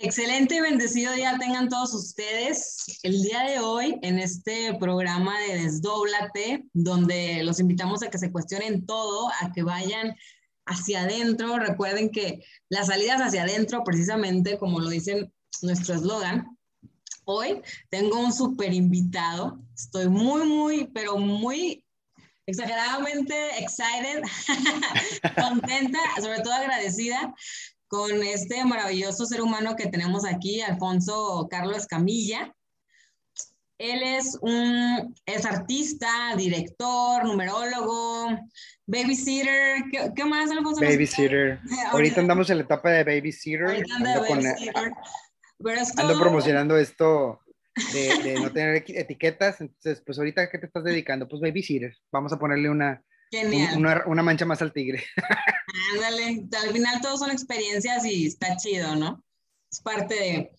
Excelente y bendecido día tengan todos ustedes. El día de hoy en este programa de Desdóblate, donde los invitamos a que se cuestionen todo, a que vayan hacia adentro. Recuerden que las salidas hacia adentro, precisamente como lo dicen nuestro eslogan, hoy tengo un súper invitado. Estoy muy, muy, pero muy exageradamente excited, contenta, sobre todo agradecida con este maravilloso ser humano que tenemos aquí, Alfonso Carlos Camilla. Él es un es artista, director, numerólogo, babysitter. ¿Qué, qué más, Alfonso? Babysitter. Ahorita andamos en la etapa de babysitter. Ahorita ando, de babysitter. ando promocionando esto de, de, no tener etiquetas. Entonces, pues ahorita, ¿qué te estás dedicando? Pues babysitter. Vamos a ponerle una, una, una, mancha más al tigre. Ándale, al final todos son experiencias y está chido, ¿no? Es parte de...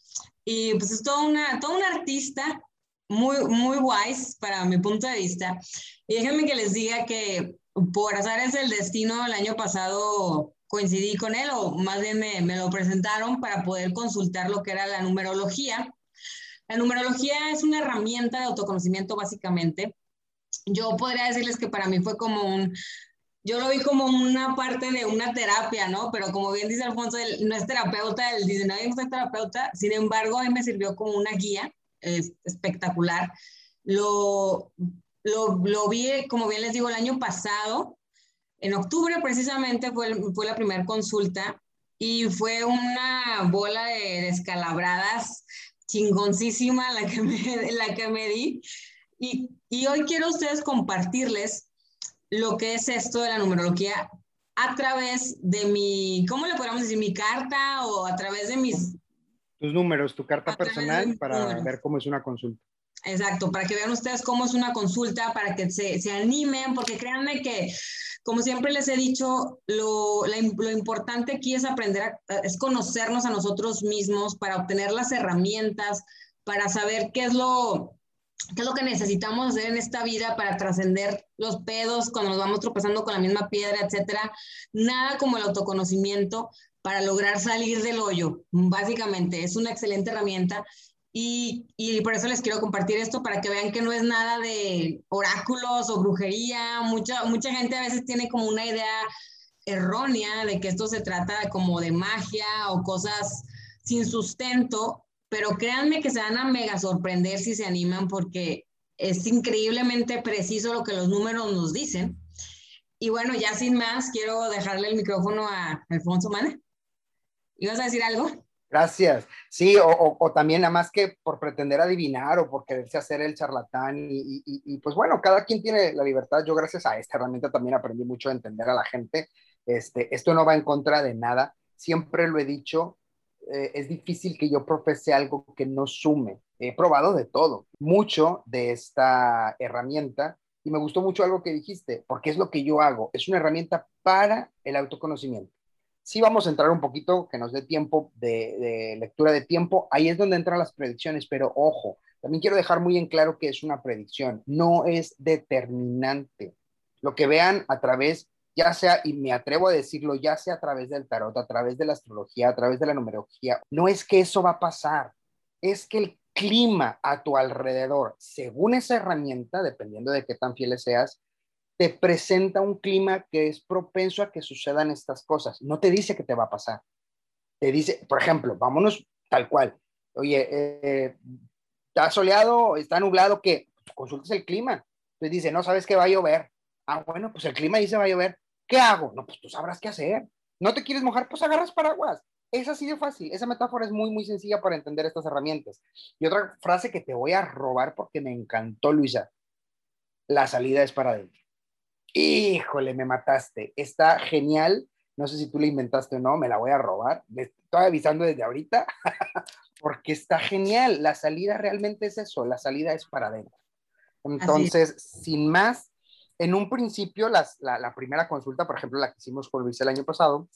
Y pues es todo, una, todo un artista muy, muy wise para mi punto de vista. Y déjenme que les diga que por azares del destino el año pasado coincidí con él, o más bien me, me lo presentaron para poder consultar lo que era la numerología. La numerología es una herramienta de autoconocimiento básicamente yo podría decirles que para mí fue como un, yo lo vi como una parte de una terapia, ¿no? Pero como bien dice Alfonso, él no es terapeuta, él dice, no, yo no soy terapeuta, sin embargo, a mí me sirvió como una guía espectacular. Lo, lo, lo, vi, como bien les digo, el año pasado, en octubre precisamente fue, fue la primera consulta y fue una bola de descalabradas chingoncísima la que me, la que me di. Y, y hoy quiero a ustedes compartirles lo que es esto de la numerología a través de mi, ¿cómo le podríamos decir? Mi carta o a través de mis... Tus números, tu carta personal para ver cómo es una consulta. Exacto, para que vean ustedes cómo es una consulta, para que se, se animen, porque créanme que, como siempre les he dicho, lo, lo importante aquí es aprender, a, es conocernos a nosotros mismos para obtener las herramientas, para saber qué es lo, ¿Qué es lo que necesitamos hacer en esta vida para trascender los pedos cuando nos vamos tropezando con la misma piedra, etcétera? Nada como el autoconocimiento para lograr salir del hoyo. Básicamente, es una excelente herramienta y, y, por eso les quiero compartir esto para que vean que no es nada de oráculos o brujería. Mucha, mucha gente a veces tiene como una idea errónea de que esto se trata como de magia o cosas sin sustento pero créanme que se van a mega sorprender si se animan porque es increíblemente preciso lo que los números nos dicen. Y bueno, ya sin más, quiero dejarle el micrófono a Alfonso Mane. ¿Ibas a decir algo? Gracias. Sí, o, o, también nada más que por pretender adivinar o por quererse hacer el charlatán. Y, y, y, pues bueno, cada quien tiene la libertad. Yo gracias a esta herramienta también aprendí mucho a entender a la gente. Este, esto no va en contra de nada. Siempre lo he dicho, eh, es difícil que yo profese algo que no sume. He probado de todo, mucho de esta herramienta y me gustó mucho algo que dijiste, porque es lo que yo hago, es una herramienta para el autoconocimiento. Sí vamos a entrar un poquito, que nos dé tiempo de, de lectura de tiempo, ahí es donde entran las predicciones, pero ojo, también quiero dejar muy en claro que es una predicción, no es determinante. Lo que vean a través ya sea, y me atrevo a decirlo, ya sea a través del tarot, a través de la astrología, a través de la numerología, no es que eso va a pasar, es que el clima a tu alrededor, según esa herramienta, dependiendo de qué tan fieles seas, te presenta un clima que es propenso a que sucedan estas cosas. No te dice que te va a pasar. Te dice, por ejemplo, vámonos tal cual. Oye, eh, está soleado, está nublado, ¿qué? consultas el clima. Entonces dice, no sabes que va a llover. Ah, bueno, pues el clima dice va a llover. ¿Qué hago? No, pues tú sabrás qué hacer. ¿No te quieres mojar? Pues agarras paraguas. Es así de fácil. Esa metáfora es muy, muy sencilla para entender estas herramientas. Y otra frase que te voy a robar porque me encantó, Luisa. La salida es para adentro. Híjole, me mataste. Está genial. No sé si tú la inventaste o no, me la voy a robar. Me estoy avisando desde ahorita porque está genial. La salida realmente es eso. La salida es para adentro. Entonces, sin más, en un principio, la, la, primera consulta, por ejemplo, la que hicimos con Luis el año pasado,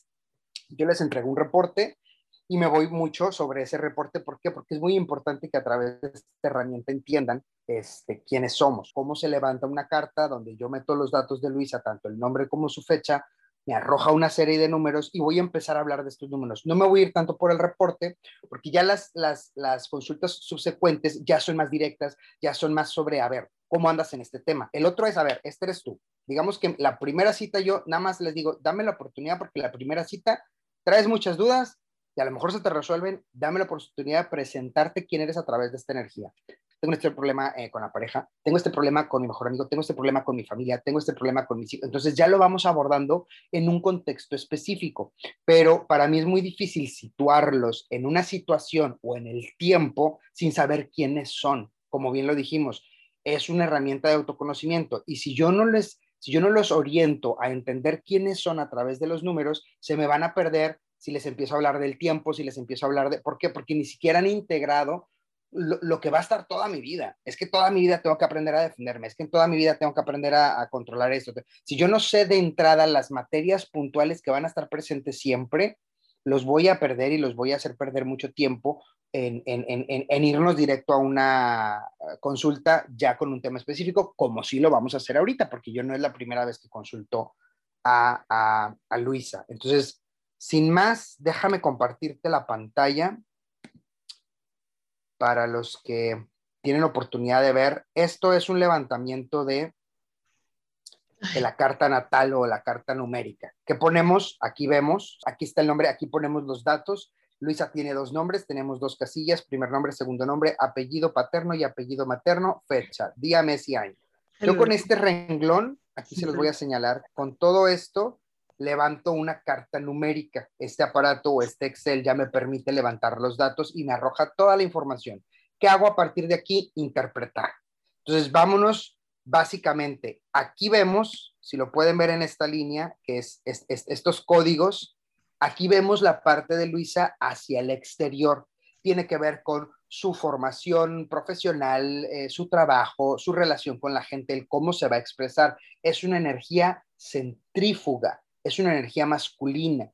yo les entregué un reporte y me voy mucho sobre ese reporte. ¿Por qué? Porque es muy importante que a través de esta herramienta entiendan este, quiénes somos, cómo se levanta una carta donde yo meto los datos de Luisa, tanto el nombre como su fecha, me arroja una serie de números y voy a empezar a hablar de estos números. No me voy a ir tanto por el reporte, porque ya las, las, las consultas subsecuentes ya son más directas, ya son más sobre, a ver, ¿cómo andas en este tema? El otro es, a ver, este eres tú. Digamos que la primera cita yo nada más les digo, dame la oportunidad porque la primera cita traes muchas dudas y a lo mejor se te resuelven, dame la oportunidad de presentarte quién eres a través de esta energía tengo este problema eh, con la pareja, tengo este problema con mi mejor amigo, tengo este problema con mi familia, tengo este problema con mis hijos. Entonces ya lo vamos abordando en un contexto específico, pero para mí es muy difícil situarlos en una situación o en el tiempo sin saber quiénes son. Como bien lo dijimos, es una herramienta de autoconocimiento y si yo no les si yo no los oriento a entender quiénes son a través de los números, se me van a perder si les empiezo a hablar del tiempo, si les empiezo a hablar de... ¿Por qué? Porque ni siquiera han integrado lo, que va a estar toda mi vida. Es que toda mi vida tengo que aprender a defenderme, es que en toda mi vida tengo que aprender a, controlar esto. Si yo no sé de entrada las materias puntuales que van a estar presentes siempre, los voy a perder y los voy a hacer perder mucho tiempo en, irnos directo a una eh, consulta ya con un tema específico, como sí lo vamos a hacer ahorita, porque yo no es la primera vez que consulto a, a Luisa. Entonces, sin más, déjame compartirte la pantalla para los que tienen oportunidad de ver, esto es un levantamiento de, de la carta natal o la carta numérica. ¿Qué ponemos? Aquí vemos, aquí está el nombre, aquí ponemos los datos. Luisa tiene dos nombres, tenemos dos casillas, primer nombre, segundo nombre, apellido paterno y apellido materno, fecha, día, mes y año. Yo con este renglón, aquí se los voy a señalar, con todo esto levanto una carta numérica. Este aparato o este Excel ya me permite levantar los datos y me arroja toda la información. ¿Qué hago a partir de aquí? Interpretar. Entonces, vámonos básicamente. Aquí vemos, si lo pueden ver en esta línea, que es, estos códigos, aquí vemos la parte de Luisa hacia el exterior. Tiene que ver con su formación profesional, eh, su trabajo, su relación con la gente, el cómo se va a expresar. Es una energía centrífuga es una energía masculina.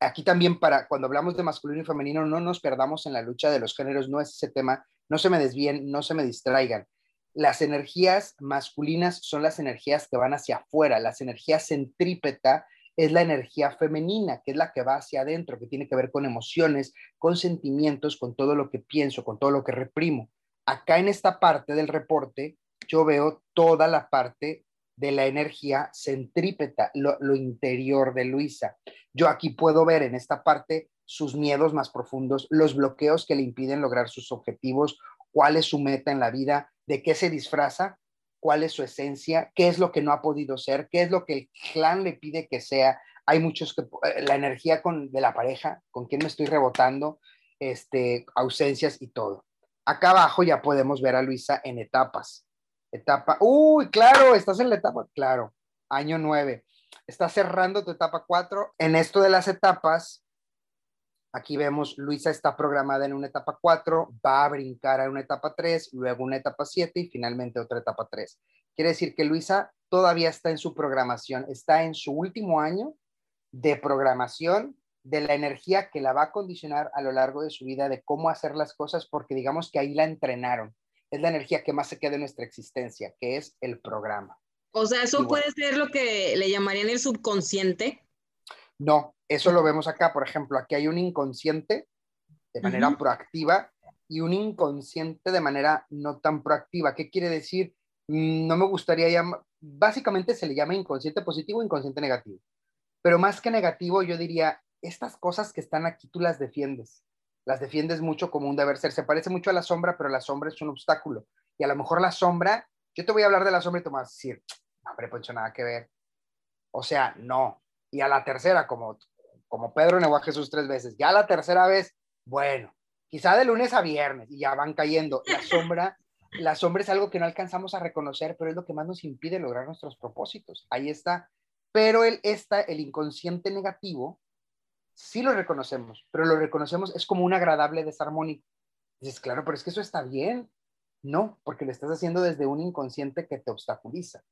Aquí también para cuando hablamos de masculino y femenino no nos perdamos en la lucha de los géneros, no es ese tema, no se me desvíen, no se me distraigan. Las energías masculinas son las energías que van hacia afuera, las energías centrípeta es la energía femenina, que es la que va hacia adentro, que tiene que ver con emociones, con sentimientos, con todo lo que pienso, con todo lo que reprimo. Acá en esta parte del reporte, yo veo toda la parte de la energía centrípeta, lo, interior de Luisa. Yo aquí puedo ver en esta parte sus miedos más profundos, los bloqueos que le impiden lograr sus objetivos, cuál es su meta en la vida, de qué se disfraza, cuál es su esencia, qué es lo que no ha podido ser, qué es lo que el clan le pide que sea. Hay muchos que eh, la energía con, de la pareja, con quién me estoy rebotando, este, ausencias y todo. Acá abajo ya podemos ver a Luisa en etapas. Etapa, uy, claro, estás en la etapa, claro, año 9. Estás cerrando tu etapa 4. En esto de las etapas, aquí vemos, Luisa está programada en una etapa 4, va a brincar a una etapa 3, luego una etapa 7 y finalmente otra etapa 3. Quiere decir que Luisa todavía está en su programación, está en su último año de programación de la energía que la va a condicionar a lo largo de su vida, de cómo hacer las cosas, porque digamos que ahí la entrenaron es la energía que más se queda en nuestra existencia, que es el programa. O sea, eso puede ser lo que le llamarían el subconsciente. No, eso lo vemos acá. Por ejemplo, aquí hay un inconsciente de manera proactiva y un inconsciente de manera no tan proactiva. ¿Qué quiere decir? Mm, no me gustaría llamar, básicamente se le llama inconsciente positivo inconsciente negativo. Pero más que negativo, yo diría, estas cosas que están aquí tú las defiendes las defiendes mucho como un deber ser. Se parece mucho a la sombra, pero la sombra es un obstáculo. Y a lo mejor la sombra, yo te voy a hablar de la sombra y tú me vas a decir, no, hombre, Poncho, nada que ver. O sea, no. Y a la tercera, como, como Pedro negó a Jesús tres veces, ya la tercera vez, bueno, quizá de lunes a viernes y ya van cayendo. La sombra, la sombra es algo que no alcanzamos a reconocer, pero es lo que más nos impide lograr nuestros propósitos. Ahí está. Pero el, está el inconsciente negativo, sí lo reconocemos, pero lo reconocemos es como un agradable desarmónico. Dices, claro, pero es que eso está bien. No, porque lo estás haciendo desde un inconsciente que te obstaculiza.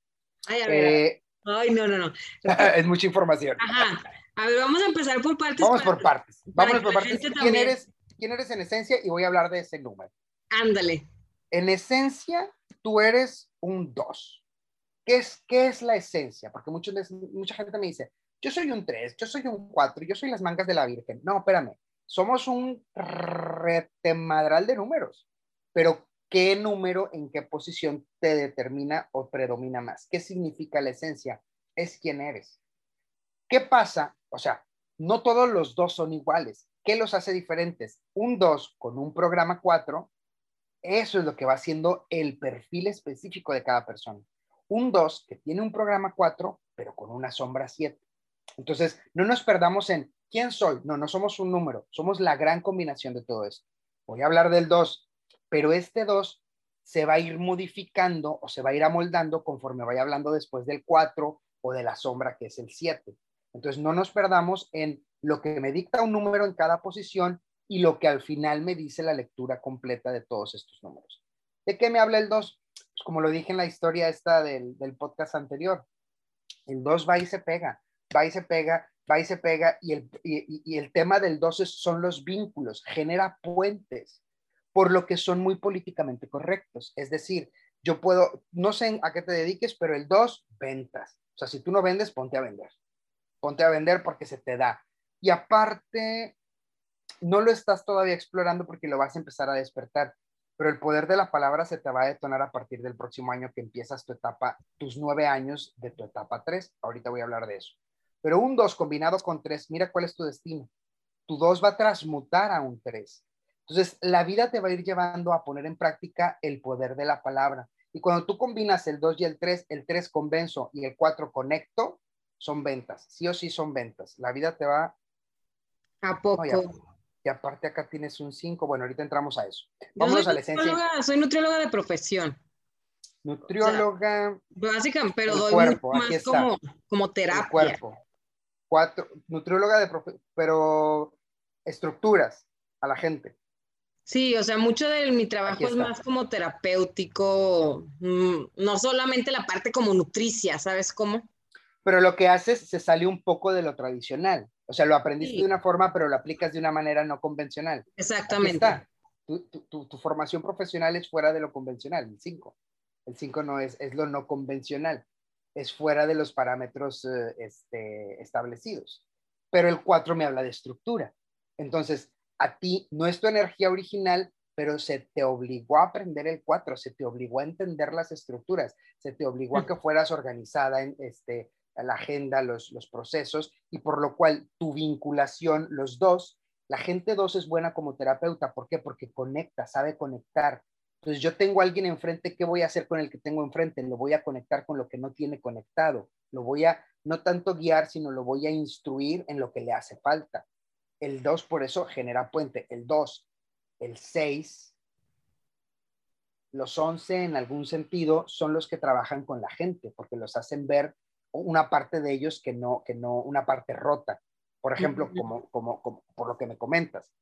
Ay, a ver. Eh, Ay, no, no, no. es mucha información. Ajá. A ver, vamos a empezar por partes. Vamos por partes. Vamos por partes. ¿Quién eres, ¿Quién eres en esencia? Y voy a hablar de ese número. Ándale. En esencia, tú eres un 2. ¿Qué es, ¿Qué es la esencia? Porque muchos, mucha gente me dice, yo soy un 3, yo soy un 4, yo soy las mangas de la Virgen. No, espérame, somos un retemadral de números, pero ¿qué número en qué posición te determina o predomina más? ¿Qué significa la esencia? Es quién eres. ¿Qué pasa? O sea, no todos los dos son iguales. ¿Qué los hace diferentes? Un 2 con un programa 4, eso es lo que va siendo el perfil específico de cada persona. Un 2 que tiene un programa 4, pero con una sombra 7. Entonces, no nos perdamos en quién soy. No, no somos un número, somos la gran combinación de todo esto. Voy a hablar del 2, pero este 2 se va a ir modificando o se va a ir amoldando conforme vaya hablando después del 4 o de la sombra que es el 7. Entonces, no nos perdamos en lo que me dicta un número en cada posición y lo que al final me dice la lectura completa de todos estos números. ¿De qué me habla el 2? Pues como lo dije en la historia esta del, podcast anterior, el 2 va y se pega, va y se pega, va y se pega, y el, y, el tema del 2 son los vínculos, genera puentes, por lo que son muy políticamente correctos. Es decir, yo puedo, no sé a qué te dediques, pero el 2, ventas. O sea, si tú no vendes, ponte a vender. Ponte a vender porque se te da. Y aparte, no lo estás todavía explorando porque lo vas a empezar a despertar, pero el poder de la palabra se te va a detonar a partir del próximo año que empiezas tu etapa, tus nueve años de tu etapa tres. Ahorita voy a hablar de eso. Pero un dos combinado con tres, mira cuál es tu destino. Tu dos va a transmutar a un tres. Entonces, la vida te va a ir llevando a poner en práctica el poder de la palabra. Y cuando tú combinas el 2 y el 3, el 3 convenzo y el 4 conecto, son ventas. Sí o sí son ventas. La vida te va ¿A poco? y aparte acá tienes un 5. Bueno, ahorita entramos a eso. Vámonos a la esencia. Soy nutrióloga de profesión. Nutrióloga. básicamente, pero doy cuerpo, más como, como terapia. cuerpo. Cuatro, nutrióloga de profesión, pero estructuras a la gente. Sí, o sea, mucho de mi trabajo es más como terapéutico, mm, no solamente la parte como nutricia, ¿sabes cómo? Pero lo que haces se sale un poco de lo tradicional. O sea, lo aprendiste de una forma, pero lo aplicas de una manera no convencional. Exactamente. Tu, formación profesional es fuera de lo convencional, el 5. El 5 no es, es lo no convencional, es fuera de los parámetros eh, este, establecidos. Pero el 4 me habla de estructura. Entonces, a ti no es tu energía original, pero se te obligó a aprender el 4, se te obligó a entender las estructuras, se te obligó a que fueras organizada en este, la agenda, los, los procesos, y por lo cual tu vinculación, los dos, la gente dos es buena como terapeuta. ¿Por qué? Porque conecta, sabe conectar. Entonces yo tengo a alguien enfrente, ¿qué voy a hacer con el que tengo enfrente? Lo voy a conectar con lo que no tiene conectado. Lo voy a no tanto guiar, sino lo voy a instruir en lo que le hace falta. El dos por eso genera puente. El dos, el seis, los once en algún sentido son los que trabajan con la gente porque los hacen ver una parte de ellos que no, que no, una parte rota, por ejemplo, como, como, por lo que me comentas.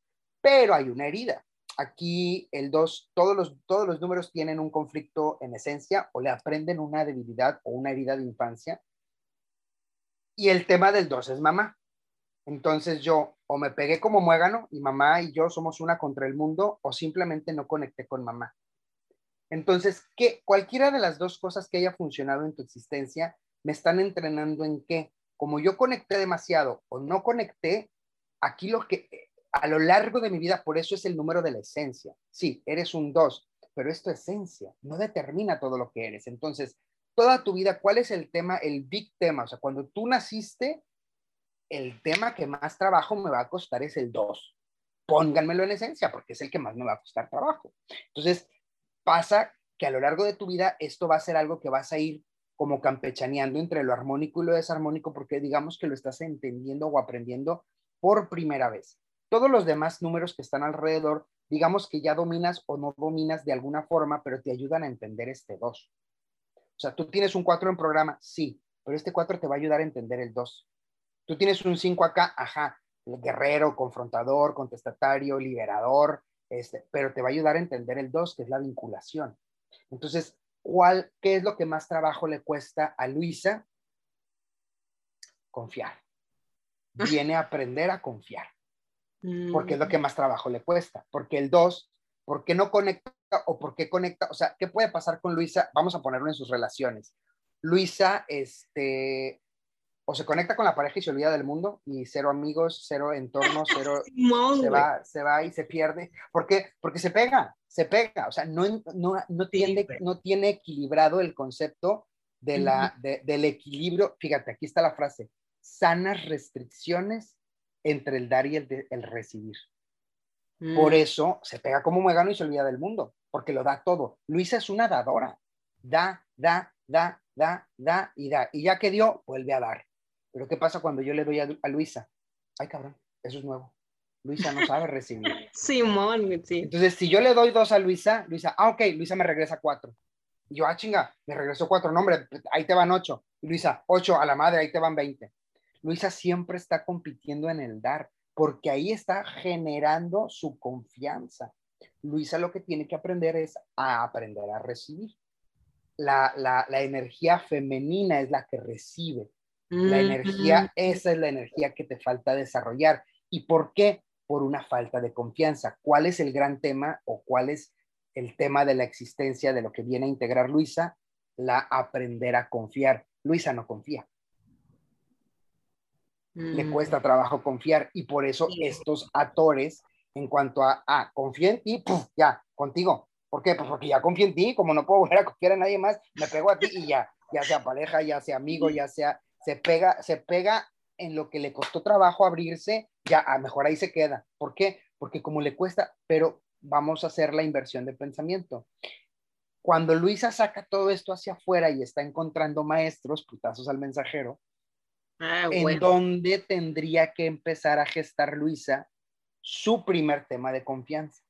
Pero hay una herida. Aquí el 2, todos los, todos los números tienen un conflicto en esencia o le aprenden una debilidad o una herida de infancia. Y el tema del 2 es mamá. Entonces yo o me pegué como muégano y mamá y yo somos una contra el mundo o simplemente no conecté con mamá. Entonces, que cualquiera de las dos cosas que haya funcionado en tu existencia me están entrenando en qué. Como yo conecté demasiado o no conecté, aquí lo que a lo largo de mi vida, por eso es el número de la esencia. Sí, eres un dos, pero es tu esencia, no determina todo lo que eres. Entonces, toda tu vida, ¿cuál es el tema, el big tema? O sea, cuando tú naciste, el tema que más trabajo me va a costar es el dos. Pónganmelo en esencia, porque es el que más me va a costar trabajo. Entonces, pasa que a lo largo de tu vida esto va a ser algo que vas a ir como campechaneando entre lo armónico y lo desarmónico, porque digamos que lo estás entendiendo o aprendiendo por primera vez. Todos los demás números que están alrededor, digamos que ya dominas o no dominas de alguna forma, pero te ayudan a entender este 2. O sea, tú tienes un 4 en programa, sí, pero este 4 te va a ayudar a entender el 2. Tú tienes un 5 acá, ajá, guerrero, confrontador, contestatario, liberador, este, pero te va a ayudar a entender el 2, que es la vinculación. Entonces, ¿Cuál, ¿Qué es lo que más trabajo le cuesta a Luisa? Confiar. Viene a aprender a confiar. Porque es lo que mm. más trabajo le cuesta. Porque el 2, ¿por qué no conecta o por qué conecta? O sea, ¿qué puede pasar con Luisa? Vamos a ponerlo en sus relaciones. Luisa, este, o se conecta con la pareja y se olvida del mundo y cero amigos, cero entorno, cero se va, se va y se pierde. ¿Por qué? Porque se pega, se pega, o sea, no, no, no, tiene, no tiene equilibrado el concepto de la, del equilibrio. Fíjate, aquí está la frase, sanas restricciones entre el dar y el, el recibir. Por mm. eso se pega como muegano y se olvida del mundo, porque lo da todo. Luisa es una dadora, da, da, da, da, da y da. Y ya que dio, vuelve a dar. Pero ¿qué pasa cuando yo le doy a, Luisa? Ay, cabrón, eso es nuevo. Luisa no sabe recibir. Simón, sí. Entonces, si yo le doy dos a Luisa, Luisa, ah, ok, Luisa me regresa cuatro. Y yo, ah, chinga, me regresó cuatro. No, hombre, ahí te van ocho. Luisa, ocho a la madre, ahí te van veinte. Luisa siempre está compitiendo en el dar, porque ahí está generando su confianza. Luisa lo que tiene que aprender es a aprender a recibir. La, la, la energía femenina es la que recibe la energía, esa es la energía que te falta desarrollar. ¿Y por qué? Por una falta de confianza. ¿Cuál es el gran tema o cuál es el tema de la existencia de lo que viene a integrar Luisa? La aprender a confiar. Luisa no confía. Le mm. cuesta trabajo confiar y por eso estos actores, en cuanto a, ah, confía en ti, ya, contigo. ¿Por qué? Pues porque ya confío en ti, como no puedo volver a confiar en nadie más, me pego a ti y ya, ya sea pareja, ya sea amigo, ya sea se pega, se pega en lo que le costó trabajo abrirse, ya a mejor ahí se queda. ¿Por qué? Porque como le cuesta, pero vamos a hacer la inversión de pensamiento. Cuando Luisa saca todo esto hacia afuera y está encontrando maestros, putazos al mensajero, ah, en dónde tendría que empezar a gestar Luisa su primer tema de confianza.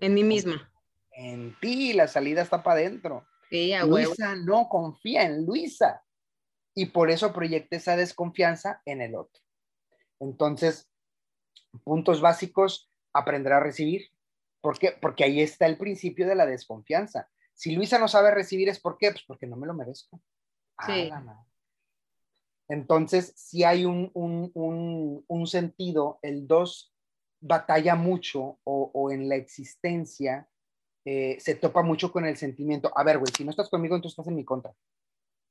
En mí misma. En ti, la salida está para adentro. Luisa no confía en Luisa y por eso proyecta esa desconfianza en el otro. Entonces, puntos básicos, aprender a recibir. ¿Por qué? Porque ahí está el principio de la desconfianza. Si Luisa no sabe recibir, ¿es por qué? Pues porque no me lo merezco. Sí. Entonces, si hay un, un, sentido, el dos batalla mucho o, en la existencia eh, se topa mucho con el sentimiento, a ver, güey, si no estás conmigo, entonces estás en mi contra.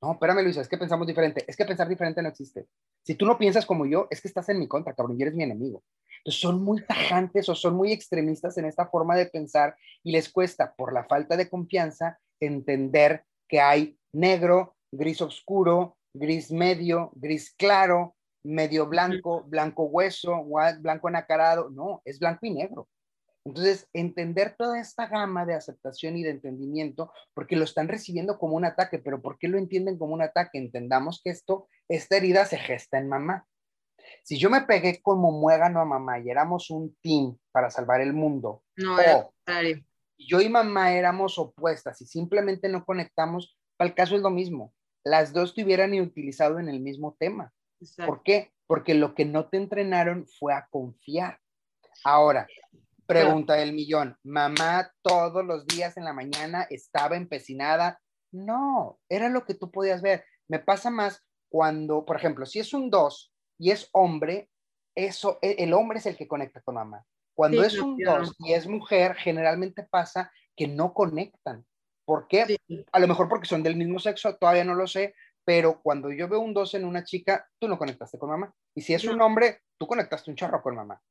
No, espérame, Luisa, es que pensamos diferente. Es que pensar diferente no existe. Si tú no piensas como yo, es que estás en mi contra, cabrón, y eres mi enemigo. Entonces son muy tajantes o son muy extremistas en esta forma de pensar y les cuesta, por la falta de confianza, entender que hay negro, gris oscuro, gris medio, gris claro, medio blanco, blanco hueso, blanco nacarado. No, es blanco y negro. Entonces, entender toda esta gama de aceptación y de entendimiento, porque lo están recibiendo como un ataque, pero ¿por qué lo entienden como un ataque? Entendamos que esto, esta herida se gesta en mamá. Si yo me pegué como muégano a mamá y éramos un team para salvar el mundo, no, yo y mamá éramos opuestas y simplemente no conectamos, para el caso es lo mismo. Las dos te hubieran utilizado en el mismo tema. ¿Por qué? Porque lo que no te entrenaron fue a confiar. Ahora, Pregunta del millón, mamá todos los días en la mañana estaba empecinada. No, era lo que tú podías ver. Me pasa más cuando, por ejemplo, si es un 2 y es hombre, eso, e, el hombre es el que conecta con mamá. Cuando es un 2 y es mujer, generalmente pasa que no conectan. ¿Por qué? A lo mejor porque son del mismo sexo, todavía no lo sé, pero cuando yo veo un 2 en una chica, tú no conectaste con mamá. Y si es un hombre, tú conectaste un chorro con mamá.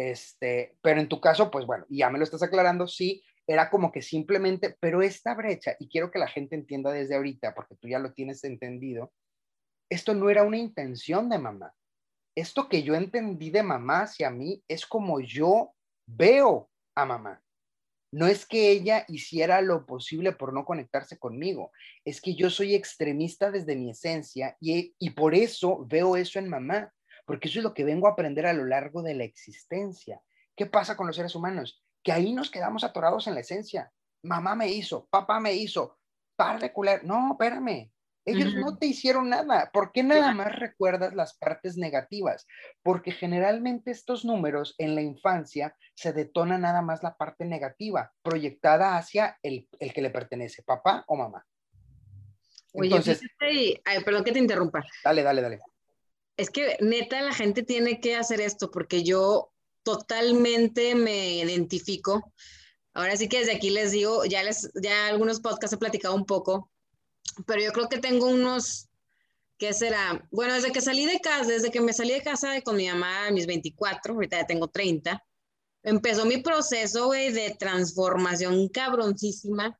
Este, pero en tu caso, pues bueno, ya me lo estás aclarando, sí, era como que simplemente, pero esta brecha, y quiero que la gente entienda desde ahorita, porque tú ya lo tienes entendido, esto no era una intención de mamá. Esto que yo entendí de mamá hacia mí es como yo veo a mamá. No es que ella hiciera lo posible por no conectarse conmigo, es que yo soy extremista desde mi esencia y, y por eso veo eso en mamá porque eso es lo que vengo a aprender a lo largo de la existencia. ¿Qué pasa con los seres humanos? Que ahí nos quedamos atorados en la esencia. Mamá me hizo, papá me hizo, par de cular. No, espérame. Ellos no te hicieron nada. ¿Por qué nada más recuerdas las partes negativas? Porque generalmente estos números en la infancia se detona nada más la parte negativa, proyectada hacia el, el que le pertenece, papá o mamá. Entonces, Oye, ay, perdón que te interrumpa. Dale, dale, dale es que neta la gente tiene que hacer esto porque yo totalmente me identifico. Ahora sí que desde aquí les digo, ya les ya algunos podcasts he platicado un poco, pero yo creo que tengo unos ¿qué será? Bueno, desde que salí de casa, desde que me salí de casa con mi mamá a mis 24, ahorita ya tengo 30, empezó mi proceso, de transformación cabroncísima.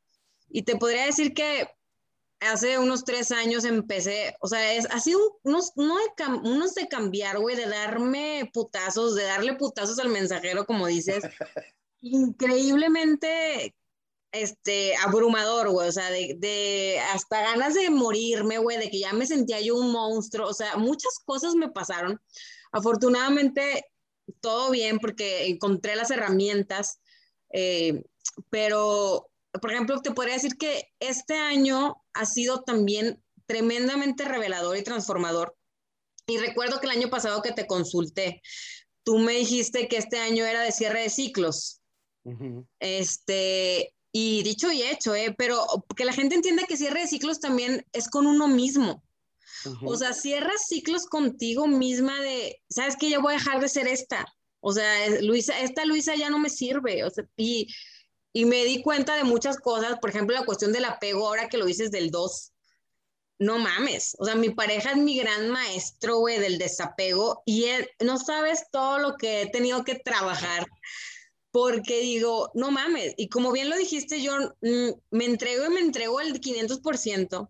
Y te podría decir que hace unos tres años empecé, o sea, es, ha sido unos, de, unos de cambiar, güey, de darme putazos, de darle putazos al mensajero, como dices, increíblemente este, abrumador, güey, o sea, de, de, hasta ganas de morirme, güey, de que ya me sentía yo un monstruo, o sea, muchas cosas me pasaron. Afortunadamente, todo bien porque encontré las herramientas, eh, pero, por ejemplo, te podría decir que este año ha sido también tremendamente revelador y transformador. Y recuerdo que el año pasado que te consulté, tú me dijiste que este año era de cierre de ciclos. Este, y dicho y hecho, ¿eh? pero que la gente entienda que cierre de ciclos también es con uno mismo. O sea, cierras ciclos contigo misma de, ¿sabes qué? Yo voy a dejar de ser esta. O sea, Luisa, esta Luisa ya no me sirve. O sea, y, y me di cuenta de muchas cosas, por ejemplo, la cuestión del apego, ahora que lo dices del 2. No mames, o sea, mi pareja es mi gran maestro, güey, del desapego y él, no sabes todo lo que he tenido que trabajar porque digo, no mames, y como bien lo dijiste, yo mm, me entrego y me entrego el 500%,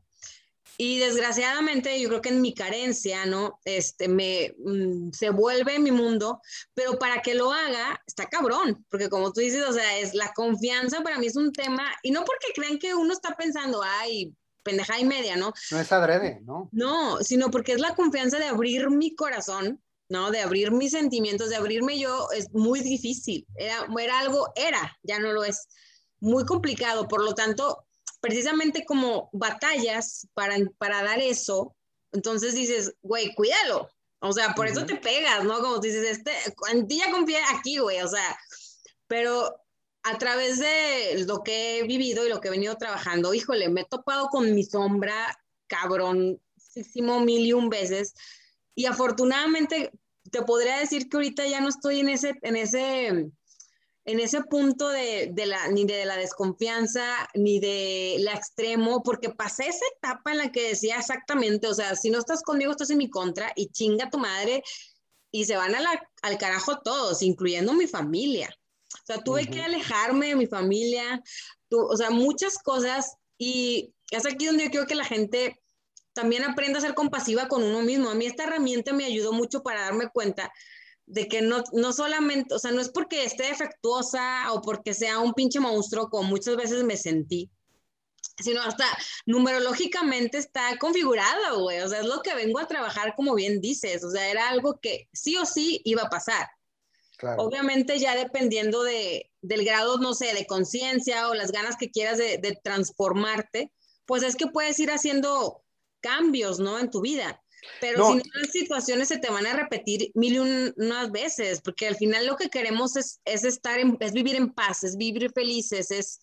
y desgraciadamente yo creo que en mi carencia, ¿no? Este, me, mm, se vuelve mi mundo, pero para que lo haga, está cabrón, porque como tú dices, o sea, es la confianza para mí es un tema, y no porque crean que uno está pensando, ay, pendeja y media, ¿no? No es adrede, ¿no? No, sino porque es la confianza de abrir mi corazón ¿no? De abrir mis sentimientos, de abrirme yo, es muy difícil. Era, era algo, era, ya no lo es, muy complicado. Por lo tanto, precisamente como batallas para, para dar eso, entonces dices, güey, cuídalo. O sea, por eso te pegas, ¿no? Como dices, este, en ti ya confía aquí, güey, o sea, pero a través de lo que he vivido y lo que he venido trabajando, híjole, me he topado con mi sombra cabronísimo mil y un veces y afortunadamente te podría decir que ahorita ya no estoy en ese, en ese, en ese punto de, de, la, ni de la desconfianza, ni de la extremo, porque pasé esa etapa en la que decía exactamente, o sea, si no estás conmigo, estás en mi contra y chinga tu madre y se van a la, al carajo todos, incluyendo mi familia. O sea, tuve que alejarme de mi familia, o sea, muchas cosas y es aquí donde yo quiero que la gente también aprenda a ser compasiva con uno mismo. A mí esta herramienta me ayudó mucho para darme cuenta de que no, no solamente, o sea, no es porque esté defectuosa o porque sea un pinche monstruo como muchas veces me sentí, sino hasta numerológicamente está configurada, güey, o sea, es lo que vengo a trabajar como bien dices, o sea, era algo que sí o sí iba a pasar. Obviamente ya dependiendo de, del grado, no sé, de conciencia o las ganas que quieras de, de transformarte, pues es que puedes ir haciendo cambios, ¿no? En tu vida. Pero si no, las situaciones se te van a repetir mil y unas veces, porque al final lo que queremos es, es estar, en, es vivir en paz, es vivir felices, es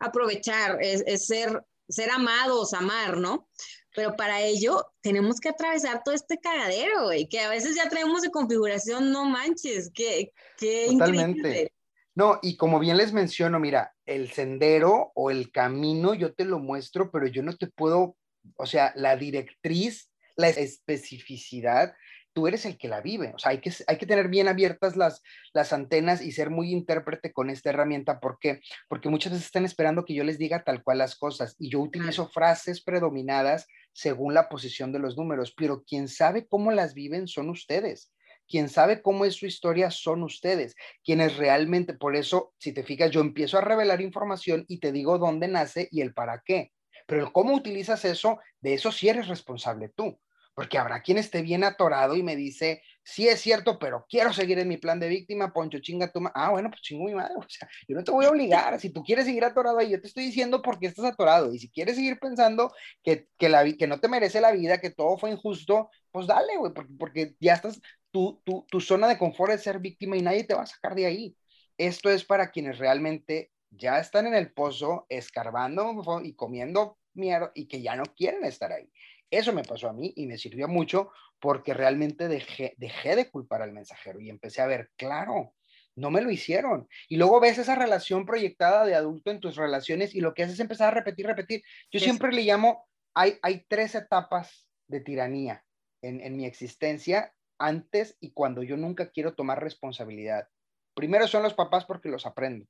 aprovechar, es, es, ser, ser amados, amar, ¿no? Pero para ello tenemos que atravesar todo este cagadero, güey, que a veces ya traemos de configuración, no manches, que, que Totalmente. No, y como bien les menciono, mira, el sendero o el camino yo te lo muestro, pero yo no te puedo o sea, la directriz, la especificidad, tú eres el que la vive. O sea, hay que, hay que tener bien abiertas las, las antenas y ser muy intérprete con esta herramienta. ¿Por qué? Porque muchas veces están esperando que yo les diga tal cual las cosas y yo utilizo frases predominadas según la posición de los números, pero quien sabe cómo las viven son ustedes. Quien sabe cómo es su historia son ustedes, quienes realmente, por eso, si te fijas, yo empiezo a revelar información y te digo dónde nace y el para qué. Pero cómo utilizas eso, de eso sí eres responsable tú. Porque habrá quien esté bien atorado y me dice, sí es cierto, pero quiero seguir en mi plan de víctima, Poncho, chinga tu Ah, bueno, pues chingo mi madre. O sea, yo no te voy a obligar. Si tú quieres seguir atorado ahí, yo te estoy diciendo por qué estás atorado. Y si quieres seguir pensando que, que, la, que no te merece la vida, que todo fue injusto, pues dale, güey, porque, porque ya estás, tu, tu, tu zona de confort es ser víctima y nadie te va a sacar de ahí. Esto es para quienes realmente ya están en el pozo escarbando y comiendo mierda y que ya no quieren estar ahí. Eso me pasó a mí y me sirvió mucho porque realmente dejé, dejé de culpar al mensajero y empecé a ver, claro, no me lo hicieron. Y luego ves esa relación proyectada de adulto en tus relaciones y lo que haces es empezar a repetir, repetir. Yo siempre le llamo, hay, hay tres etapas de tiranía en, en mi existencia antes y cuando yo nunca quiero tomar responsabilidad. Primero son los papás porque los aprendo.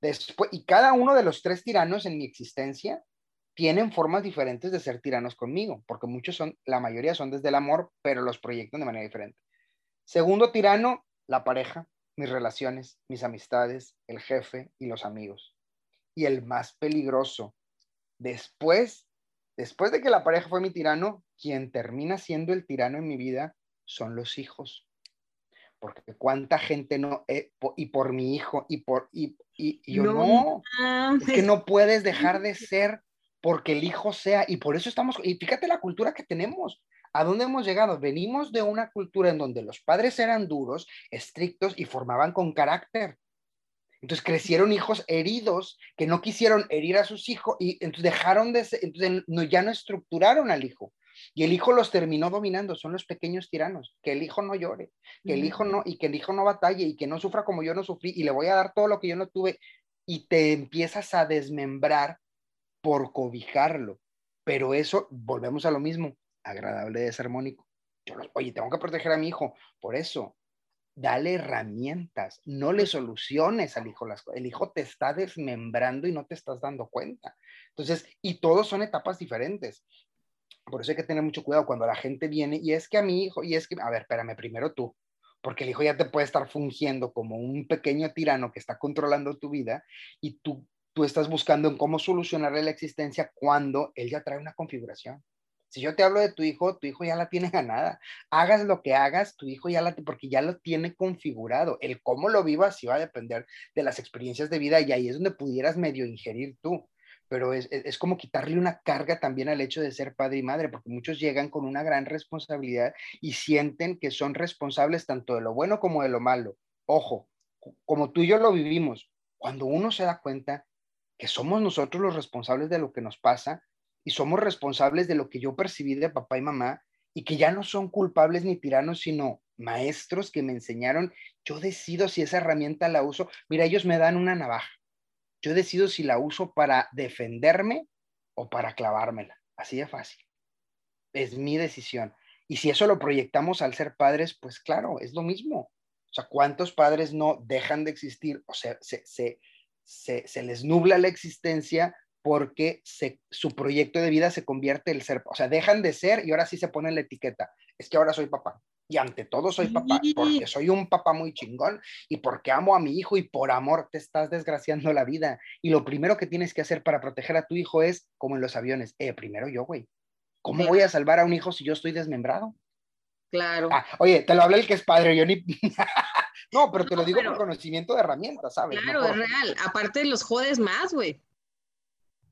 Después, y cada uno de los tres tiranos en mi existencia tienen formas diferentes de ser tiranos conmigo, porque muchos son, la mayoría son desde el amor, pero los proyectan de manera diferente. Segundo tirano, la pareja, mis relaciones, mis amistades, el jefe y los amigos. Y el más peligroso, después, después de que la pareja fue mi tirano, quien termina siendo el tirano en mi vida son los hijos porque cuánta gente no, y por mi hijo, y por, y, y, yo no, es que no puedes dejar de ser porque el hijo sea, y por eso estamos, y fíjate la cultura que tenemos, ¿a dónde hemos llegado? Venimos de una cultura en donde los padres eran duros, estrictos y formaban con carácter. Entonces crecieron hijos heridos que no quisieron herir a sus hijos y entonces dejaron de ser, entonces no, ya no estructuraron al hijo. Y el hijo los terminó dominando, son los pequeños tiranos, que el hijo no llore, que el hijo no, y que el hijo no batalle y que no sufra como yo no sufrí y le voy a dar todo lo que yo no tuve y te empiezas a desmembrar por cobijarlo. Pero eso, volvemos a lo mismo, agradable de ser Yo oye, tengo que proteger a mi hijo, por eso, dale herramientas, no le soluciones al hijo las. El hijo te está desmembrando y no te estás dando cuenta. Entonces, y todos son etapas diferentes. Por eso hay que tener mucho cuidado cuando la gente viene y es que a mi hijo, y es que, a ver, espérame, primero tú, porque el hijo ya te puede estar fungiendo como un pequeño tirano que está controlando tu vida y tú, tú estás buscando en cómo solucionarle la existencia cuando él ya trae una configuración. Si yo te hablo de tu hijo, tu hijo ya la tiene ganada. Hagas lo que hagas, tu hijo ya la, porque ya lo tiene configurado. El cómo lo vivas sí va a depender de las experiencias de vida y ahí es donde pudieras medio ingerir tú pero es, es, como quitarle una carga también al hecho de ser padre y madre, porque muchos llegan con una gran responsabilidad y sienten que son responsables tanto de lo bueno como de lo malo. Ojo, como tú y yo lo vivimos, cuando uno se da cuenta que somos nosotros los responsables de lo que nos pasa y somos responsables de lo que yo percibí de papá y mamá y que ya no son culpables ni tiranos, sino maestros que me enseñaron, yo decido si esa herramienta la uso. Mira, ellos me dan una navaja yo decido si la uso para defenderme o para clavármela. Así de fácil. Es mi decisión. Y si eso lo proyectamos al ser padres, pues claro, es lo mismo. O sea, ¿cuántos padres no dejan de existir o se, se, se, se les nubla la existencia porque su proyecto de vida se convierte en el ser? O sea, dejan de ser y ahora sí se ponen la etiqueta. Es que ahora soy papá y ante todo soy papá, porque soy un papá muy chingón y porque amo a mi hijo y por amor te estás desgraciando la vida. Y lo primero que tienes que hacer para proteger a tu hijo es, como en los aviones, eh, primero yo, güey. ¿Cómo voy a salvar a un hijo si yo estoy desmembrado? Claro. Ah, oye, te lo hablé el que es padre, yo ni... no, pero te lo digo con conocimiento de herramientas, ¿sabes? Claro, es real. Aparte los jodes más, güey.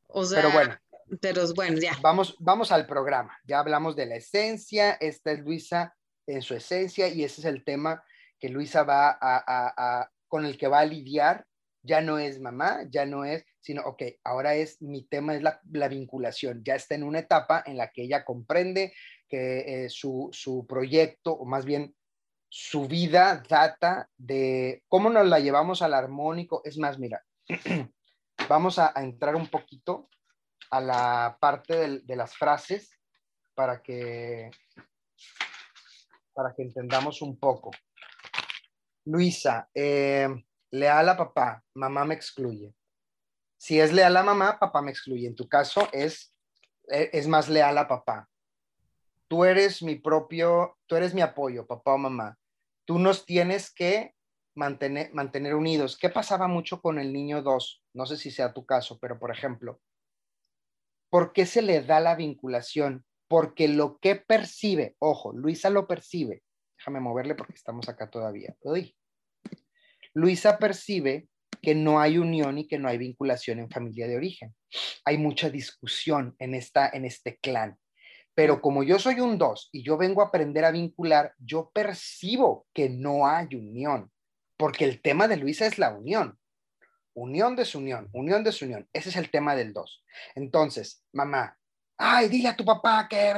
O sea, pero bueno. Pero bueno, ya. Vamos, vamos al programa. Ya hablamos de la esencia. Esta es Luisa en su esencia y ese es el tema que Luisa va a, con el que va a lidiar. Ya no es mamá, ya no es, sino, ok, ahora es, mi tema es la, vinculación. Ya está en una etapa en la que ella comprende que eh, su, su proyecto, o más bien su vida data de cómo nos la llevamos al armónico. Es más, mira, vamos a, entrar un poquito a la parte de las frases para que para que entendamos un poco. Luisa, eh, leal a papá, mamá me excluye. Si es leal a mamá, papá me excluye. En tu caso es, e, es más leal a papá. Tú eres mi propio, tú eres mi apoyo, papá o mamá. Tú nos tienes que mantener, mantener unidos. ¿Qué pasaba mucho con el niño 2? No sé si sea tu caso, pero por ejemplo, ¿por qué se le da la vinculación? porque lo que percibe, ojo, Luisa lo percibe, déjame moverle porque estamos acá todavía, Luisa percibe que no hay unión y que no hay vinculación en familia de origen. Hay mucha discusión en, esta, en este clan. Pero como yo soy un dos y yo vengo a aprender a vincular, yo percibo que no hay unión, porque el tema de Luisa es la unión. Unión, desunión, unión, desunión. Ese es el tema del dos. Entonces, mamá, ay, dile a tu papá que...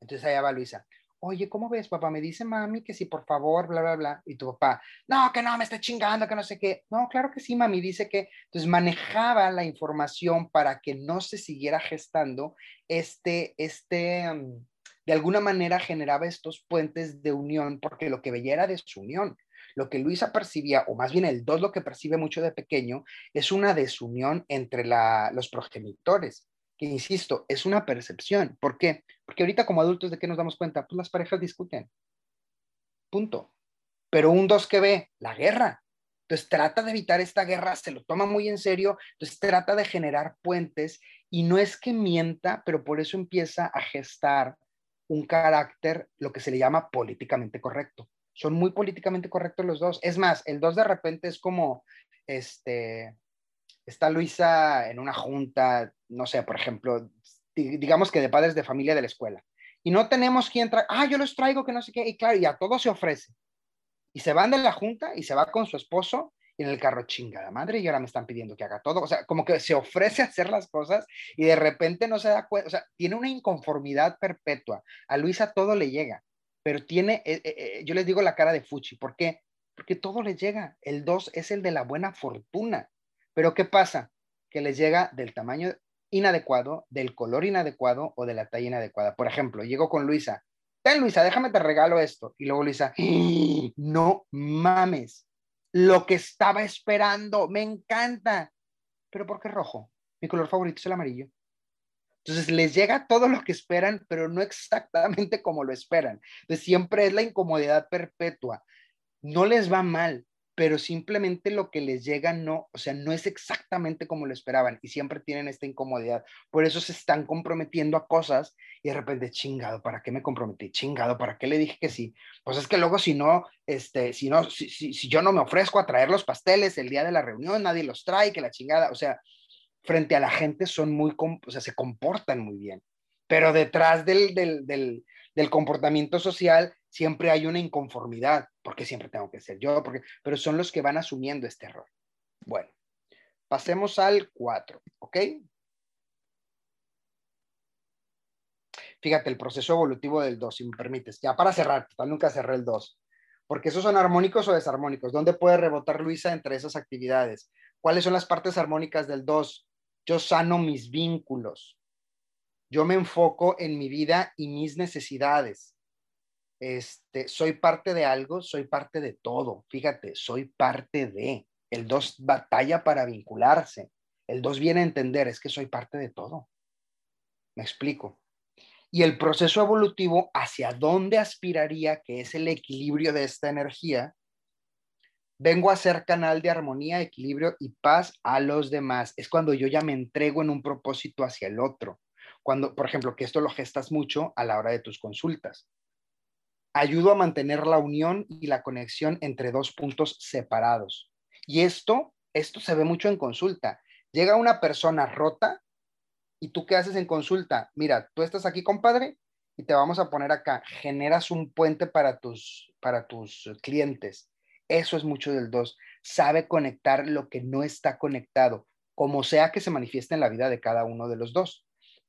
Entonces allá va Luisa, oye, ¿cómo ves, papá? Me dice mami que sí, por favor, bla, bla, bla. Y tu papá, no, que no, me está chingando, que no sé qué. No, claro que sí, mami, dice que. Entonces manejaba la información para que no se siguiera gestando este, este, mm, de alguna manera generaba estos puentes de unión, porque lo que veía era desunión. Lo que Luisa percibía, o más bien el dos lo que percibe mucho de pequeño, es una desunión entre los progenitores que insisto, es una percepción. ¿Por qué? Porque ahorita como adultos, ¿de qué nos damos cuenta? Pues las parejas discuten. Punto. Pero un dos que ve, la guerra. Entonces trata de evitar esta guerra, se lo toma muy en serio, entonces trata de generar puentes y no es que mienta, pero por eso empieza a gestar un carácter, lo que se le llama políticamente correcto. Son muy políticamente correctos los dos. Es más, el dos de repente es como, este, está Luisa en una junta, no sé, por ejemplo, digamos que de padres de familia de la escuela, y no tenemos quien trae, ah, yo los traigo, que no sé qué, y claro, y a todos se ofrece. Y se van de la junta y se va con su esposo y en el carro chingada madre y ahora me están pidiendo que haga todo. O sea, como que se ofrece a hacer las cosas y de repente no se da cuenta, o sea, tiene una inconformidad perpetua. A Luisa todo le llega, pero tiene, eh, eh, eh, yo les digo la cara de Fuchi. ¿Por qué? Porque todo le llega. El 2 es el de la buena fortuna. Pero ¿qué pasa? Que les llega del tamaño inadecuado, del color inadecuado o de la talla inadecuada. Por ejemplo, llego con Luisa, ten Luisa, déjame te regalo esto. Y luego Luisa, ¡Ah! no mames, lo que estaba esperando, me encanta. Pero ¿por qué rojo? Mi color favorito es el amarillo. Entonces les llega todo lo que esperan, pero no exactamente como lo esperan. Entonces siempre es la incomodidad perpetua. No les va mal, pero simplemente lo que les llega no, o sea, no es exactamente como lo esperaban y siempre tienen esta incomodidad. Por eso se están comprometiendo a cosas y de repente, chingado, ¿para qué me comprometí? Chingado, ¿para qué le dije que sí? Pues es que luego si no, este, si no, si, si, yo no me ofrezco a traer los pasteles el día de la reunión, nadie los trae, que la chingada, o sea, frente a la gente son muy, o sea, se comportan muy bien, pero detrás del, del, del, del comportamiento social siempre hay una inconformidad, porque siempre tengo que ser yo, porque, pero son los que van asumiendo este error. Bueno, pasemos al 4, ¿ok? Fíjate, el proceso evolutivo del 2, si me permites, ya para cerrar, total, nunca cerré el 2, porque esos son armónicos o desarmónicos. ¿Dónde puede rebotar Luisa entre esas actividades? ¿Cuáles son las partes armónicas del 2? Yo sano mis vínculos. Yo me enfoco en mi vida y mis necesidades este, soy parte de algo, soy parte de todo. Fíjate, soy parte de. El 2 batalla para vincularse. El 2 viene a entender, es que soy parte de todo. Me explico. Y el proceso evolutivo hacia dónde aspiraría, que es el equilibrio de esta energía, vengo a ser canal de armonía, equilibrio y paz a los demás. Es cuando yo ya me entrego en un propósito hacia el otro. Cuando, por ejemplo, que esto lo gestas mucho a la hora de tus consultas ayudo a mantener la unión y la conexión entre dos puntos separados. Y esto, esto se ve mucho en consulta. Llega una persona rota y tú qué haces en consulta? Mira, tú estás aquí, compadre, y te vamos a poner acá. Generas un puente para tus, para tus clientes. Eso es mucho del dos. Sabe conectar lo que no está conectado, como sea que se manifieste en la vida de cada uno de los dos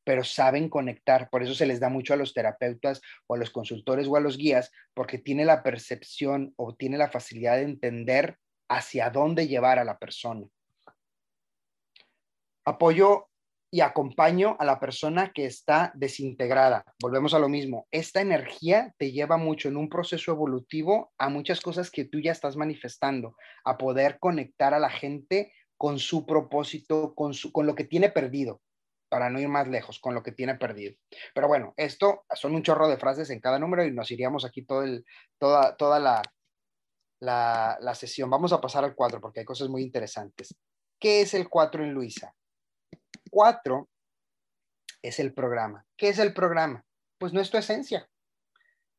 pero saben conectar. Por eso se les da mucho a los terapeutas o a los consultores o a los guías, porque tiene la percepción o tiene la facilidad de entender hacia dónde llevar a la persona. Apoyo y acompaño a la persona que está desintegrada. Volvemos a lo mismo. Esta energía te lleva mucho en un proceso evolutivo a muchas cosas que tú ya estás manifestando, a poder conectar a la gente con su propósito, con, su, con lo que tiene perdido para no ir más lejos con lo que tiene perdido. Pero bueno, esto son un chorro de frases en cada número y nos iríamos aquí todo el, toda, toda la, la, la sesión. Vamos a pasar al 4 porque hay cosas muy interesantes. ¿Qué es el 4 en Luisa? 4 es el programa. ¿Qué es el programa? Pues no es tu esencia.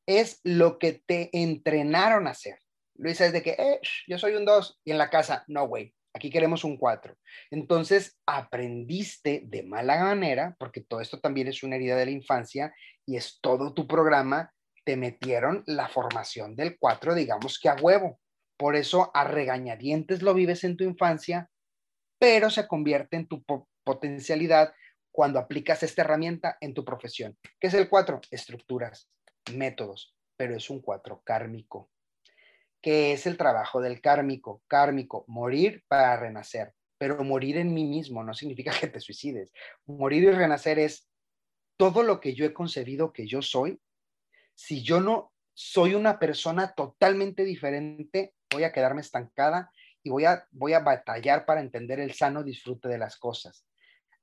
Es lo que te entrenaron a hacer. Luisa es de que, eh, yo soy un 2 y en la casa, no, güey, Aquí queremos un 4. Entonces, aprendiste de mala manera, porque todo esto también es una herida de la infancia y es todo tu programa, te metieron la formación del 4, digamos que a huevo. Por eso a regañadientes lo vives en tu infancia, pero se convierte en tu potencialidad cuando aplicas esta herramienta en tu profesión. ¿Qué es el 4? Estructuras. métodos, pero es un 4 kármico. ¿Qué es el trabajo del kármico? Kármico, morir para renacer. Pero morir en mí mismo no significa que te suicides. Morir y renacer es todo lo que yo he concebido que yo soy. Si yo no soy una persona totalmente diferente, voy a quedarme estancada y voy a, voy a batallar para entender el sano disfrute de las cosas.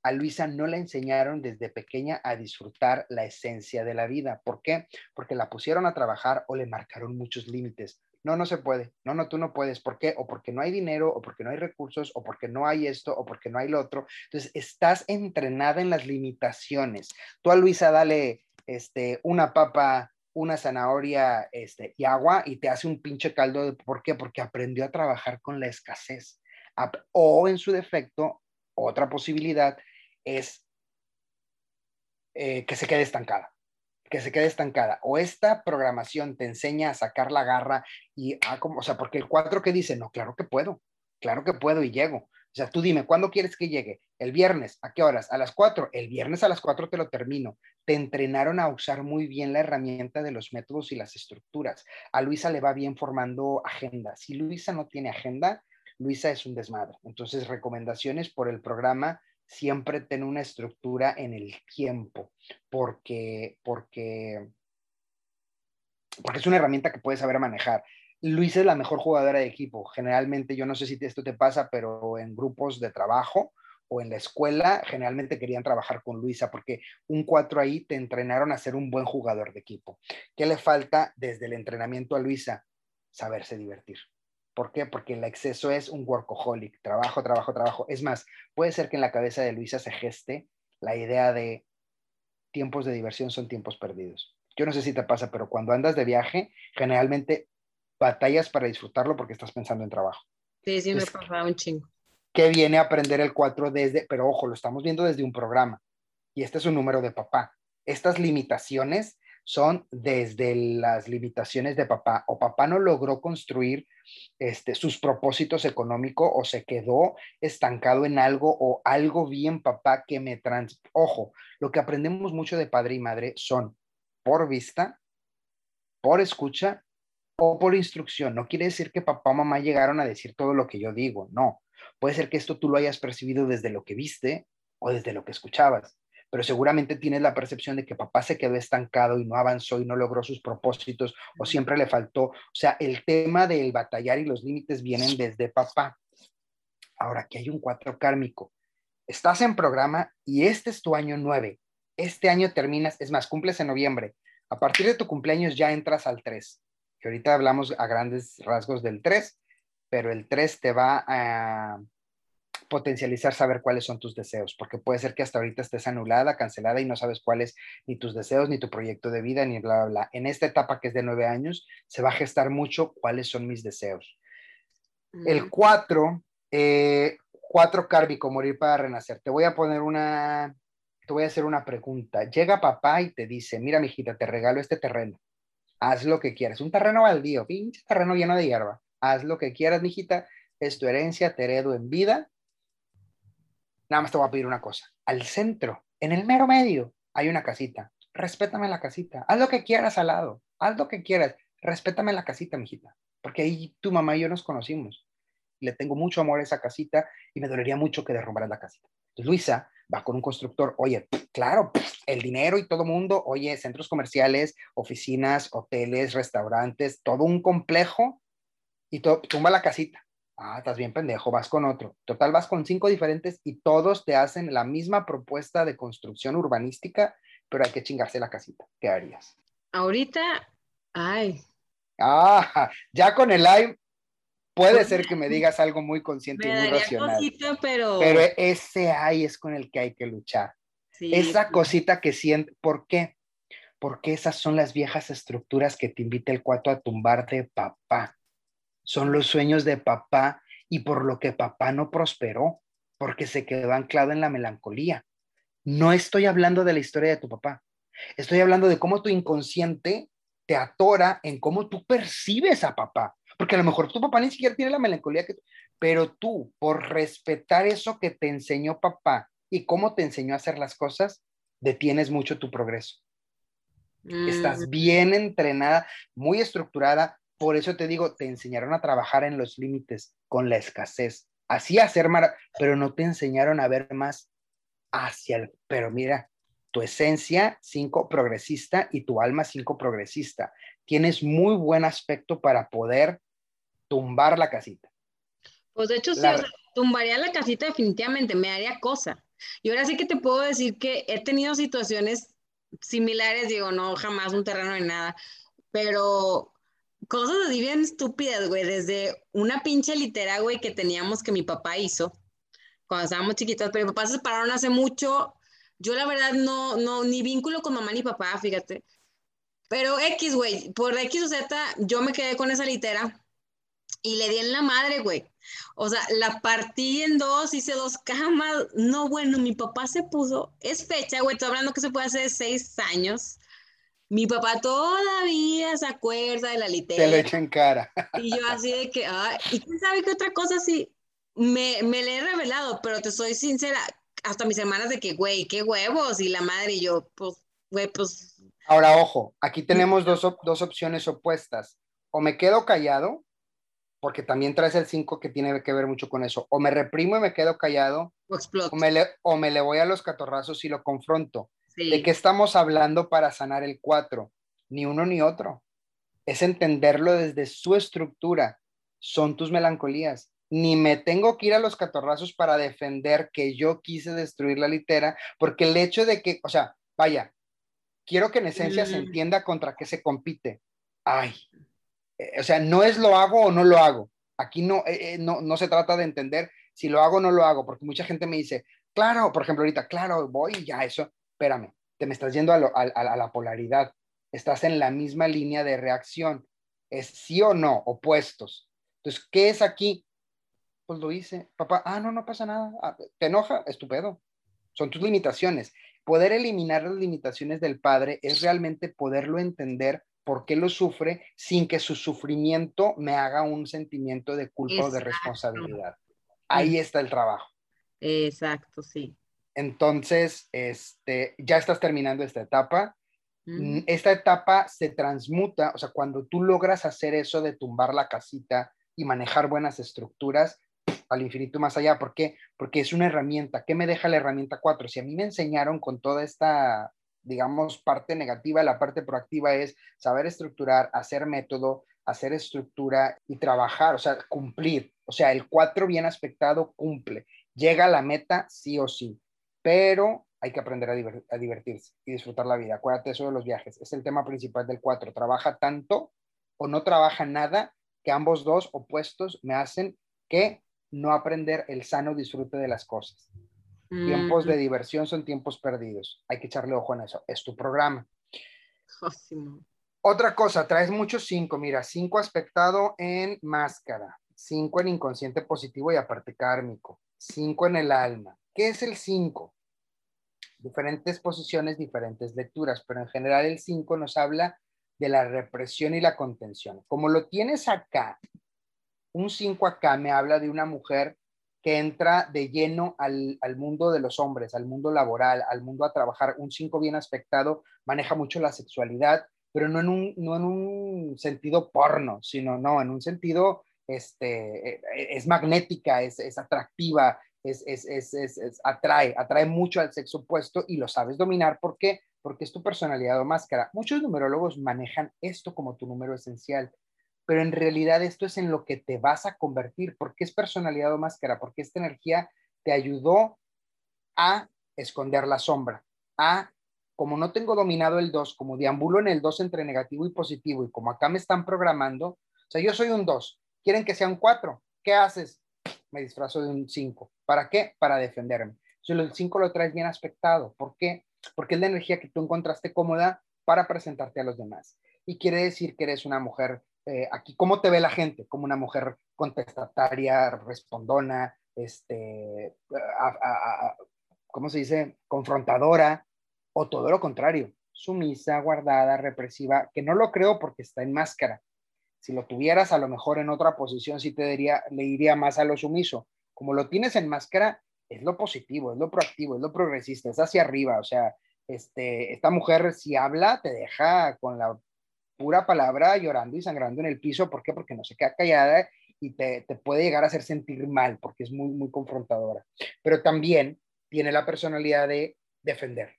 A Luisa no le enseñaron desde pequeña a disfrutar la esencia de la vida. ¿Por qué? Porque la pusieron a trabajar o le marcaron muchos límites. No, no se puede. No, no, tú no puedes. ¿Por qué? O porque no hay dinero, o porque no hay recursos, o porque no hay esto, o porque no hay lo otro. Entonces, estás entrenada en las limitaciones. Tú a Luisa dale este, una papa una zanahoria este, y agua y te hace un pinche caldo. De, ¿Por qué? Porque aprendió a trabajar con la escasez. O en su defecto, otra posibilidad es eh, que se quede estancada. Que se quede estancada. O esta programación te enseña a sacar la garra y, a como, o sea, porque el 4 que dice, no, claro que puedo, claro que puedo y llego. O sea, tú dime, ¿cuándo quieres que llegue? El viernes, ¿a qué horas? A las 4. El viernes a las 4 te lo termino. Te entrenaron a usar muy bien la herramienta de los métodos y las estructuras. A Luisa le va bien formando agenda. Si Luisa no tiene agenda, Luisa es un desmadre. Entonces, recomendaciones por el programa, siempre ten una estructura en el tiempo, porque, porque, porque es una herramienta que puedes saber manejar. Luisa es la mejor jugadora de equipo. Generalmente, yo no sé si esto te pasa, pero en grupos de trabajo o en la escuela, generalmente querían trabajar con Luisa porque un 4 ahí te entrenaron a ser un buen jugador de equipo. ¿Qué le falta desde el entrenamiento a Luisa? Saberse divertir. ¿Por qué? Porque el exceso es un workaholic, trabajo, trabajo, trabajo. Es más, puede ser que en la cabeza de Luisa se geste la idea de tiempos de diversión son tiempos perdidos. Yo no sé si te pasa, pero cuando andas de viaje, generalmente batallas para disfrutarlo porque estás pensando en trabajo. Sí, sí, me pasa un chingo. Que viene a aprender el 4 desde, pero ojo, lo estamos viendo desde un programa y este es un número de papá. Estas limitaciones son desde las limitaciones de papá o papá no logró construir este, sus propósitos económicos o se quedó estancado en algo o algo bien papá que me trans... Ojo, lo que aprendemos mucho de padre y madre son por vista, por escucha o por instrucción. No quiere decir que papá o mamá llegaron a decir todo lo que yo digo, no. Puede ser que esto tú lo hayas percibido desde lo que viste o desde lo que escuchabas, pero seguramente tienes la percepción de que papá se quedó estancado y no avanzó y no logró sus propósitos o siempre le faltó. O sea, el tema del batallar y los límites vienen desde papá. Ahora, aquí hay un cuatro kármico. Estás en programa y este es tu año nueve. Este año terminas, es más, cumples en noviembre. A partir de tu cumpleaños ya entras al 3 ahorita hablamos a grandes rasgos del 3, pero el 3 te va a potencializar saber cuáles son tus deseos, porque puede ser que hasta ahorita estés anulada, cancelada y no sabes cuáles ni tus deseos, ni tu proyecto de vida, ni bla, bla, bla. En esta etapa que es de nueve años, se va a gestar mucho cuáles son mis deseos. El 4, eh, 4 cárbico, morir para renacer. Te voy a poner una, te voy a hacer una pregunta. Llega papá y te dice, mira, mijita, te regalo este terreno haz lo que quieras. Un terreno baldío, pinche terreno lleno de hierba. Haz lo que quieras, mijita. Es tu herencia, te heredo en vida. Nada más te voy a pedir una cosa. Al centro, en el mero medio, hay una casita. Respétame la casita. Haz lo que quieras al lado. Haz lo que quieras. Respétame la casita, mijita. Porque ahí tu mamá y yo nos conocimos. Le tengo mucho amor a esa casita y me dolería mucho que derrumbaras la casita. Luisa va con un constructor. Oye, claro, el dinero y todo mundo, oye, centros comerciales, oficinas, hoteles, restaurantes, todo un complejo y tumba la casita. Ah, estás bien pendejo, vas con otro. Total, vas con cinco diferentes y todos te hacen la misma propuesta de construcción urbanística, pero hay que chingarse la casita. ¿Qué harías? Ahorita, ay. Ah, ya con el live puede ser que me digas algo muy consciente y muy racional. pero... pero ese ay es con el que hay que luchar. Esa cosita que siente, ¿por qué? Porque esas son las viejas estructuras que te invita el cuatro a tumbar de papá. Son los sueños de papá y por lo que papá no prosperó, porque se quedó anclado en la melancolía. No estoy hablando de la historia de tu papá. Estoy hablando de cómo tu inconsciente te atora en cómo tú percibes a papá. Porque a lo mejor tu papá ni siquiera tiene la melancolía que pero tú, por respetar eso que te enseñó papá y cómo te enseñó a hacer las cosas, detienes mucho tu progreso. Estás mm. bien entrenada, muy estructurada. Por eso te digo, te enseñaron a trabajar en los límites, con la escasez. Así hacer mar, pero no te enseñaron a ver más hacia el. Pero mira, tu esencia, cinco progresista, y tu alma, cinco progresista. Tienes muy buen aspecto para poder tumbar la casita. Pues de hecho, sí, tumbaría la casita definitivamente, me haría cosa. Y ahora sí que te puedo decir que he tenido situaciones similares, digo, no jamás un terreno de nada, pero cosas así bien estúpidas, güey, desde una pinche litera, güey, que teníamos que mi papá hizo cuando estábamos chiquitas, pero mi papá se separaron hace mucho. Yo la verdad no, no, ni vínculo con mamá ni papá, fíjate. Pero X, güey, por X o Z, yo me quedé con esa litera y le di en la madre, güey. O sea, la partí en dos, hice dos camas. No, bueno, mi papá se puso, es fecha, güey, estoy hablando que se puede hacer seis años. Mi papá todavía se acuerda de la litera. Te lo echa en cara. Y yo así de que, ay, y quién sabe qué otra cosa sí, me, me le he revelado, pero te soy sincera, hasta mis hermanas de que, güey, qué huevos, y la madre y yo, pues, güey, pues... Ahora, ojo, aquí tenemos dos, dos opciones opuestas. O me quedo callado porque también traes el 5 que tiene que ver mucho con eso. O me reprimo y me quedo callado, o, o, me, le, o me le voy a los catorrazos y lo confronto. ¿De qué estamos hablando para sanar el 4? Ni uno ni otro. Es entenderlo desde su estructura. Son tus melancolías. Ni me tengo que ir a los catorrazos para defender que yo quise destruir la litera, porque el hecho de que, o sea, vaya, quiero que en esencia se mm. entienda contra qué se compite. Ay, eh, o sea, no es lo hago o no lo hago. Aquí no, eh, eh, no, no se trata de entender si lo hago o no lo hago, porque mucha gente me dice, claro, por ejemplo, ahorita, claro, voy ya, eso, espérame, te me estás yendo a, a, la polaridad, estás en la misma línea de reacción, es sí o no, opuestos. Entonces, ¿qué es aquí? Pues lo hice, papá, ah, no, no pasa nada, ah, te enoja, estupendo, son tus limitaciones. Poder eliminar las limitaciones del padre es realmente poderlo entender por qué lo sufre sin que su sufrimiento me haga un sentimiento de culpa o de responsabilidad. Ahí está el trabajo. Exacto, sí. Entonces, este, ya estás terminando esta etapa. Mm. Esta etapa se transmuta, o sea, cuando tú logras hacer eso de tumbar la casita y manejar buenas estructuras al infinito más allá. ¿Por qué? Porque es una herramienta. ¿Qué me deja la herramienta 4? Si a mí me enseñaron con toda esta digamos, parte negativa, la parte proactiva es saber estructurar, hacer método, hacer estructura y trabajar, o sea, cumplir. O sea, el 4 bien aspectado cumple. Llega a la meta sí o sí, pero hay que aprender a, divertirse y disfrutar la vida. Acuérdate eso de los viajes. Es el tema principal del 4. Trabaja tanto o no trabaja nada que ambos dos opuestos me hacen que no aprender el sano disfrute de las cosas. Tiempos de diversión son tiempos perdidos. Hay que echarle ojo en eso. Es tu programa. Otra cosa, traes muchos cinco. Mira, cinco aspectado en máscara, cinco en inconsciente positivo y aparte kármico, cinco en el alma. ¿Qué es el cinco? Diferentes posiciones, diferentes lecturas, pero en general el cinco nos habla de la represión y la contención. Como lo tienes acá, un cinco acá me habla de una mujer que entra de lleno al, mundo de los hombres, al mundo laboral, al mundo a trabajar. Un 5 bien aspectado maneja mucho la sexualidad, pero no en un, no en un sentido porno, sino no, en un sentido, este, es magnética, es, es atractiva, es, es, atrae, atrae mucho al sexo opuesto y lo sabes dominar. ¿Por qué? Porque es tu personalidad o máscara. Muchos numerólogos manejan esto como tu número esencial pero en realidad esto es en lo que te vas a convertir, porque es personalidad o máscara, porque esta energía te ayudó a esconder la sombra, a, como no tengo dominado el 2, como deambulo en el 2 entre negativo y positivo, y como acá me están programando, o sea, yo soy un 2, quieren que sea un 4, ¿qué haces? Me disfrazo de un 5. ¿Para qué? Para defenderme. Si el 5 lo traes bien aspectado, ¿por qué? Porque es la energía que tú encontraste cómoda para presentarte a los demás. Y quiere decir que eres una mujer eh, aquí, ¿cómo te ve la gente? Como una mujer contestataria, respondona, este, ¿cómo se dice? Confrontadora, o todo lo contrario, sumisa, guardada, represiva, que no lo creo porque está en máscara. Si lo tuvieras a lo mejor en otra posición, sí te diría, le iría más a lo sumiso. Como lo tienes en máscara, es lo positivo, es lo proactivo, es lo progresista, es hacia arriba, o sea, este, esta mujer si habla te deja con la pura palabra llorando y sangrando en el piso. ¿Por qué? Porque no se queda callada y te, te puede llegar a hacer sentir mal porque es muy, muy confrontadora. Pero también tiene la personalidad de defender.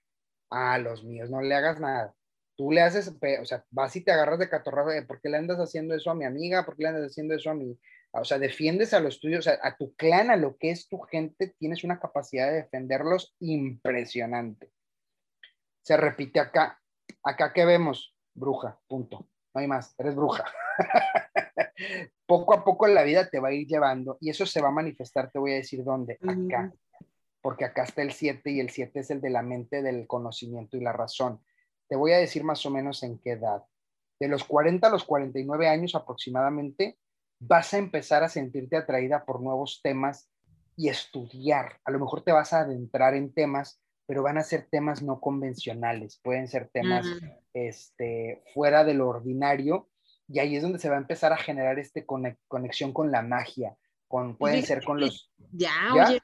A los míos no le hagas nada. Tú le haces, o sea, vas y te agarras de catorra, ¿por qué le andas haciendo eso a mi amiga? ¿Por qué le andas haciendo eso a mi, o sea, defiendes a los tuyos, sea, a tu clan, a lo que es tu gente, tienes una capacidad de defenderlos impresionante. Se repite acá. Acá que vemos, bruja, punto. No hay más, eres bruja. poco a poco la vida te va a ir llevando y eso se va a manifestar, te voy a decir dónde, acá. Porque acá está el 7 y el 7 es el de la mente, del conocimiento y la razón. Te voy a decir más o menos en qué edad. De los 40 a los 49 años aproximadamente, vas a empezar a sentirte atraída por nuevos temas y estudiar. A lo mejor te vas a adentrar en temas, pero van a ser temas no convencionales, pueden ser temas este, fuera de lo ordinario y ahí es donde se va a empezar a generar este conexión con la magia, con, pueden ser con los... Ya, oye.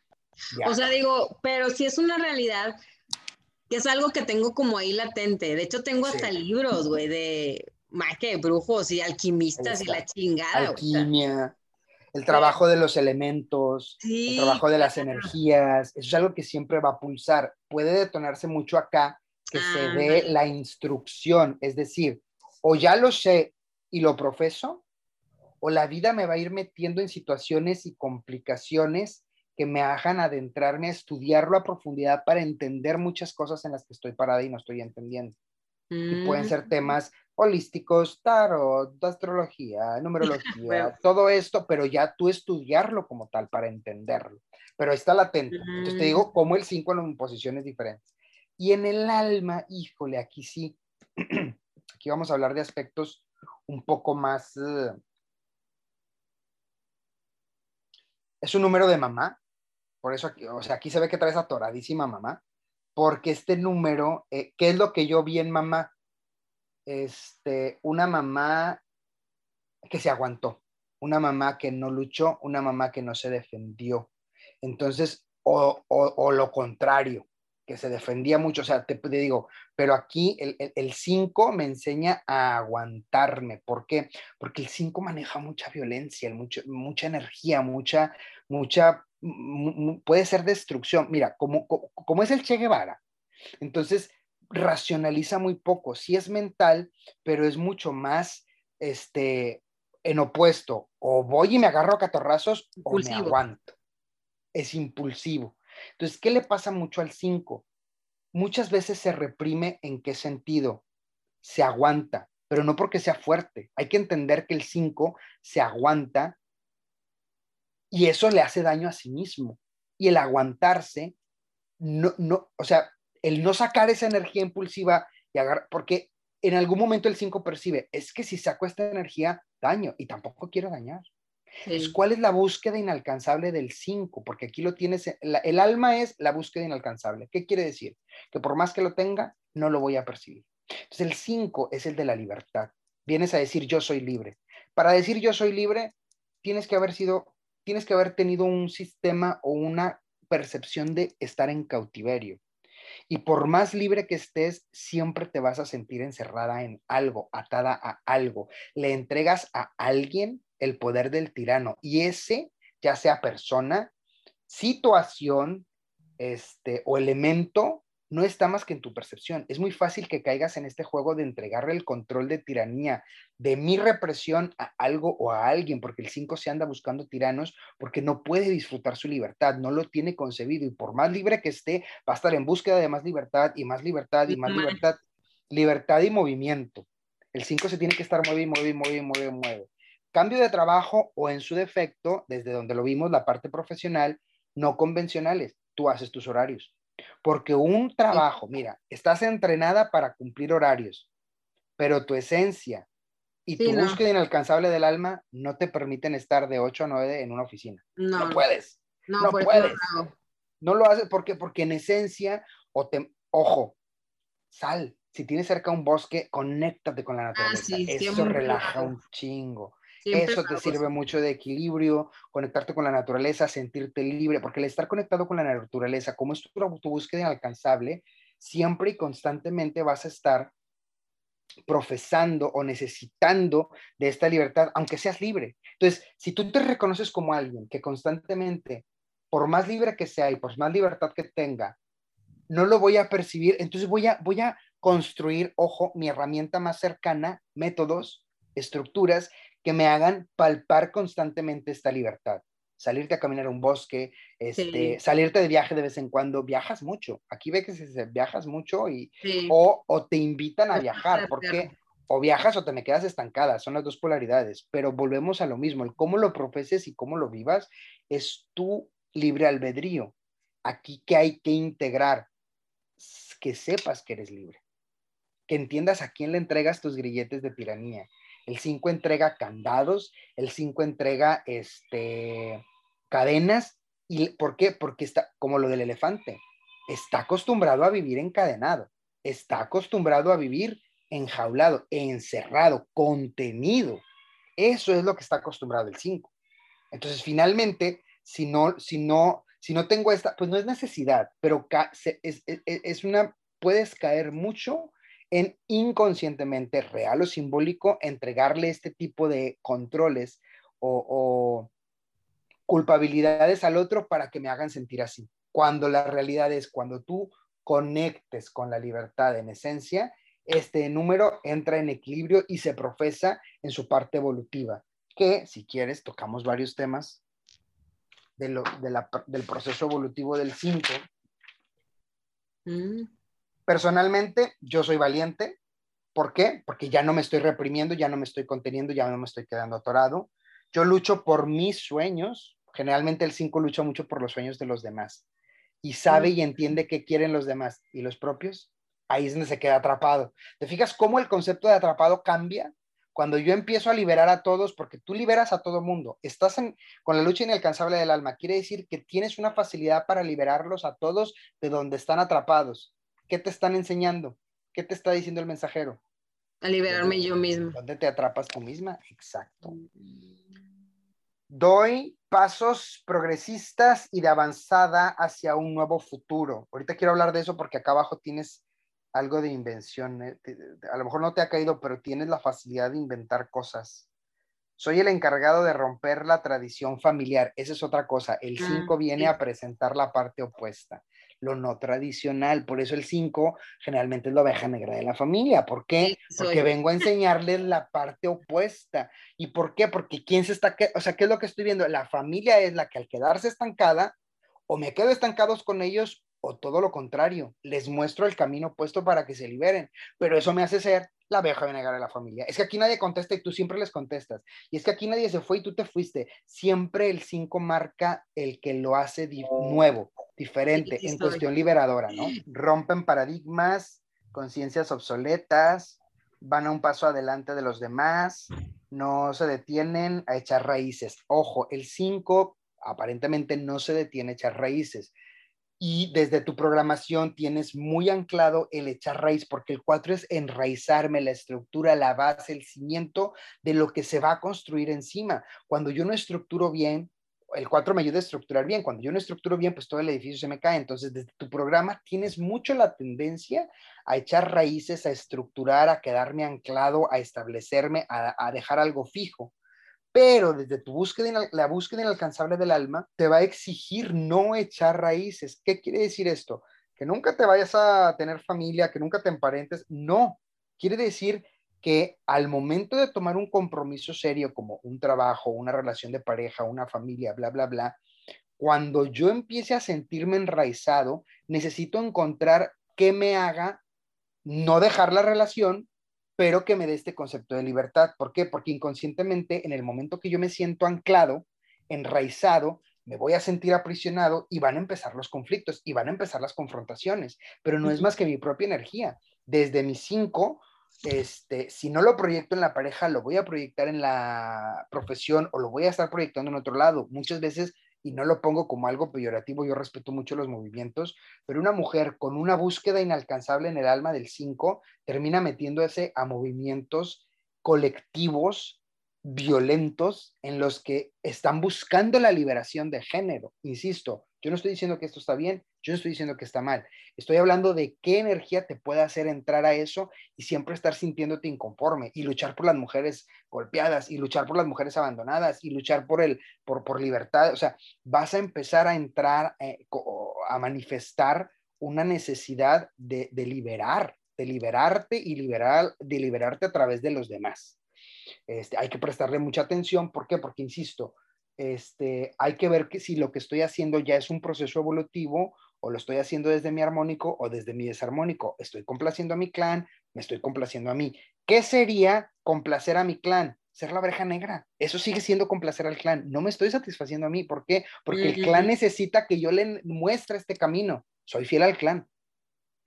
O sea, digo, pero si es una realidad que es algo que tengo como ahí latente. De hecho, tengo hasta libros, güey, de más que brujos y alquimistas y la chingada. Alquimia, el trabajo de los elementos, el trabajo de las energías, eso es algo que siempre va a pulsar. Puede detonarse mucho acá que se dé la instrucción, es decir, o ya lo sé y lo profeso, o la vida me va a ir metiendo en situaciones y complicaciones que me hagan adentrarme a estudiarlo a profundidad para entender muchas cosas en las que estoy parada y no estoy entendiendo. Y pueden ser mm. temas holísticos, tarot, astrología, numerología, todo esto, pero ya tú estudiarlo como tal para entenderlo. Pero está latente. Entonces te digo, mm. como el 5 en posiciones diferentes. Y en el alma, híjole, aquí sí, aquí vamos a hablar de aspectos un poco más... Eh, es un número de mamá, por eso aquí, o sea, aquí se ve que traes atoradísima mamá, porque este número, eh, ¿qué es lo que yo vi en mamá? este, una mamá que se aguantó, una mamá que no luchó, una mamá que no se defendió. Entonces, o, lo contrario, que se defendía mucho, o sea, te, digo, pero aquí el 5 me enseña a aguantarme. ¿Por qué? Porque el 5 maneja mucha violencia, mucho, mucha energía, mucha, mucha, puede ser destrucción. Mira, como, como es el Che Guevara, entonces racionaliza muy poco. Sí es mental, pero es mucho más este, en opuesto. O voy y me agarro a catorrazos o me aguanto. Es impulsivo. Entonces, ¿qué le pasa mucho al 5? Muchas veces se reprime en qué sentido? Se aguanta, pero no porque sea fuerte. Hay que entender que el 5 se aguanta y eso le hace daño a sí mismo. Y el aguantarse, no, no, o sea, el no sacar esa energía impulsiva y agarrar, porque en algún momento el 5 percibe, es que si saco esta energía, daño y tampoco quiero dañar. ¿cuál es la búsqueda inalcanzable del 5? Porque aquí lo tienes, el alma es la búsqueda inalcanzable. ¿Qué quiere decir? Que por más que lo tenga, no lo voy a percibir. Entonces el 5 es el de la libertad. Vienes a decir yo soy libre. Para decir yo soy libre, tienes que haber sido, tienes que haber tenido un sistema o una percepción de estar en cautiverio. Y por más libre que estés, siempre te vas a sentir encerrada en algo, atada a algo. Le entregas a alguien el poder del tirano y ese, ya sea persona, situación, este, o elemento, no está más que en tu percepción. Es muy fácil que caigas en este juego de entregarle el control de tiranía, de mi represión a algo o a alguien, porque el 5 se anda buscando tiranos porque no puede disfrutar su libertad, no lo tiene concebido y por más libre que esté, va a estar en búsqueda de más libertad y más libertad y más libertad, libertad y movimiento. El 5 se tiene que estar mueve y mueve y mueve y mueve. Cambio de trabajo o en su defecto, desde donde lo vimos, la parte profesional, no convencionales. Tú haces tus horarios porque un trabajo, mira, estás entrenada para cumplir horarios, pero tu esencia y tu búsqueda inalcanzable del alma no te permiten estar de 8 a 9 en una oficina. No, puedes. No, pues, puedes. No, lo haces porque, porque en esencia, o te, ojo, sal. Si tienes cerca un bosque, conéctate con la ah, naturaleza. Eso relaja un chingo. Eso te sirve mucho de equilibrio, conectarte con la naturaleza, sentirte libre, porque el estar conectado con la naturaleza, como es tu, búsqueda inalcanzable, siempre y constantemente vas a estar profesando o necesitando de esta libertad, aunque seas libre. Entonces, si tú te reconoces como alguien que constantemente, por más libre que sea y por más libertad que tenga, no lo voy a percibir, entonces voy a, voy a construir, ojo, mi herramienta más cercana, métodos, estructuras que me hagan palpar constantemente esta libertad salirte a caminar a un bosque, este, salirte de viaje de vez en cuando, viajas mucho. Aquí ve que si viajas mucho y, o, o, te invitan a viajar, porque o viajas o te me quedas estancada, son las dos polaridades, pero volvemos a lo mismo, el cómo lo profeses y cómo lo vivas es tu libre albedrío. Aquí que hay que integrar, que sepas que eres libre, que entiendas a quién le entregas tus grilletes de tiranía. El 5 entrega candados, el 5 entrega este, cadenas. ¿Y por qué? Porque está como lo del elefante. Está acostumbrado a vivir encadenado, está acostumbrado a vivir enjaulado, encerrado, contenido. Eso es lo que está acostumbrado el 5. Entonces, finalmente, si no, si no, si no tengo esta, pues no es necesidad, pero es, es una, puedes caer mucho en inconscientemente real o simbólico entregarle este tipo de controles o, culpabilidades al otro para que me hagan sentir así. Cuando la realidad es cuando tú conectes con la libertad en esencia, este número entra en equilibrio y se profesa en su parte evolutiva, que si quieres tocamos varios temas de lo, del proceso evolutivo del 5. Mm. Personalmente, yo soy valiente. ¿Por qué? Porque ya no me estoy reprimiendo, ya no me estoy conteniendo, ya no me estoy quedando atorado. Yo lucho por mis sueños, generalmente el 5 lucha mucho por los sueños de los demás y sabe y entiende qué quieren los demás y los propios, ahí es donde se queda atrapado. ¿Te fijas cómo el concepto de atrapado cambia? Cuando yo empiezo a liberar a todos, porque tú liberas a todo mundo, estás con la lucha inalcanzable del alma, quiere decir que tienes una facilidad para liberarlos a todos de donde están atrapados. ¿Qué te están enseñando? ¿Qué te está diciendo el mensajero? A liberarme yo mismo. ¿Dónde te atrapas tú misma? Exacto. Doy pasos progresistas y de avanzada hacia un nuevo futuro. Ahorita quiero hablar de eso porque acá abajo tienes algo de invención. Eh, a lo mejor no te ha caído, pero tienes la facilidad de inventar cosas. Soy el encargado de romper la tradición familiar. Esa es otra cosa. El 5 ah, viene a presentar la parte opuesta lo no tradicional. Por eso el 5 generalmente es la oveja negra de la familia. ¿Por qué? Porque vengo a enseñarles la parte opuesta. ¿Y por qué? Porque quién se está, o sea, ¿qué es lo que estoy viendo? La familia es la que al quedarse estancada, o me quedo estancados con ellos, o todo lo contrario, les muestro el camino opuesto para que se liberen. Pero eso me hace ser la abeja negra de la familia. Es que aquí nadie contesta y tú siempre les contestas. Y es que aquí nadie se fue y tú te fuiste. Siempre el 5 marca el que lo hace nuevo diferente, en cuestión liberadora, ¿no? Rompen paradigmas, conciencias obsoletas, van a un paso adelante de los demás, no se detienen a echar raíces. Ojo, el 5 aparentemente no se detiene a echar raíces. Y desde tu programación tienes muy anclado el echar raíz, porque el 4 es enraizarme, la estructura, la base, el cimiento de lo que se va a construir encima. Cuando yo no estructuro bien, el 4 me ayuda a estructurar bien. Cuando yo no estructuro bien, pues todo el edificio se me cae. Entonces, desde tu programa tienes mucho la tendencia a echar raíces, a estructurar, a quedarme anclado, a establecerme, a, dejar algo fijo. Pero desde tu búsqueda, la búsqueda inalcanzable del alma, te va a exigir no echar raíces. ¿Qué quiere decir esto? Que nunca te vayas a tener familia, que nunca te emparentes. No. Quiere decir que al momento de tomar un compromiso serio como un trabajo, una relación de pareja, una familia, bla, bla, bla, cuando yo empiece a sentirme enraizado, necesito encontrar qué me haga no dejar la relación, pero que me dé este concepto de libertad. ¿Por qué? Porque inconscientemente, en el momento que yo me siento anclado, enraizado, me voy a sentir aprisionado y van a empezar los conflictos y van a empezar las confrontaciones, pero no es más que mi propia energía. Desde mis cinco, este, si no lo proyecto en la pareja, lo voy a proyectar en la profesión o lo voy a estar proyectando en otro lado. Muchas veces, y no lo pongo como algo peyorativo, yo respeto mucho los movimientos, pero una mujer con una búsqueda inalcanzable en el alma del 5 termina metiéndose a movimientos colectivos violentos en los que están buscando la liberación de género. Insisto, Yo no estoy diciendo que esto está bien, yo no estoy diciendo que está mal. Estoy hablando de qué energía te puede hacer entrar a eso y siempre estar sintiéndote inconforme y luchar por las mujeres golpeadas y luchar por las mujeres abandonadas y luchar por el por, por libertad. O sea, vas a empezar a entrar eh, a manifestar una necesidad de, de liberar, de liberarte y liberar, de liberarte a través de los demás. Este, hay que prestarle mucha atención. ¿Por qué? Porque, insisto, este, hay que ver que si lo que estoy haciendo ya es un proceso evolutivo o lo estoy haciendo desde mi armónico o desde mi desarmónico. Estoy complaciendo a mi clan, me estoy complaciendo a mí. ¿Qué sería complacer a mi clan? Ser la oveja negra. Eso sigue siendo complacer al clan. No me estoy satisfaciendo a mí. ¿Por qué? Porque el clan necesita que yo le muestre este camino. Soy fiel al clan.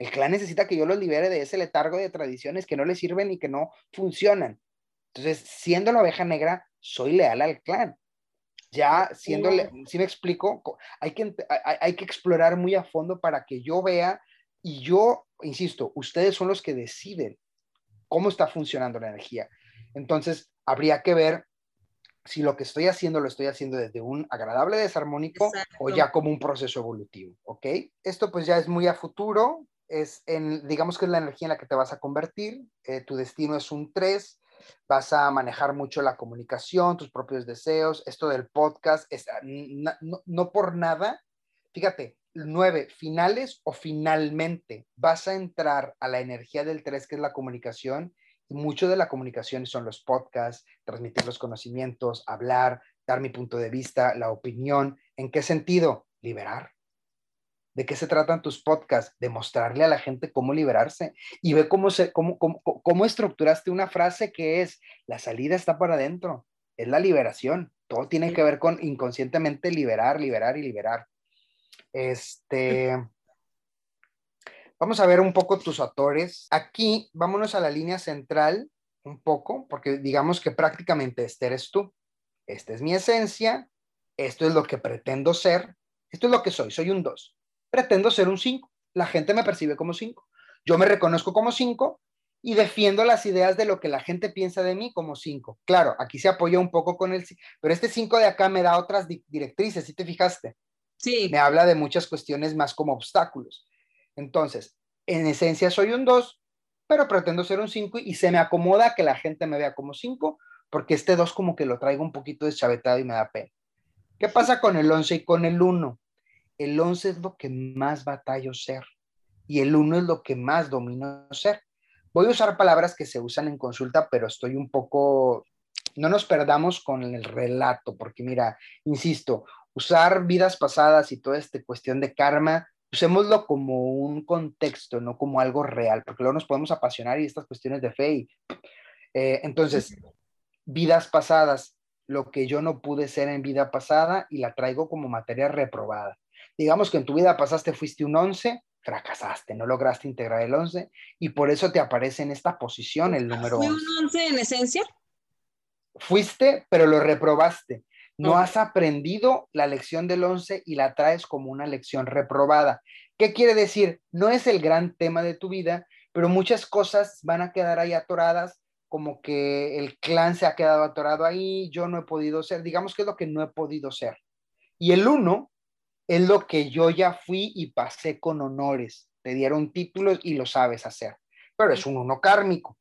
El clan necesita que yo los libere de ese letargo de tradiciones que no le sirven y que no funcionan. Entonces, siendo la oveja negra, soy leal al clan. Ya siendo, si me explico, hay que, hay, que explorar muy a fondo para que yo vea y yo, insisto, ustedes son los que deciden cómo está funcionando la energía. Entonces, habría que ver si lo que estoy haciendo lo estoy haciendo desde un agradable desarmónico o ya como un proceso evolutivo, ¿ok? Esto pues ya es muy a futuro, es en, digamos que es la energía en la que te vas a convertir, eh, tu destino es un 3, vas a manejar mucho la comunicación, tus propios deseos, esto del podcast, ah, no, por nada, fíjate, nueve, finales o finalmente, vas a entrar a la energía del tres, que es la comunicación, y mucho de la comunicación son los podcasts, transmitir los conocimientos, hablar, dar mi punto de vista, la opinión. ¿En qué sentido? Liberar. ¿De qué se tratan tus podcasts? De mostrarle a la gente cómo liberarse y ve cómo, se, cómo, cómo, estructuraste una frase que es, la salida está para adentro, es la liberación. Todo tiene que ver con inconscientemente liberar, liberar y liberar. Este, vamos a ver un poco tus autores. Aquí, vámonos a la línea central un poco, porque digamos que prácticamente este eres tú. Esta es mi esencia, esto es lo que pretendo ser, esto es lo que soy, soy un 2 pretendo ser un 5. La gente me percibe como 5. Yo me reconozco como 5 y defiendo las ideas de lo que la gente piensa de mí como 5. Claro, aquí se apoya un poco con el... Pero este 5 de acá me da otras directrices, ¿sí te fijaste? Sí. Me habla de muchas cuestiones más como obstáculos. Entonces, en esencia soy un 2, pero pretendo ser un 5 y se me acomoda que la gente me vea como 5, porque este 2 como que lo traigo un poquito deschavetado y me da pena. ¿Qué pasa con el 11 y con el 1? El 11 es lo que más batallo ser y el 1 es lo que más domino ser. Voy a usar palabras que se usan en consulta, pero estoy un poco, no nos perdamos con el relato, porque mira, insisto, usar vidas pasadas y toda esta cuestión de karma, usémoslo como un contexto, no como algo real, porque luego nos podemos apasionar y estas cuestiones de fe. Eh, entonces, vidas pasadas, lo que yo no pude ser en vida pasada y la traigo como materia reprobada digamos que en tu vida pasaste, fuiste un 11, fracasaste, no lograste integrar el 11 y por eso te aparece en esta posición el número 11. ¿Fui un 11 en esencia? Fuiste, pero lo reprobaste. No has aprendido la lección del 11 y la traes como una lección reprobada. ¿Qué quiere decir? No es el gran tema de tu vida, pero muchas cosas van a quedar ahí atoradas, como que el clan se ha quedado atorado ahí, yo no he podido ser, digamos que es lo que no he podido ser. Y el 1 es lo que yo ya fui y pasé con honores. Te dieron títulos y lo sabes hacer, pero es un uno kármico.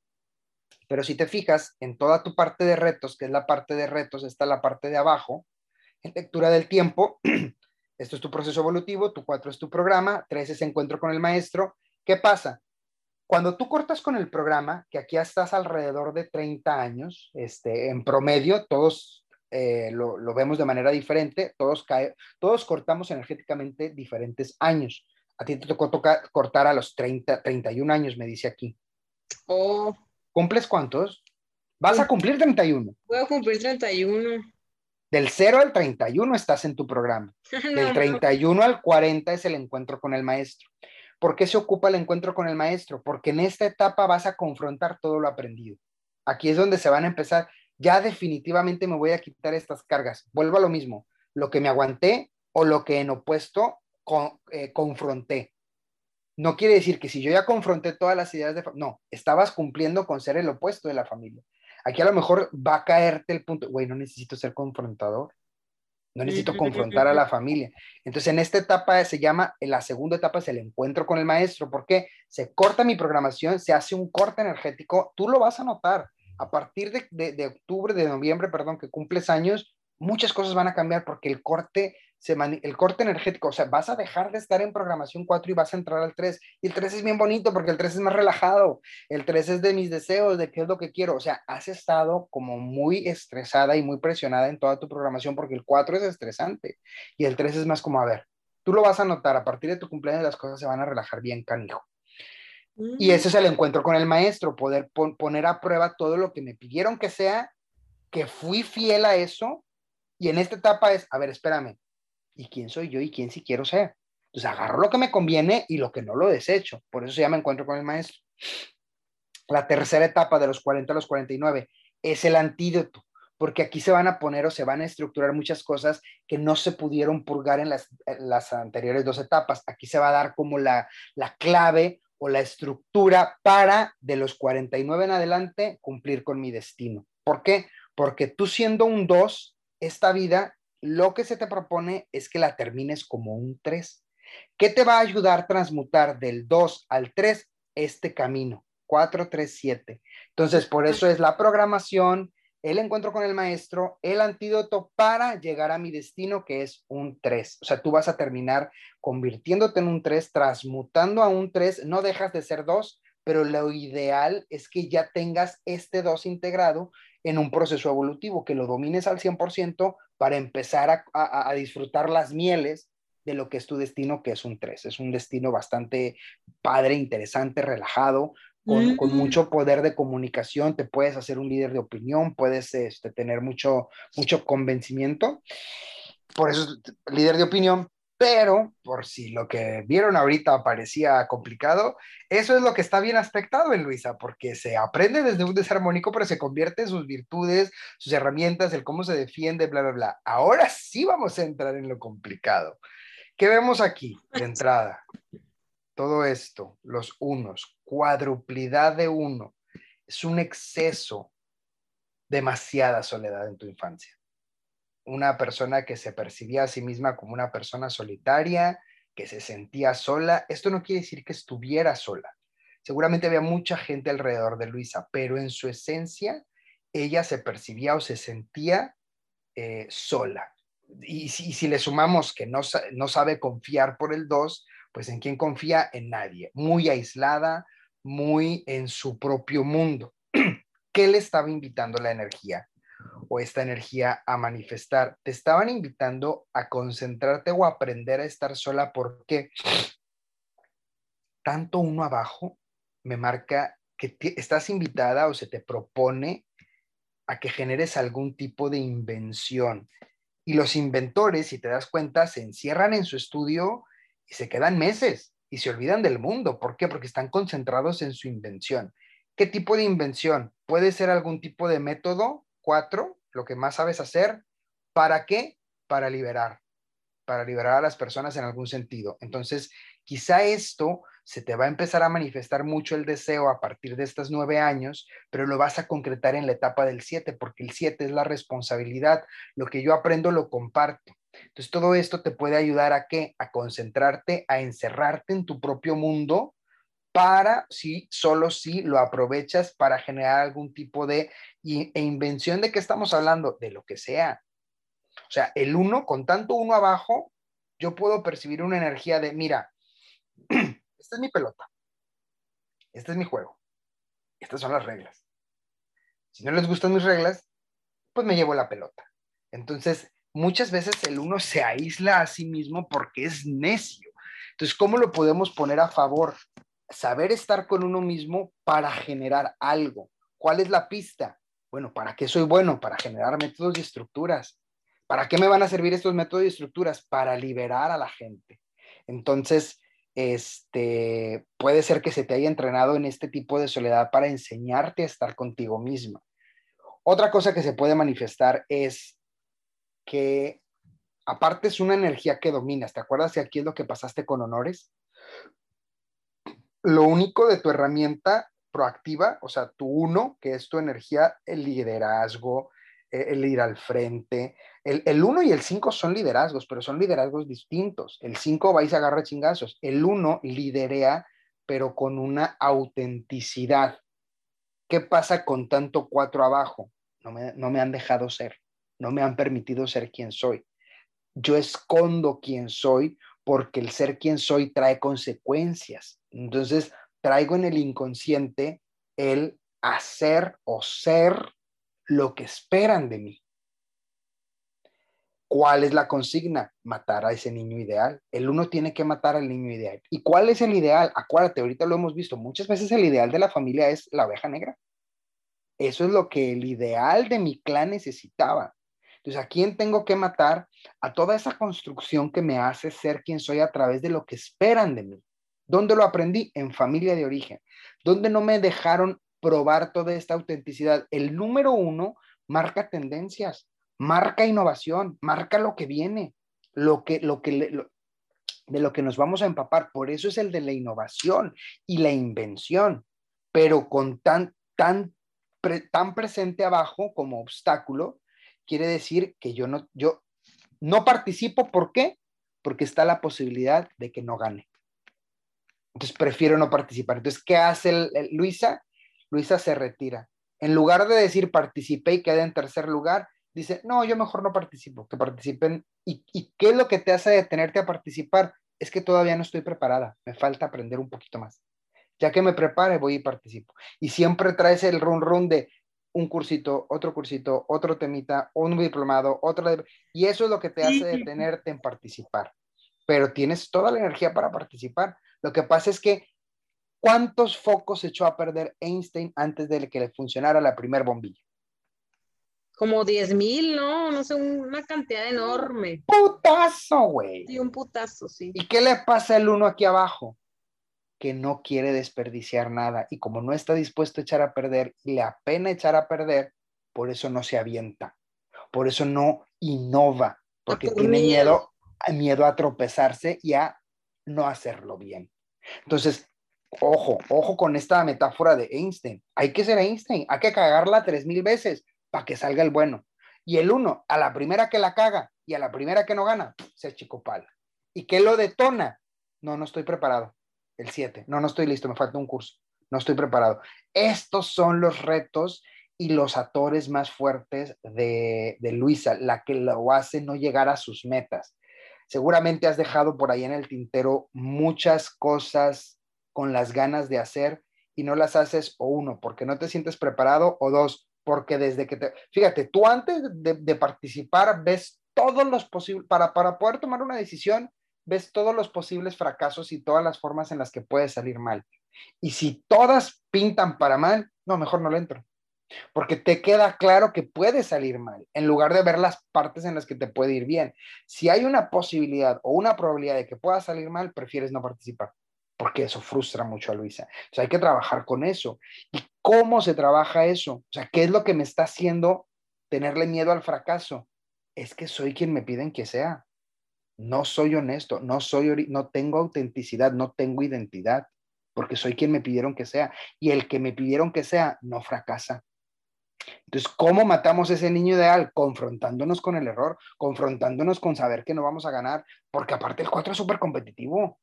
Pero si te fijas en toda tu parte de retos, que es la parte de retos, está la parte de abajo, en lectura del tiempo, esto es tu proceso evolutivo, tu cuatro es tu programa, tres es encuentro con el maestro. ¿Qué pasa? Cuando tú cortas con el programa, que aquí estás alrededor de 30 años, este, en promedio, todos eh, lo, vemos de manera diferente, todos, cae, todos cortamos energéticamente diferentes años. A ti te tocó tocar, cortar a los 30, 31 años, me dice aquí. Oh. ¿Cumples cuántos? Vas a cumplir 31. Voy a cumplir 31. Del 0 al 31 estás en tu programa. Del 31 al 40 es el encuentro con el maestro. ¿Por qué se ocupa el encuentro con el maestro? Porque en esta etapa vas a confrontar todo lo aprendido. Aquí es donde se van a empezar ya definitivamente me voy a quitar estas cargas. Vuelvo a lo mismo, lo que me aguanté o lo que en opuesto eh, confronté. No quiere decir que si yo ya confronté todas las ideas de... No, estabas cumpliendo con ser el opuesto de la familia. Aquí a lo mejor va a caerte el punto, güey, no necesito ser confrontador. no necesito confrontar a la familia. Entonces, en esta etapa se llama, en la segunda etapa es el encuentro con el maestro, porque se corta mi programación, se hace un corte energético, tú lo vas a notar. A partir de, octubre, de noviembre, perdón, que cumples años, muchas cosas van a cambiar porque el corte el corte energético, o sea, vas a dejar de estar en programación 4 y vas a entrar al 3. Y el 3 es bien bonito porque el 3 es más relajado, el 3 es de mis deseos, de qué es lo que quiero. O sea, has estado como muy estresada y muy presionada en toda tu programación porque el 4 es estresante y el 3 es más como, a ver, tú lo vas a notar, a partir de tu cumpleaños las cosas se van a relajar bien, canijo. Y ese es el encuentro con el maestro, poder poner a prueba todo lo que me pidieron que sea, que fui fiel a eso. Y en esta etapa es, a ver, espérame, y quién soy yo y quién sí quiero ser. Entonces agarro lo que me conviene y lo que no lo desecho. Por eso ya me encuentro con el maestro. La tercera etapa de los 40 a los 49 es el antídoto, porque aquí se van a poner o se van a estructurar muchas cosas que no se pudieron purgar en las, las anteriores dos etapas. Aquí se va a dar como la, la clave o la estructura para de los 49 en adelante cumplir con mi destino. ¿Por qué? Porque tú siendo un 2, esta vida lo que se te propone es que la termines como un 3. ¿Qué te va a ayudar a transmutar del 2 al 3 este camino? 4, 3, 7. Entonces, por eso es la programación, el encuentro con el maestro, el antídoto para llegar a mi destino, que es un 3. O sea, tú vas a terminar convirtiéndote en un 3, transmutando a un 3, no dejas de ser 2, pero lo ideal es que ya tengas este 2 integrado en un proceso evolutivo, que lo domines al 100% para empezar a, disfrutar las mieles de lo que es tu destino, que es un 3. Es un destino bastante padre, interesante, relajado, con, con, mm. mucho poder de comunicación, te puedes hacer un líder de opinión, puedes este, tener mucho, mucho convencimiento. Por eso, líder de opinión, pero por si lo que vieron ahorita parecía complicado, eso es lo que está bien aspectado en Luisa, porque se aprende desde un desarmónico, pero se convierte en sus virtudes, sus herramientas, el cómo se defiende, bla, bla, bla. Ahora sí vamos a entrar en lo complicado. ¿Qué vemos aquí de entrada? Todo esto, los unos, cuadruplidad de uno, es un exceso, demasiada soledad en tu infancia una persona que se percibía a sí misma como una persona solitaria, que se sentía sola. Esto no quiere decir que estuviera sola. Seguramente había mucha gente alrededor de Luisa, pero en su esencia ella se percibía o se sentía eh, sola. Y si, le sumamos que no, sabe confiar por el 2, pues en quién confía? En nadie. Muy aislada, muy en su propio mundo. ¿Qué le estaba invitando la energía? o esta energía a manifestar. Te estaban invitando a concentrarte o aprender a estar sola porque tanto uno abajo me marca que estás invitada o se te propone a que generes algún tipo de invención. Y los inventores, si te das cuenta, se encierran en su estudio se quedan meses y se olvidan del mundo. ¿Por qué? Porque están concentrados en su invención. ¿Qué tipo de invención? Puede ser algún tipo de método Cuatro, lo que más sabes hacer. ¿Para qué? Para liberar, para liberar a las personas en algún sentido. Entonces, quizá esto se te va a empezar a manifestar mucho el deseo a partir de estos nueve años, pero lo vas a concretar en la etapa del siete, porque el siete es la responsabilidad. Lo que yo aprendo lo comparto. Entonces, todo esto te puede ayudar a qué? A concentrarte, a encerrarte en tu propio mundo para, si, solo si lo aprovechas para generar algún tipo de e invención de qué estamos hablando, de lo que sea. O sea, el uno, con tanto uno abajo, yo puedo percibir una energía de, mira, esta es mi pelota, este es mi juego, estas son las reglas. Si no les gustan mis reglas, pues me llevo la pelota. Entonces, muchas veces el uno se aísla a sí mismo porque es necio. Entonces, ¿cómo lo podemos poner a favor? saber estar con uno mismo para generar algo. ¿Cuál es la pista? Bueno, ¿para qué soy bueno? Para generar métodos y estructuras. ¿Para qué me van a servir estos métodos y estructuras? Para liberar a la gente. Entonces, este, puede ser que se te haya entrenado en este tipo de soledad para enseñarte a estar contigo misma. Otra cosa que se puede manifestar es que aparte es una energía que dominas. ¿Te acuerdas de aquí es lo que pasaste con honores? lo único de tu herramienta proactiva, o sea, tu uno, que es tu energía, el liderazgo, e, el ir al frente. El 1 y el 5 son liderazgos, pero son liderazgos distintos. El 5 va y se agarra chingazos. El 1 liderea, pero con una autenticidad. ¿Qué pasa con tanto 4 abajo? No me han dejado ser, no me han permitido ser quien soy. Yo escondo quién soy porque el ser quien soy trae consecuencias. Entonces, traigo en el inconsciente el hacer o ser lo que esperan de mí. ¿Cuál es la consigna? Matar a ese niño ideal. El uno tiene que matar al niño ideal. ¿Y cuál es el ideal? Acuérdate, ahorita lo hemos visto. Muchas veces el ideal de la familia es la oveja negra. Eso es lo que el ideal de mi clan necesitaba. Entonces, ¿a quién tengo que matar? A toda esa construcción que me hace ser quien soy a través de lo que esperan de mí. ¿Dónde lo aprendí? En familia de origen. ¿Dónde no me dejaron probar toda esta autenticidad. El número uno marca tendencias, marca innovación, marca lo que viene, lo que, lo que, de lo que nos vamos a empapar. Por eso es el de la innovación y la invención, pero con tan, tan, tan presente abajo como obstáculo, quiere decir que yo no, yo no participo. ¿Por qué? Porque está la posibilidad de que no gane. Entonces prefiero no participar. Entonces, ¿qué hace Luisa? Luisa se retira. En lugar de decir participé y quedé en tercer lugar, dice, no, yo mejor no participo, que participen. ¿Y, qué es lo que te hace detenerte a participar? Es que todavía no estoy preparada, me falta aprender un poquito más. Ya que me prepare, voy y participo. Y siempre traes el run run de un cursito, otro cursito, otro temita, un diplomado, otro... Y eso es lo que te hace detenerte en participar. Pero tienes toda la energía para participar. Lo que pasa es que ¿Cuántos focos echó a perder Einstein antes de que le funcionara la primera bombilla? Como 10 mil, ¿no? No sé, una cantidad enorme. Putazo, güey. Sí, un putazo, sí. ¿Y qué le pasa al uno aquí abajo? Que no quiere desperdiciar nada y como no está dispuesto a echar a perder y le apena echar a perder, por eso no se avienta, por eso no innova, porque tiene miedo, miedo a tropezarse y a no hacerlo bien. Entonces, ojo, ojo con esta metáfora de Einstein. Hay que ser Einstein, hay que cagarla tres mil veces para que salga el bueno. Y el uno, a la primera que la caga y a la primera que no gana, se pala. ¿Y qué lo detona? No, no estoy preparado. El siete, no, no estoy listo, me falta un curso. No estoy preparado. Estos son los retos y los atores más fuertes de, de Luisa, la que lo hace no llegar a sus metas. Seguramente has dejado por ahí en el tintero muchas cosas con las ganas de hacer y no las haces o uno, porque no te sientes preparado o dos, porque desde que te... Fíjate, tú antes de, participar ves todos los posibles, para, para poder tomar una decisión, ves todos los posibles fracasos y todas las formas en las que puede salir mal. Y si todas pintan para mal, no, mejor no lo entro. Porque te queda claro que puede salir mal, en lugar de ver las partes en las que te puede ir bien. Si hay una posibilidad o una probabilidad de que pueda salir mal, prefieres no participar porque eso frustra mucho a Luisa. Entonces hay que trabajar con eso. ¿Y cómo se trabaja eso? O sea, ¿qué es lo que me está haciendo tenerle miedo al fracaso? Es que soy quien me piden que sea. No soy honesto, no soy no tengo autenticidad, no tengo identidad, porque soy quien me pidieron que sea y el que me pidieron que sea no fracasa. Entonces, ¿cómo matamos ese niño ideal? Confrontándonos con el error, confrontándonos con saber que no vamos a ganar, porque aparte el 4 es súper competitivo.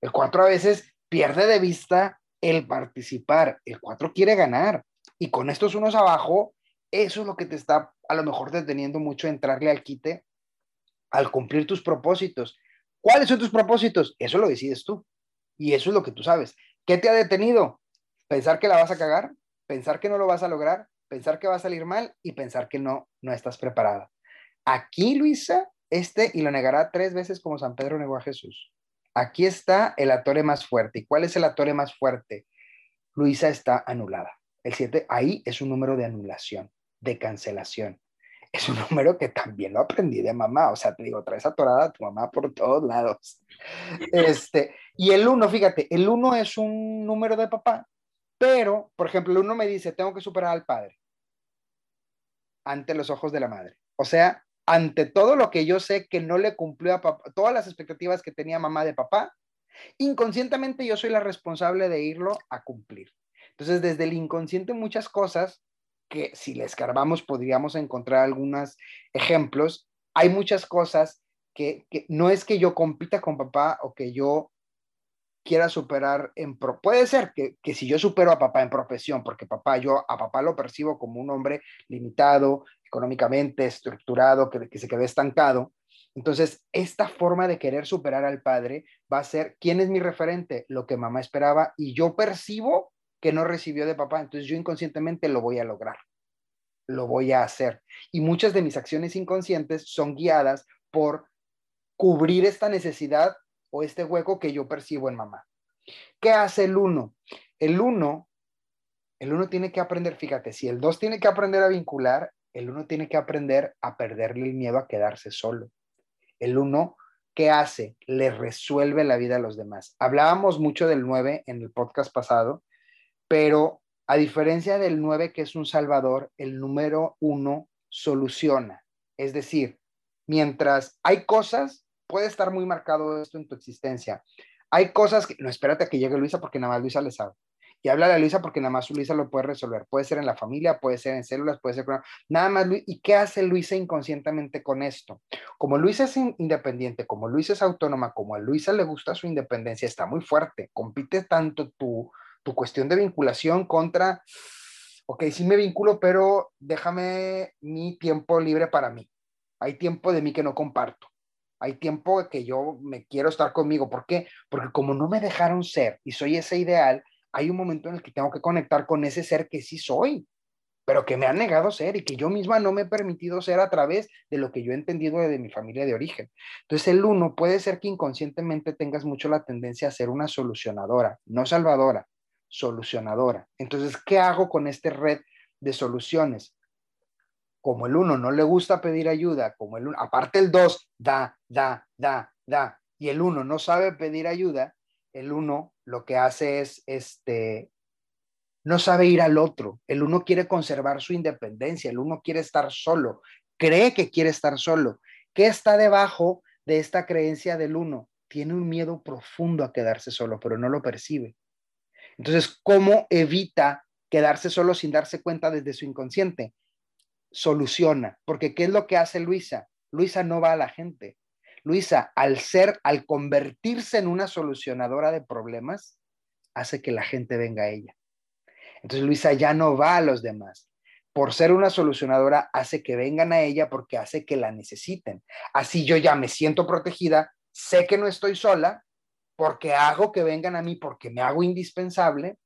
El 4 a veces pierde de vista el participar. El 4 quiere ganar. Y con estos unos abajo, eso es lo que te está a lo mejor deteniendo mucho entrarle al quite al cumplir tus propósitos. ¿Cuáles son tus propósitos? Eso lo decides tú. Y eso es lo que tú sabes. ¿Qué te ha detenido? Pensar que la vas a cagar, pensar que no lo vas a lograr, pensar que va a salir mal y pensar que no, no estás preparada. Aquí, Luisa, este, y lo negará tres veces como San Pedro negó a Jesús. Aquí está el atore más fuerte. ¿Y cuál es el atore más fuerte? Luisa está anulada. El 7, ahí es un número de anulación, de cancelación. Es un número que también lo aprendí de mamá. O sea, te digo, traes atorada a tu mamá por todos lados. Este, y el 1, fíjate, el 1 es un número de papá, pero, por ejemplo, el 1 me dice, tengo que superar al padre ante los ojos de la madre. O sea, ante todo lo que yo sé que no le cumplió a papá, todas las expectativas que tenía mamá de papá, inconscientemente yo soy la responsable de irlo a cumplir. Entonces, desde el inconsciente muchas cosas que si le escarbamos podríamos encontrar algunos ejemplos. Hay muchas cosas que, no es que yo compita con papá o que yo quiera superar en pro puede ser que, que, si yo supero a papá en profesión, porque papá, yo a papá lo percibo como un hombre limitado económicamente, estructurado, que, que se quedó estancado. Entonces, esta forma de querer superar al padre va a ser, ¿quién es mi referente? Lo que mamá esperaba y yo percibo que no recibió de papá, entonces yo inconscientemente lo voy a lograr, lo voy a hacer. Y muchas de mis acciones inconscientes son guiadas por cubrir esta necesidad o este hueco que yo percibo en mamá. ¿Qué hace el uno? El uno, el uno tiene que aprender, fíjate, si el dos tiene que aprender a vincular, el uno tiene que aprender a perderle el miedo a quedarse solo. El uno, ¿qué hace? Le resuelve la vida a los demás. Hablábamos mucho del nueve en el podcast pasado, pero a diferencia del nueve, que es un salvador, el número uno soluciona. Es decir, mientras hay cosas puede estar muy marcado esto en tu existencia. Hay cosas que, no, espérate a que llegue Luisa porque nada más Luisa le sabe. Y habla a Luisa porque nada más Luisa lo puede resolver. Puede ser en la familia, puede ser en células, puede ser con... Nada más, ¿y qué hace Luisa inconscientemente con esto? Como Luisa es independiente, como Luisa es autónoma, como a Luisa le gusta su independencia, está muy fuerte. Compite tanto tu, tu cuestión de vinculación contra, ok, sí me vinculo, pero déjame mi tiempo libre para mí. Hay tiempo de mí que no comparto hay tiempo que yo me quiero estar conmigo. ¿Por qué? Porque como no me dejaron ser y soy ese ideal, hay un momento en el que tengo que conectar con ese ser que sí soy, pero que me han negado ser y que yo misma no me he permitido ser a través de lo que yo he entendido de mi familia de origen. Entonces el uno puede ser que inconscientemente tengas mucho la tendencia a ser una solucionadora, no salvadora, solucionadora. Entonces, ¿qué hago con este red de soluciones? como el uno no le gusta pedir ayuda, como el uno, aparte el dos da, da, da, da, y el uno no sabe pedir ayuda, el uno lo que hace es, este, no sabe ir al otro, el uno quiere conservar su independencia, el uno quiere estar solo, cree que quiere estar solo. ¿Qué está debajo de esta creencia del uno? Tiene un miedo profundo a quedarse solo, pero no lo percibe. Entonces, ¿cómo evita quedarse solo sin darse cuenta desde su inconsciente? soluciona, porque ¿qué es lo que hace Luisa? Luisa no va a la gente. Luisa, al ser, al convertirse en una solucionadora de problemas, hace que la gente venga a ella. Entonces Luisa ya no va a los demás. Por ser una solucionadora, hace que vengan a ella porque hace que la necesiten. Así yo ya me siento protegida, sé que no estoy sola, porque hago que vengan a mí, porque me hago indispensable,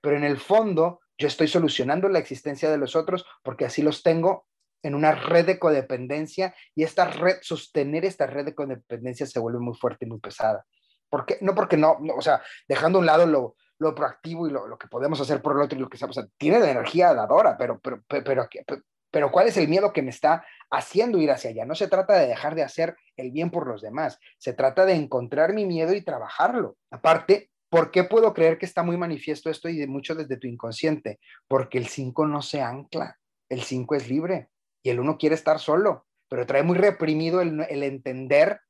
pero en el fondo yo estoy solucionando la existencia de los otros porque así los tengo en una red de codependencia y esta red, sostener esta red de codependencia se vuelve muy fuerte y muy pesada. porque No porque no, o sea, dejando a un lado lo, lo proactivo y lo, lo, que podemos hacer por el otro y lo que sea, o sea, tiene la energía dadora, pero, pero, pero, pero, pero ¿cuál es el miedo que me está haciendo ir hacia allá? No se trata de dejar de hacer el bien por los demás, se trata de encontrar mi miedo y trabajarlo. Aparte, ¿Por qué puedo creer que está muy manifiesto esto y de mucho desde tu inconsciente? Porque el 5 no se ancla, el 5 es libre y el 1 quiere estar solo, pero trae muy reprimido el, entender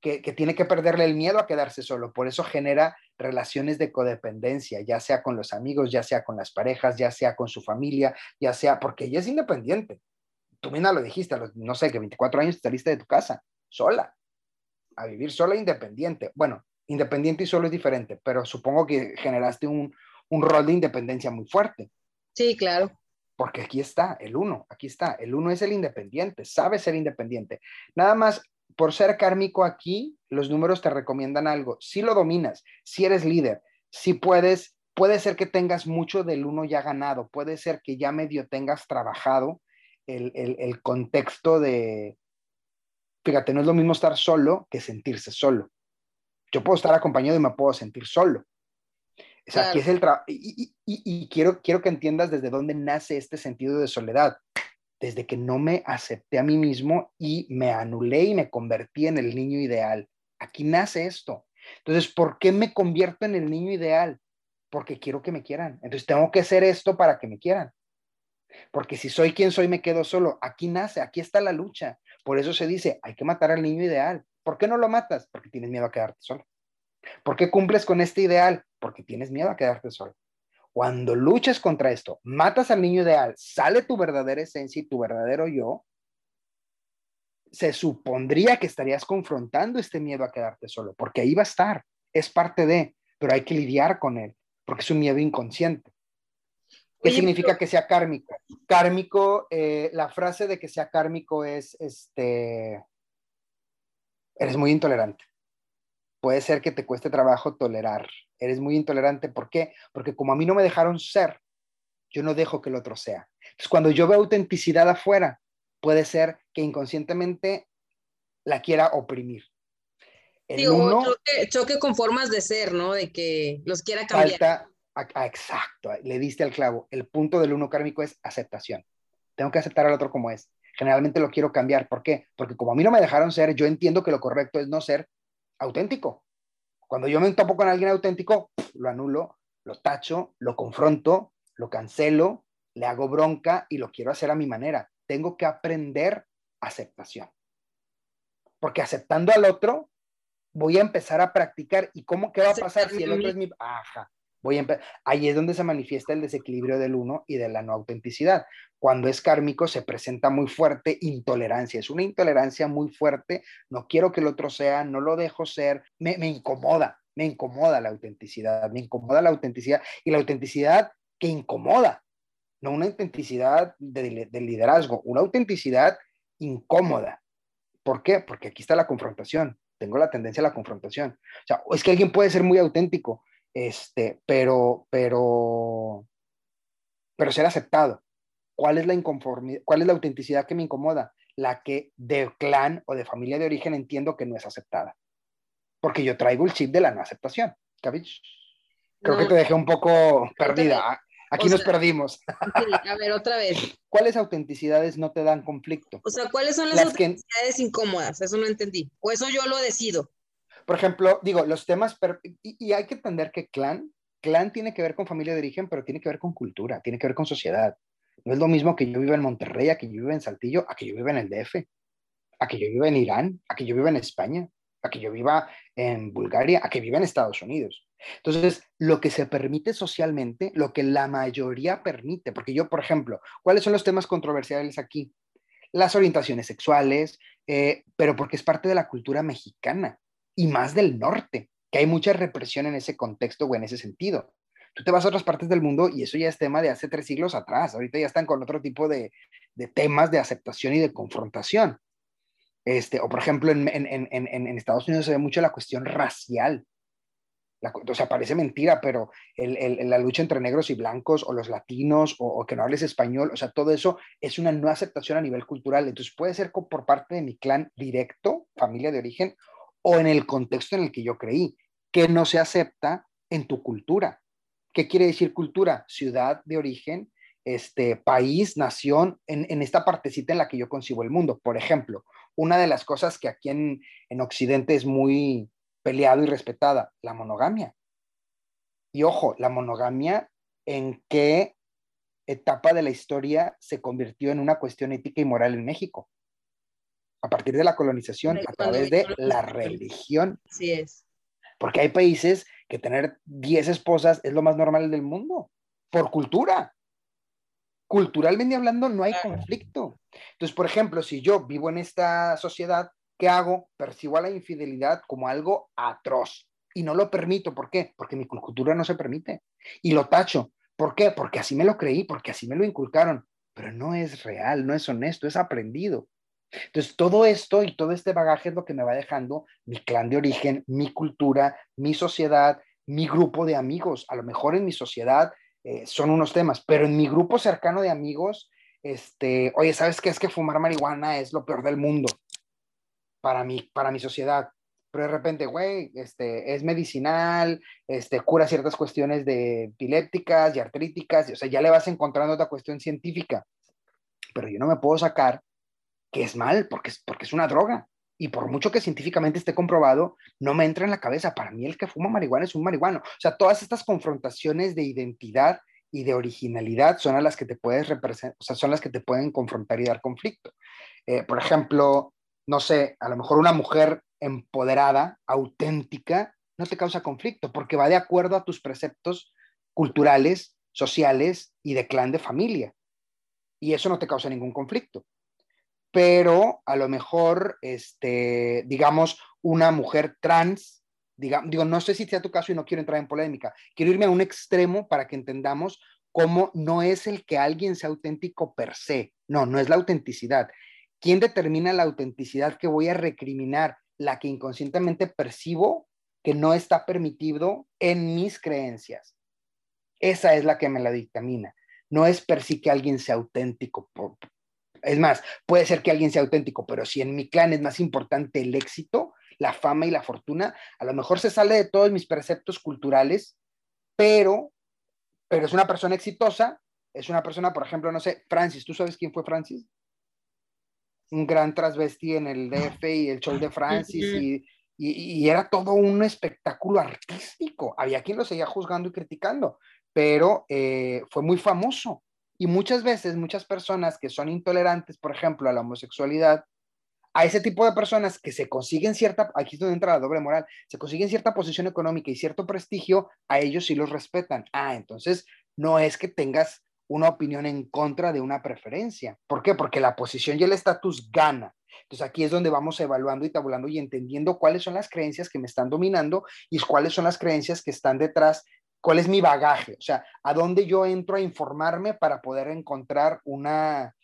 que, que, tiene que perderle el miedo a quedarse solo. Por eso genera relaciones de codependencia, ya sea con los amigos, ya sea con las parejas, ya sea con su familia, ya sea porque ella es independiente. Tú misma lo dijiste, a los, no sé, que 24 años saliste de tu casa, sola, a vivir sola e independiente. Bueno, independiente y solo es diferente, pero supongo que generaste un, rol de independencia muy fuerte. Sí, claro. Porque aquí está el uno, aquí está. El uno es el independiente, sabe ser independiente. Nada más por ser kármico aquí, los números te recomiendan algo. Si lo dominas, si eres líder, si puedes, puede ser que tengas mucho del uno ya ganado, puede ser que ya medio tengas trabajado el, el contexto de, fíjate, no es lo mismo estar solo que sentirse solo yo puedo estar acompañado y me puedo sentir solo. O sea, aquí es el trabajo. Y, y, quiero, quiero que entiendas desde dónde nace este sentido de soledad. Desde que no me acepté a mí mismo y me anulé y me convertí en el niño ideal. Aquí nace esto. Entonces, ¿por qué me convierto en el niño ideal? Porque quiero que me quieran. Entonces, tengo que hacer esto para que me quieran. Porque si soy quien soy, me quedo solo. Aquí nace, aquí está la lucha. Por eso se dice, hay que matar al niño ideal. ¿Por qué no lo matas? Porque tienes miedo a quedarte solo. ¿Por qué cumples con este ideal? Porque tienes miedo a quedarte solo. Cuando luchas contra esto, matas al niño ideal, sale tu verdadera esencia y tu verdadero yo, se supondría que estarías confrontando este miedo a quedarte solo, porque ahí va a estar, es parte de, pero hay que lidiar con él, porque es un miedo inconsciente. ¿Qué significa que sea kármico? Kármico, eh, la frase de que sea kármico es, este, eres muy intolerante. Puede ser que te cueste trabajo tolerar. Eres muy intolerante. ¿Por qué? Porque como a mí no me dejaron ser, yo no dejo que el otro sea. Entonces, cuando yo veo autenticidad afuera, puede ser que inconscientemente la quiera oprimir. El choque, con formas de ser, ¿no? De que los quiera cambiar. Falta, exacto, le diste al clavo. El punto del uno kármico es aceptación. Tengo que aceptar al otro como es. Generalmente lo quiero cambiar. ¿Por qué? Porque como a mí no me dejaron ser, yo entiendo que lo correcto es no ser auténtico. Cuando yo me topo con alguien auténtico, lo anulo, lo tacho, lo confronto, lo cancelo, le hago bronca y lo quiero hacer a mi manera tengo que aprender aceptación. Porque aceptando al otro, voy a empezar a practicar. ¿Y cómo qué va a pasar si el otro es mi... Ajá. Voy a Ahí es donde se manifiesta el desequilibrio del uno y de la no autenticidad. Cuando es kármico se presenta muy fuerte intolerancia. Es una intolerancia muy fuerte. No quiero que el otro sea, no lo dejo ser. Me, incomoda, me incomoda la autenticidad, me incomoda la autenticidad y la autenticidad que incomoda no una autenticidad de, liderazgo, una autenticidad incómoda. ¿Por qué? Porque aquí está la confrontación. Tengo la tendencia a la confrontación. O sea, es que alguien puede ser muy auténtico, este, pero, pero, pero ser aceptado. ¿Cuál es la inconformidad? ¿Cuál es la autenticidad que me incomoda? La que de clan o de familia de origen entiendo que no es aceptada. Porque yo traigo el chip de la no aceptación. Creo que te dejé un poco perdida. Aquí nos perdimos. a ver, otra vez. ¿Cuáles autenticidades no te dan conflicto? O sea, ¿cuáles son las, autenticidades incómodas? Eso no entendí. O eso yo lo decido. Por ejemplo, digo, los temas, y, hay que entender que clan, clan tiene que ver con familia de origen, pero tiene que ver con cultura, tiene que ver con sociedad. No es lo mismo que yo viva en Monterrey, a que yo viva en Saltillo, a que yo viva en el DF, a que yo viva en Irán, a que yo viva en España, a que yo viva en Bulgaria, a que viva en Estados Unidos. Entonces, lo que se permite socialmente, lo que la mayoría permite, porque yo, por ejemplo, ¿cuáles son los temas controversiales aquí? Las orientaciones sexuales, eh, pero porque es parte de la cultura mexicana y más del norte, que hay mucha represión en ese contexto o en ese sentido. Tú te vas a otras partes del mundo y eso ya es tema de hace tres siglos atrás. Ahorita ya están con otro tipo de, temas de aceptación y de confrontación. Este, o por ejemplo, en, en, Estados Unidos se ve mucho la cuestión racial o sea, parece mentira, pero la lucha entre negros y blancos o los latinos o, que no hables español, o sea, todo eso es una no aceptación a nivel cultural. Entonces puede ser por parte de mi clan directo, familia de origen, o en el contexto en el que yo creí, que no se acepta en tu cultura. ¿Qué quiere decir cultura? Ciudad de origen, este, país, nación, en, esta partecita en la que yo concibo el mundo. Por ejemplo, una de las cosas que aquí en, en Occidente es muy, peleado y respetada, la monogamia. Y ojo, la monogamia, ¿en qué etapa de la historia se convirtió en una cuestión ética y moral en México? A partir de la colonización, a través de la religión. Así es. Porque hay países que tener 10 esposas es lo más normal del mundo, por cultura. Culturalmente hablando, no hay conflicto. Entonces, por ejemplo, si yo vivo en esta sociedad ¿qué hago? Percibo a la infidelidad como algo atroz y no lo permito. ¿Por qué? Porque mi cultura no se permite. Y lo tacho. ¿Por qué? Porque así me lo creí, porque así me lo inculcaron. Pero no es real, no es honesto, es aprendido. Entonces, todo esto y todo este bagaje es lo que me va dejando mi clan de origen, mi cultura, mi sociedad, mi grupo de amigos. A lo mejor en mi sociedad eh, son unos temas, pero en mi grupo cercano de amigos, este, oye, ¿sabes qué? Es que fumar marihuana es lo peor del mundo para mi, para mi sociedad. Pero de repente, güey, este, es medicinal, este, cura ciertas cuestiones de epilépticas y artríticas, o sea, ya le vas encontrando otra cuestión científica. Pero yo no me puedo sacar que es mal porque es, porque es una droga. Y por mucho que científicamente esté comprobado, no me entra en la cabeza. Para mí el que fuma marihuana es un marihuano. O sea, todas estas confrontaciones de identidad y de originalidad son a las que te puedes representar, o sea, son las que te pueden confrontar y dar conflicto. Eh, por ejemplo, no sé, a lo mejor una mujer empoderada, auténtica, no te causa conflicto porque va de acuerdo a tus preceptos culturales sociales y de clan de familia. Y eso no te causa ningún conflicto. Pero a lo mejor, este, digamos, una mujer trans, diga, digo, no sé si sea tu caso y no quiero entrar en polémica, quiero irme a un extremo para que entendamos cómo no es el que alguien sea auténtico per se, no, no es la autenticidad. ¿Quién determina la autenticidad que voy a recriminar? La que inconscientemente percibo que no está permitido en mis creencias. Esa es la que me la dictamina. No es per sí que alguien sea auténtico. Es más, puede ser que alguien sea auténtico, pero si en mi clan es más importante el éxito, la fama y la fortuna, a lo mejor se sale de todos mis preceptos culturales, pero, pero es una persona exitosa, es una persona, por ejemplo, no sé, Francis, ¿tú sabes quién fue Francis? Un gran transvesti en el DF y el show de Francis y y, era todo un espectáculo artístico. Había quien lo seguía juzgando y criticando, pero eh, fue muy famoso. Y muchas veces, muchas personas que son intolerantes, por ejemplo, a la homosexualidad, a ese tipo de personas que se consiguen cierta, aquí es donde entra la doble moral, se consiguen cierta posición económica y cierto prestigio, a ellos sí los respetan. Ah, entonces no es que tengas una opinión en contra de una preferencia. ¿Por qué? Porque la posición y el estatus gana. Entonces aquí es donde vamos evaluando y tabulando y entendiendo cuáles son las creencias que me están dominando y cuáles son las creencias que están detrás, cuál es mi bagaje, o sea, a dónde yo entro a informarme para poder encontrar una,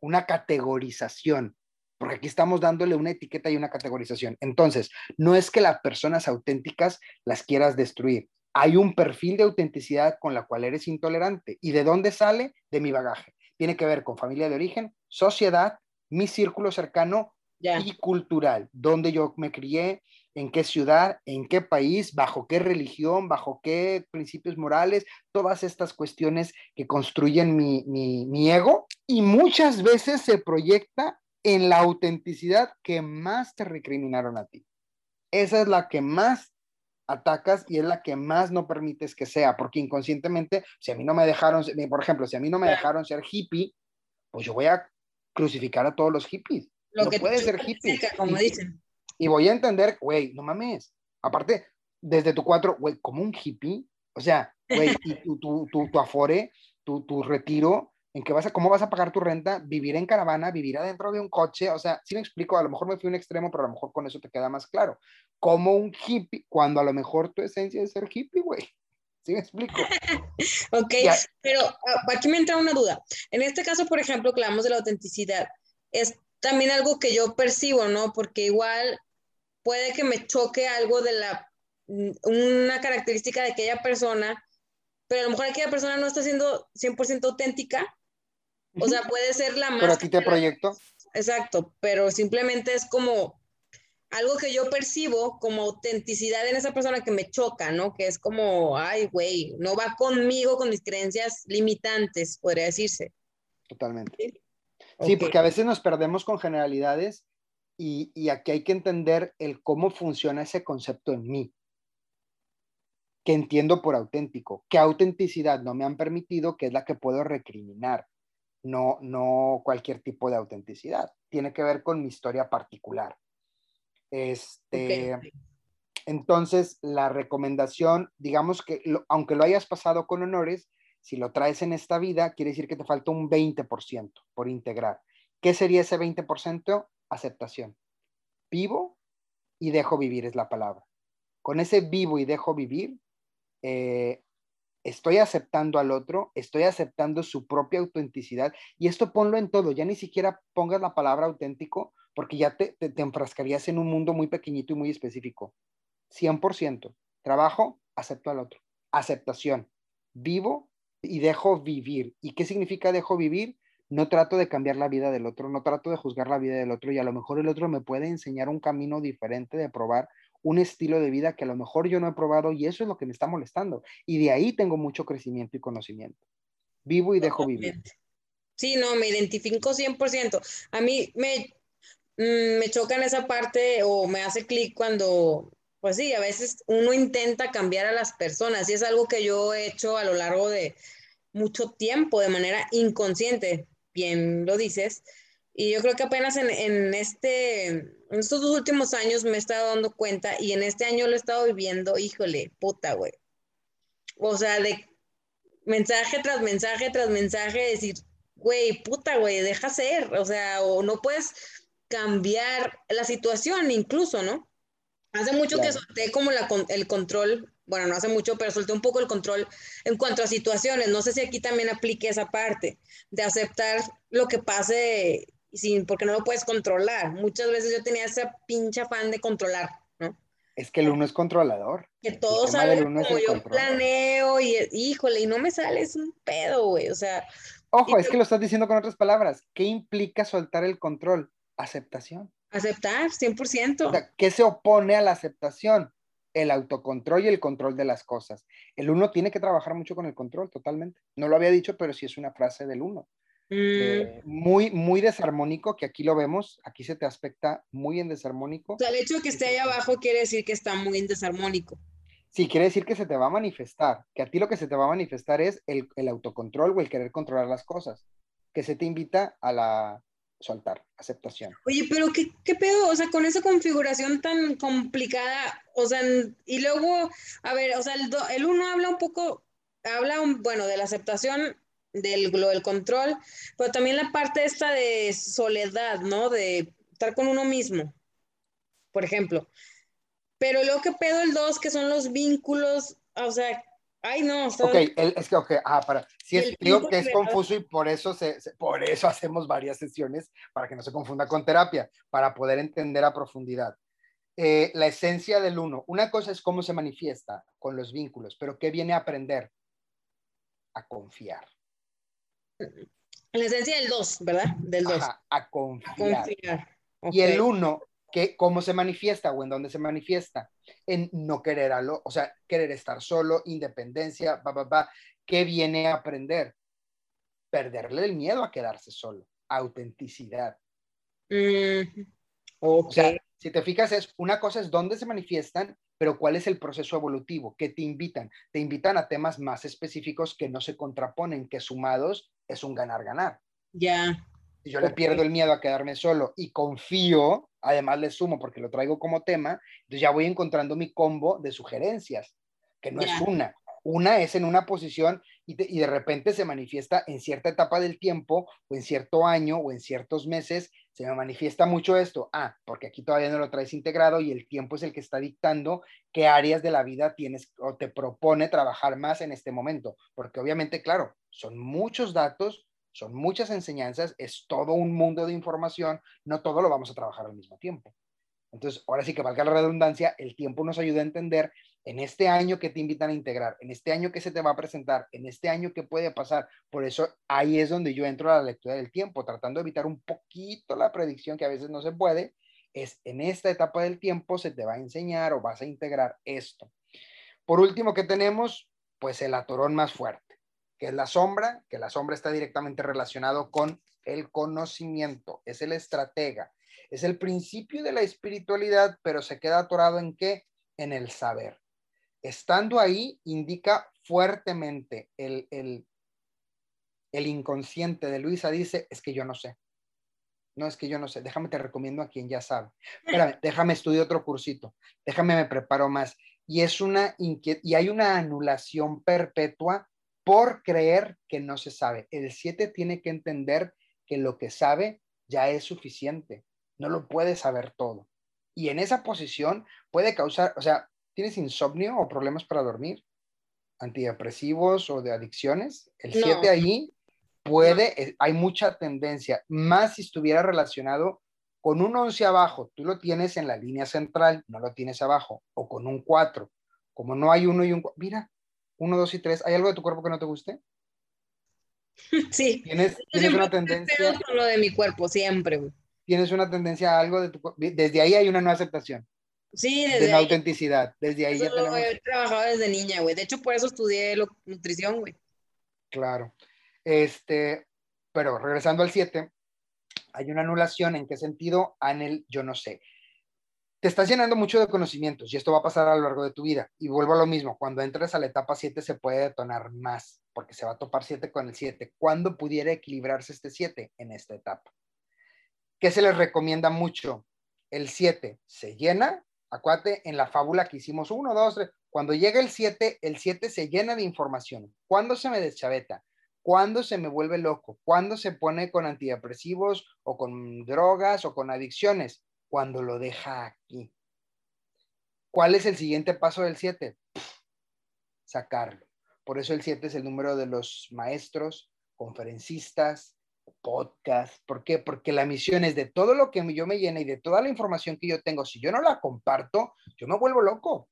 una categorización porque aquí estamos dándole una etiqueta y una categorización. Entonces, no es que las personas auténticas las quieras destruir. Hay un perfil de autenticidad con la cual eres intolerante. ¿Y de dónde sale? De mi bagaje. Tiene que ver con familia de origen, sociedad, mi círculo cercano y cultural, donde yo me crié, en qué ciudad, en qué país, bajo qué religión, bajo qué principios morales, todas estas cuestiones que construyen mi, mi ego y muchas veces se proyecta en la autenticidad que más te recriminaron a ti. Esa es la que más atacas y es la que más no permites que sea, porque inconscientemente, si a mí no me dejaron, por ejemplo, si a mí no me dejaron ser hippie, pues yo voy a crucificar a todos los hippies. Lo no que puede ser hippie. Como dicen. Y voy a entender, güey, no mames. Aparte, desde tu cuatro, güey, como un hippie, o sea, güey, tu, tu, tu, tu afore, tu, tu retiro, en qué vas a, cómo vas a pagar tu renta, vivir en caravana, vivir adentro de un coche, o sea, si me explico, a lo mejor me fui a un extremo, pero a lo mejor con eso te queda más claro. Como un hippie, cuando a lo mejor tu esencia es ser hippie, güey. ¿Sí me explico? ok, pero ah, aquí me entra una duda. En este caso, por ejemplo, que hablamos de la autenticidad, es también algo que yo percibo, ¿no? Porque igual puede que me choque algo de la, mm, una característica de aquella persona, pero a lo mejor aquella persona no está siendo 100% auténtica. O sea, puede ser la más... Pero aquí te proyecto. Exacto, pero simplemente es como algo que yo percibo como autenticidad en esa persona que me choca, ¿no? Que es como, ay, güey, no va conmigo con mis creencias limitantes, podría decirse. Totalmente. Sí, porque a veces nos perdemos con generalidades y, y, aquí hay que entender el cómo funciona ese concepto en mí, que entiendo por auténtico, qué autenticidad no me han permitido, que es la que puedo recriminar, no, no cualquier tipo de autenticidad. Tiene que ver con mi historia particular. Este, Entonces, la recomendación, digamos que aunque lo hayas pasado con honores, si lo traes en esta vida, quiere decir que te falta un 20% por integrar. ¿Qué sería ese 20%? Aceptación. Vivo y dejo vivir es la palabra. Con ese vivo y dejo vivir, eh, estoy aceptando al otro, estoy aceptando su propia autenticidad y esto ponlo en todo, ya ni siquiera pongas la palabra auténtico porque ya te, te, enfrascarías en un mundo muy pequeñito y muy específico. 100%. Trabajo, acepto al otro. Aceptación. Vivo y dejo vivir. ¿Y qué significa dejo vivir? No trato de cambiar la vida del otro, no trato de juzgar la vida del otro y a lo mejor el otro me puede enseñar un camino diferente de probar un estilo de vida que a lo mejor yo no he probado y eso es lo que me está molestando. Y de ahí tengo mucho crecimiento y conocimiento. Vivo y dejo vivir. Sí, no, me identifico 100%. A mí me Mm, me choca en esa parte o me hace clic cuando, pues sí, a veces uno intenta cambiar a las personas y es algo que yo he hecho a lo largo de mucho tiempo de manera inconsciente, bien lo dices. Y yo creo que apenas en, en este, en estos dos últimos años me he estado dando cuenta y en este año lo he estado viviendo, híjole, puta, güey. O sea, de mensaje tras mensaje tras mensaje, decir, güey, puta, güey, deja ser, o sea, o no puedes cambiar la situación incluso, ¿no? Hace mucho que solté como la, el control, bueno, no hace mucho, pero solté un poco el control en cuanto a situaciones. No sé si aquí también aplique esa parte de aceptar lo que pase sin, porque no lo puedes controlar. Muchas veces yo tenía esa pinche afán de controlar, ¿no? Es que el uno es controlador. Que todo sale como yo planeo y, híjole, y no me sale, es un pedo, güey, o sea. Ojo, es que lo estás diciendo con otras palabras. ¿Qué implica soltar el control? Aceptación. Aceptar, 100%. O sea, ¿Qué se opone a la aceptación? El autocontrol y el control de las cosas. El uno tiene que trabajar mucho con el control, totalmente. No lo había dicho, pero sí es una frase del uno. Eh, mm. muy, muy desarmónico, que aquí lo vemos, aquí se te aspecta muy en desarmónico. O sea, el hecho de que esté ahí abajo quiere decir que está muy en desarmónico. Sí, quiere decir que se te va a manifestar, que a ti lo que se te va a manifestar es el, el autocontrol o el querer controlar las cosas, que se te invita a la, soltar, aceptación. Oye, pero ¿qué, qué pedo? O sea, con esa configuración tan complicada, o sea, y luego, a ver, o sea, el, el uno habla un poco, habla, un, bueno, de la aceptación del, del control, pero también la parte esta de soledad, ¿no? De estar con uno mismo, por ejemplo. Pero luego, ¿qué pedo el dos, que son los vínculos? O sea, Ay, no. Ok, es que, ok, ah, para. Sí, es, digo que es confuso y por eso, se, por eso hacemos varias sesiones para que no se confunda con terapia, para poder entender a profundidad. Eh, la esencia del uno. Una cosa es cómo se manifiesta con los vínculos, pero ¿qué viene a aprender? A confiar. La esencia del dos, ¿verdad? Del dos. a confiar. Y el uno cómo se manifiesta o en dónde se manifiesta, en no querer algo, o sea, querer estar solo, independencia, va, va, va, ¿qué viene a aprender? Perderle el miedo a quedarse solo, autenticidad. O sea, si te fijas, es una cosa es dónde se manifiestan, pero cuál es el proceso evolutivo, ¿Qué te invitan, te invitan a temas más específicos que no se contraponen, que sumados es un ganar-ganar. Ya. Si yo le pierdo el miedo a quedarme solo y confío, además le sumo porque lo traigo como tema, entonces ya voy encontrando mi combo de sugerencias, que no es una. Una es en una posición y, y, de repente se manifiesta en cierta etapa del tiempo o en cierto año o en ciertos meses, se me manifiesta mucho esto. Ah, porque aquí todavía no lo traes integrado y el tiempo es el que está dictando qué áreas de la vida tienes o te propone trabajar más en este momento. Porque obviamente, claro, son muchos datos, son muchas enseñanzas, es todo un mundo de información, no todo lo vamos a trabajar al mismo tiempo. Entonces, ahora sí que valga la redundancia, el tiempo nos ayuda a entender en este año que te invitan a integrar, en este año que se te va a presentar, en este año que puede pasar. Por eso ahí es donde yo entro a la lectura del tiempo, tratando de evitar un poquito la predicción que a veces no se puede, es en esta etapa del tiempo se te va a enseñar o vas a integrar esto. Por último, ¿qué tenemos? Pues el atorón más fuerte que es la sombra, que la sombra está directamente relacionado con el conocimiento, es el estratega, es el principio de la espiritualidad, pero se queda atorado en qué? En el saber. Estando ahí, indica fuertemente el, el, el inconsciente de Luisa, dice, es que yo no sé. No es que yo no sé, déjame te recomiendo a quien ya sabe. Espérame, déjame estudiar otro cursito, déjame me preparo más. Y es una y hay una anulación perpetua por creer que no se sabe. El 7 tiene que entender que lo que sabe ya es suficiente, no lo puede saber todo. Y en esa posición puede causar, o sea, ¿tienes insomnio o problemas para dormir? Antidepresivos o de adicciones. El 7 ahí puede, eh, hay mucha tendencia, más si estuviera relacionado con un 11 abajo, tú lo tienes en la línea central, no lo tienes abajo, o con un 4. Como no hay uno y un, mira, uno, dos y tres, ¿hay algo de tu cuerpo que no te guste? Sí. ¿Tienes, una tendencia? Con lo de mi cuerpo, siempre, ¿Tienes una tendencia a algo de tu cuerpo? Desde ahí hay una no aceptación. Sí, desde de la autenticidad. Desde ahí ya tenemos... he trabajado desde niña, güey. De hecho, por eso estudié nutrición, güey. Claro. Este, pero regresando al 7, hay una anulación. ¿En qué sentido? En el yo no sé te estás llenando mucho de conocimientos y esto va a pasar a lo largo de tu vida. Y vuelvo a lo mismo, cuando entres a la etapa 7 se puede detonar más, porque se va a topar 7 con el 7. ¿Cuándo pudiera equilibrarse este 7? En esta etapa. ¿Qué se les recomienda mucho? El 7 se llena, Acuérdate en la fábula que hicimos, uno, dos, tres. Cuando llega el 7, el 7 se llena de información. ¿Cuándo se me deschaveta? ¿Cuándo se me vuelve loco? ¿Cuándo se pone con antidepresivos o con drogas o con adicciones? Cuando lo deja aquí. ¿Cuál es el siguiente paso del 7? Sacarlo. Por eso el 7 es el número de los maestros, conferencistas, podcast. ¿Por qué? Porque la misión es de todo lo que yo me llene y de toda la información que yo tengo. Si yo no la comparto, yo me vuelvo loco.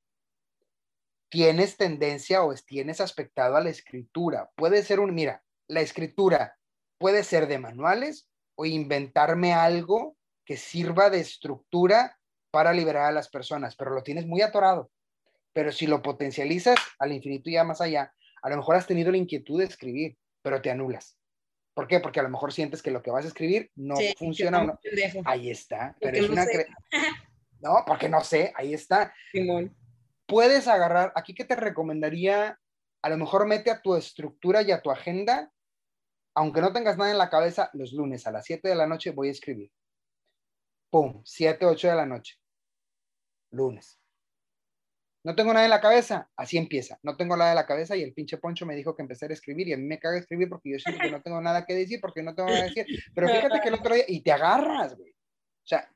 Tienes tendencia o tienes aspectado a la escritura. Puede ser un, mira, la escritura puede ser de manuales o inventarme algo que sirva de estructura para liberar a las personas, pero lo tienes muy atorado. Pero si lo potencializas al infinito y ya más allá, a lo mejor has tenido la inquietud de escribir, pero te anulas. ¿Por qué? Porque a lo mejor sientes que lo que vas a escribir no funciona. No. Ahí está. Pero es una no, porque no sé, ahí está. Simón. Puedes agarrar, aquí que te recomendaría, a lo mejor mete a tu estructura y a tu agenda, aunque no tengas nada en la cabeza, los lunes a las 7 de la noche voy a escribir. Pum, 7, 8 de la noche. Lunes. No tengo nada en la cabeza, así empieza. No tengo nada en la cabeza y el pinche Poncho me dijo que empecé a escribir y a mí me caga escribir porque yo siento que no tengo nada que decir porque no tengo nada que decir. Pero fíjate que el otro día, y te agarras, güey. O sea,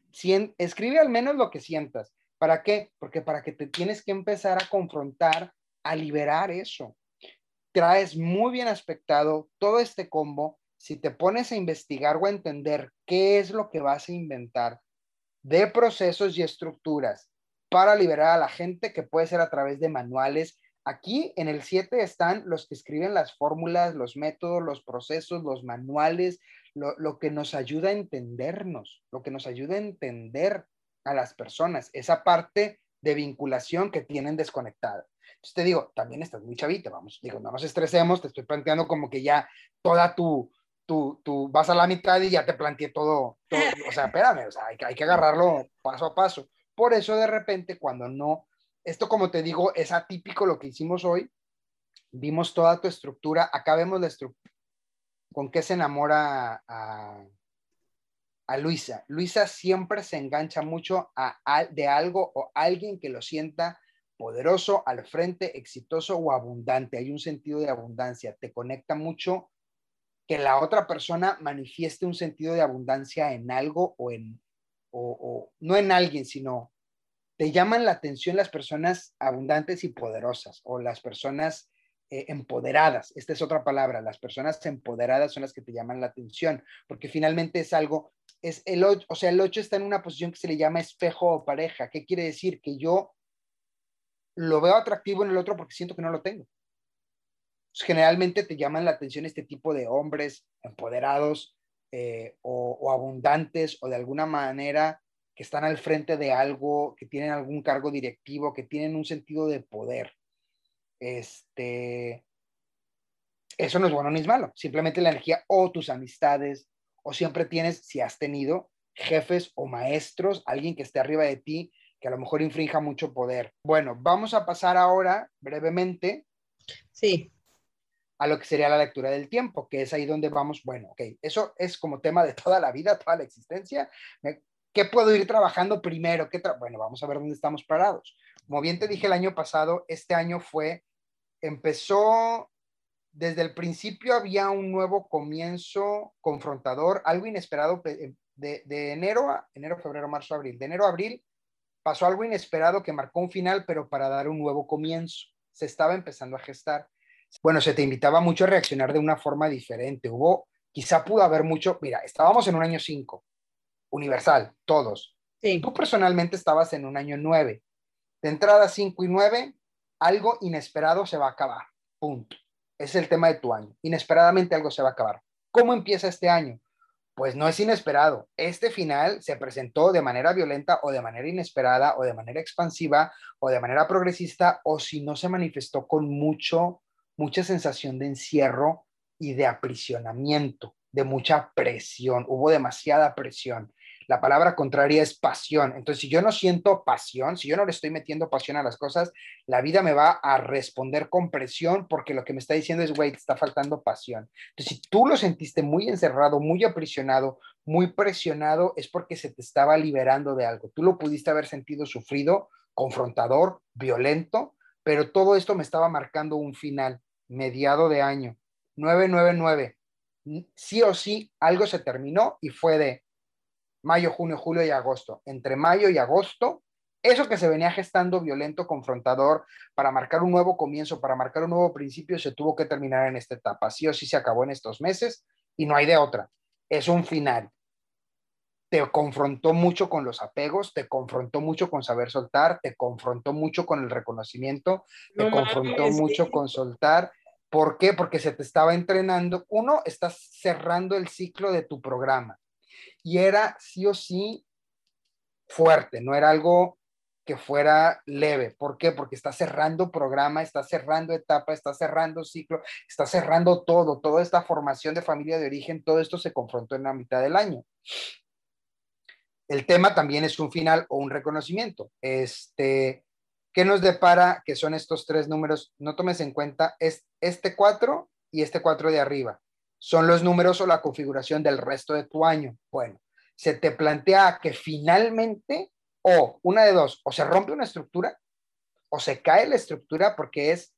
escribe al menos lo que sientas. ¿Para qué? Porque para que te tienes que empezar a confrontar, a liberar eso. Traes muy bien aspectado todo este combo. Si te pones a investigar o a entender qué es lo que vas a inventar de procesos y estructuras para liberar a la gente, que puede ser a través de manuales. Aquí en el 7 están los que escriben las fórmulas, los métodos, los procesos, los manuales, lo, que nos ayuda a entendernos, lo que nos ayuda a entender a las personas, esa parte de vinculación que tienen desconectada. Entonces te digo, también estás muy chavita, vamos, digo, no nos estresemos, te estoy planteando como que ya toda tu, tu, tu vas a la mitad y ya te planteé todo, o sea, espérame, o sea, hay, hay que agarrarlo paso a paso. Por eso de repente cuando no, esto como te digo, es atípico lo que hicimos hoy, vimos toda tu estructura, acá vemos la estructura, con qué se enamora a, a Luisa. Luisa siempre se engancha mucho a, de algo o alguien que lo sienta poderoso, al frente, exitoso o abundante. Hay un sentido de abundancia. Te conecta mucho que la otra persona manifieste un sentido de abundancia en algo o en, o, no en alguien, sino te llaman la atención las personas abundantes y poderosas o las personas eh, empoderadas. Esta es otra palabra, las personas empoderadas son las que te llaman la atención, porque finalmente es algo, es el o sea, el 8 está en una posición que se le llama espejo o pareja. ¿Qué quiere decir? Que yo lo veo atractivo en el otro porque siento que no lo tengo. Generalmente te llaman la atención este tipo de hombres empoderados, eh, o, abundantes o de alguna manera que están al frente de algo, que tienen algún cargo directivo, que tienen un sentido de poder. Este, eso no es bueno ni es malo, simplemente la energía o tus amistades, o siempre tienes, si has tenido, jefes o maestros, alguien que esté arriba de ti, que a lo mejor infrinja mucho poder. Bueno, vamos a pasar ahora brevemente. Sí a lo que sería la lectura del tiempo, que es ahí donde vamos, bueno, ok, eso es como tema de toda la vida, toda la existencia. ¿Qué puedo ir trabajando primero? ¿Qué bueno, vamos a ver dónde estamos parados. Como bien te dije el año pasado, este año fue, empezó, desde el principio había un nuevo comienzo confrontador, algo inesperado de, de enero a enero, febrero, marzo, abril. De enero a abril pasó algo inesperado que marcó un final, pero para dar un nuevo comienzo. Se estaba empezando a gestar bueno, se te invitaba mucho a reaccionar de una forma diferente. Hubo, quizá pudo haber mucho, mira, estábamos en un año 5, universal, todos. Sí. Tú personalmente estabas en un año 9. De entrada 5 y 9, algo inesperado se va a acabar. Punto. Es el tema de tu año. Inesperadamente algo se va a acabar. ¿Cómo empieza este año? Pues no es inesperado. Este final se presentó de manera violenta o de manera inesperada o de manera expansiva o de manera progresista o si no se manifestó con mucho mucha sensación de encierro y de aprisionamiento, de mucha presión. Hubo demasiada presión. la palabra contraria es pasión. Entonces, si yo no siento pasión, si yo no le estoy metiendo pasión a las cosas, la vida me va a responder con presión porque lo que me está diciendo es, güey, te está faltando pasión. Entonces, si tú lo sentiste muy encerrado, muy aprisionado, muy presionado, es porque se te estaba liberando de algo. Tú lo pudiste haber sentido sufrido, confrontador, violento, pero todo esto me estaba marcando un final, mediado de año, 999. Sí o sí, algo se terminó y fue de mayo, junio, julio y agosto. Entre mayo y agosto, eso que se venía gestando violento, confrontador, para marcar un nuevo comienzo, para marcar un nuevo principio, se tuvo que terminar en esta etapa. Sí o sí se acabó en estos meses y no hay de otra. Es un final te confrontó mucho con los apegos, te confrontó mucho con saber soltar, te confrontó mucho con el reconocimiento, te confrontó mucho con soltar. ¿Por qué? Porque se te estaba entrenando. Uno, estás cerrando el ciclo de tu programa y era sí o sí fuerte, no era algo que fuera leve. ¿Por qué? Porque está cerrando programa, está cerrando etapa, está cerrando ciclo, está cerrando todo, toda esta formación de familia de origen, todo esto se confrontó en la mitad del año el tema también es un final o un reconocimiento. Este, ¿Qué nos depara? Que son estos tres números. No tomes en cuenta es, este 4 y este 4 de arriba. Son los números o la configuración del resto de tu año. Bueno, se te plantea que finalmente, o una de dos, o se rompe una estructura, o se cae la estructura porque es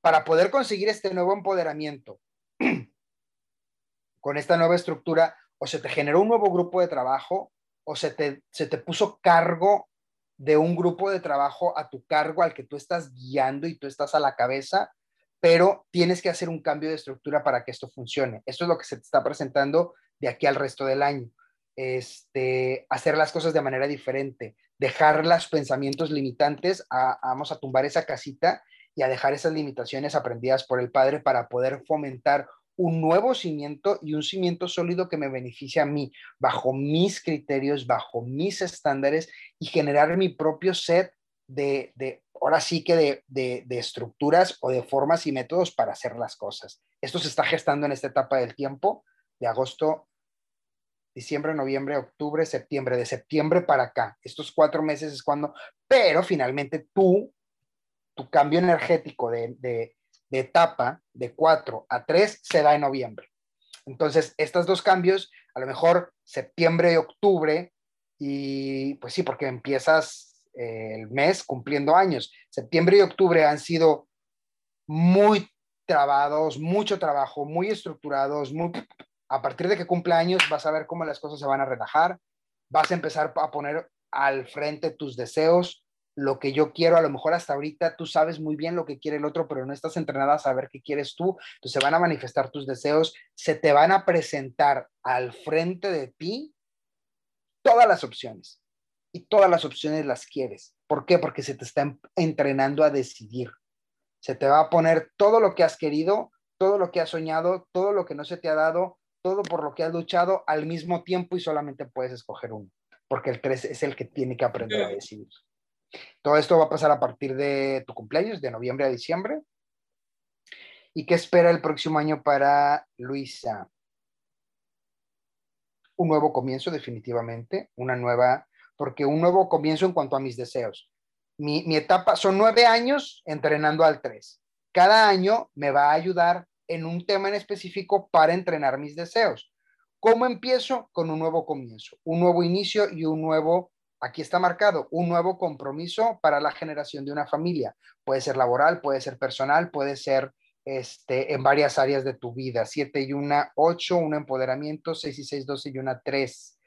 para poder conseguir este nuevo empoderamiento con esta nueva estructura, o se te generó un nuevo grupo de trabajo, o se te, se te puso cargo de un grupo de trabajo a tu cargo al que tú estás guiando y tú estás a la cabeza, pero tienes que hacer un cambio de estructura para que esto funcione. Esto es lo que se te está presentando de aquí al resto del año. Este, hacer las cosas de manera diferente, dejar los pensamientos limitantes, vamos a tumbar esa casita y a dejar esas limitaciones aprendidas por el padre para poder fomentar un nuevo cimiento y un cimiento sólido que me beneficie a mí, bajo mis criterios, bajo mis estándares y generar mi propio set de, de ahora sí que de, de, estructuras o de formas y métodos para hacer las cosas. Esto se está gestando en esta etapa del tiempo, de agosto, diciembre, noviembre, octubre, septiembre, de septiembre para acá. Estos cuatro meses es cuando, pero finalmente tú, tu cambio energético de, de etapa de 4 a 3 se da en noviembre. Entonces, estos dos cambios, a lo mejor septiembre y octubre, y pues sí, porque empiezas eh, el mes cumpliendo años. Septiembre y octubre han sido muy trabados, mucho trabajo, muy estructurados, a partir de que cumple años vas a ver cómo las cosas se van a relajar, vas a empezar a poner al frente tus deseos, lo que yo quiero, a lo mejor hasta ahorita tú sabes muy bien lo que quiere el otro, pero no estás entrenada a saber qué quieres tú, entonces se van a manifestar tus deseos, se te van a presentar al frente de ti todas las opciones y todas las opciones las quieres. ¿Por qué? Porque se te está entrenando a decidir. Se te va a poner todo lo que has querido, todo lo que has soñado, todo lo que no se te ha dado, todo por lo que has luchado al mismo tiempo y solamente puedes escoger uno, porque el 3 es el que tiene que aprender a decidir. Todo esto va a pasar a partir de tu cumpleaños, de noviembre a diciembre. ¿Y qué espera el próximo año para Luisa? Un nuevo comienzo, definitivamente, una nueva, porque un nuevo comienzo en cuanto a mis deseos. Mi, etapa son nueve años entrenando al tres. Cada año me va a ayudar en un tema en específico para entrenar mis deseos. ¿Cómo empiezo? Con un nuevo comienzo, un nuevo inicio y un nuevo Aquí está marcado un nuevo compromiso para la generación de una familia. Puede ser laboral, puede ser personal, puede ser este, en varias áreas de tu vida. Siete y una, ocho, un empoderamiento, seis y seis, doce y una, tres.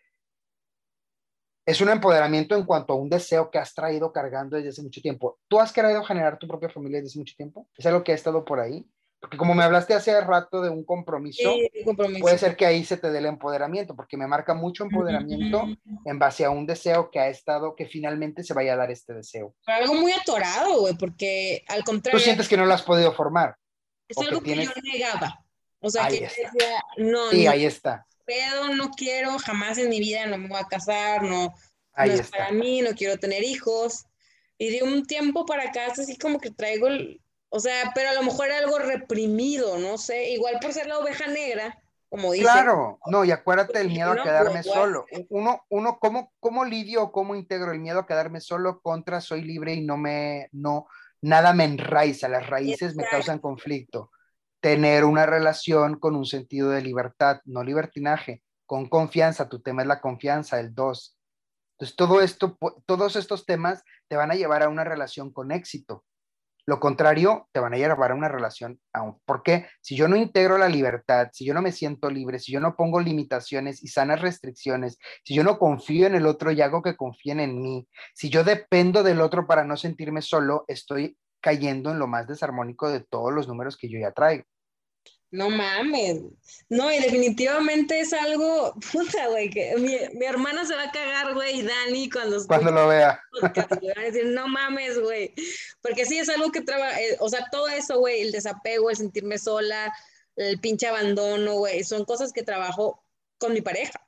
Es un empoderamiento en cuanto a un deseo que has traído cargando desde hace mucho tiempo. ¿Tú has querido generar tu propia familia desde hace mucho tiempo? ¿Es algo que ha estado por ahí? Porque como me hablaste hace rato de un compromiso, puede ser que ahí se te dé el empoderamiento, porque me marca mucho empoderamiento en base a un deseo que ha estado, que finalmente se vaya a dar este deseo. algo muy atorado, güey, porque al contrario... Tú sientes que no lo has podido formar. Es algo que, yo negaba. O sea, que decía, no, sí, ahí está. Pero no quiero, jamás en mi vida no me voy a casar, no, no es para mí, no quiero tener hijos. Y de un tiempo para acá, así como que traigo el, o sea, pero a lo mejor era algo reprimido, no sé, igual por ser la oveja negra, como dice. Claro, no, y acuérdate del miedo a quedarme solo. Uno, uno, ¿cómo, ¿cómo lidio o cómo integro el miedo a quedarme solo contra soy libre y no me, no, nada me enraiza, las raíces me causan conflicto? Tener una relación con un sentido de libertad, no libertinaje, con confianza, tu tema es la confianza, el dos. Entonces, todo esto, todos estos temas te van a llevar a una relación con éxito. Lo contrario, te van a llevar a una relación aún. Porque si yo no integro la libertad, si yo no me siento libre, si yo no pongo limitaciones y sanas restricciones, si yo no confío en el otro y hago que confíen en mí, si yo dependo del otro para no sentirme solo, estoy cayendo en lo más desarmónico de todos los números que yo ya traigo. No mames. No, y definitivamente es algo, puta, güey, que mi, hermana se va a cagar, güey, y Dani cuando, cuando lo vea. Podcast, a decir, no mames, güey. Porque sí es algo que trabaja, eh, o sea, todo eso, güey, el desapego, el sentirme sola, el pinche abandono, güey, son cosas que trabajo con mi pareja.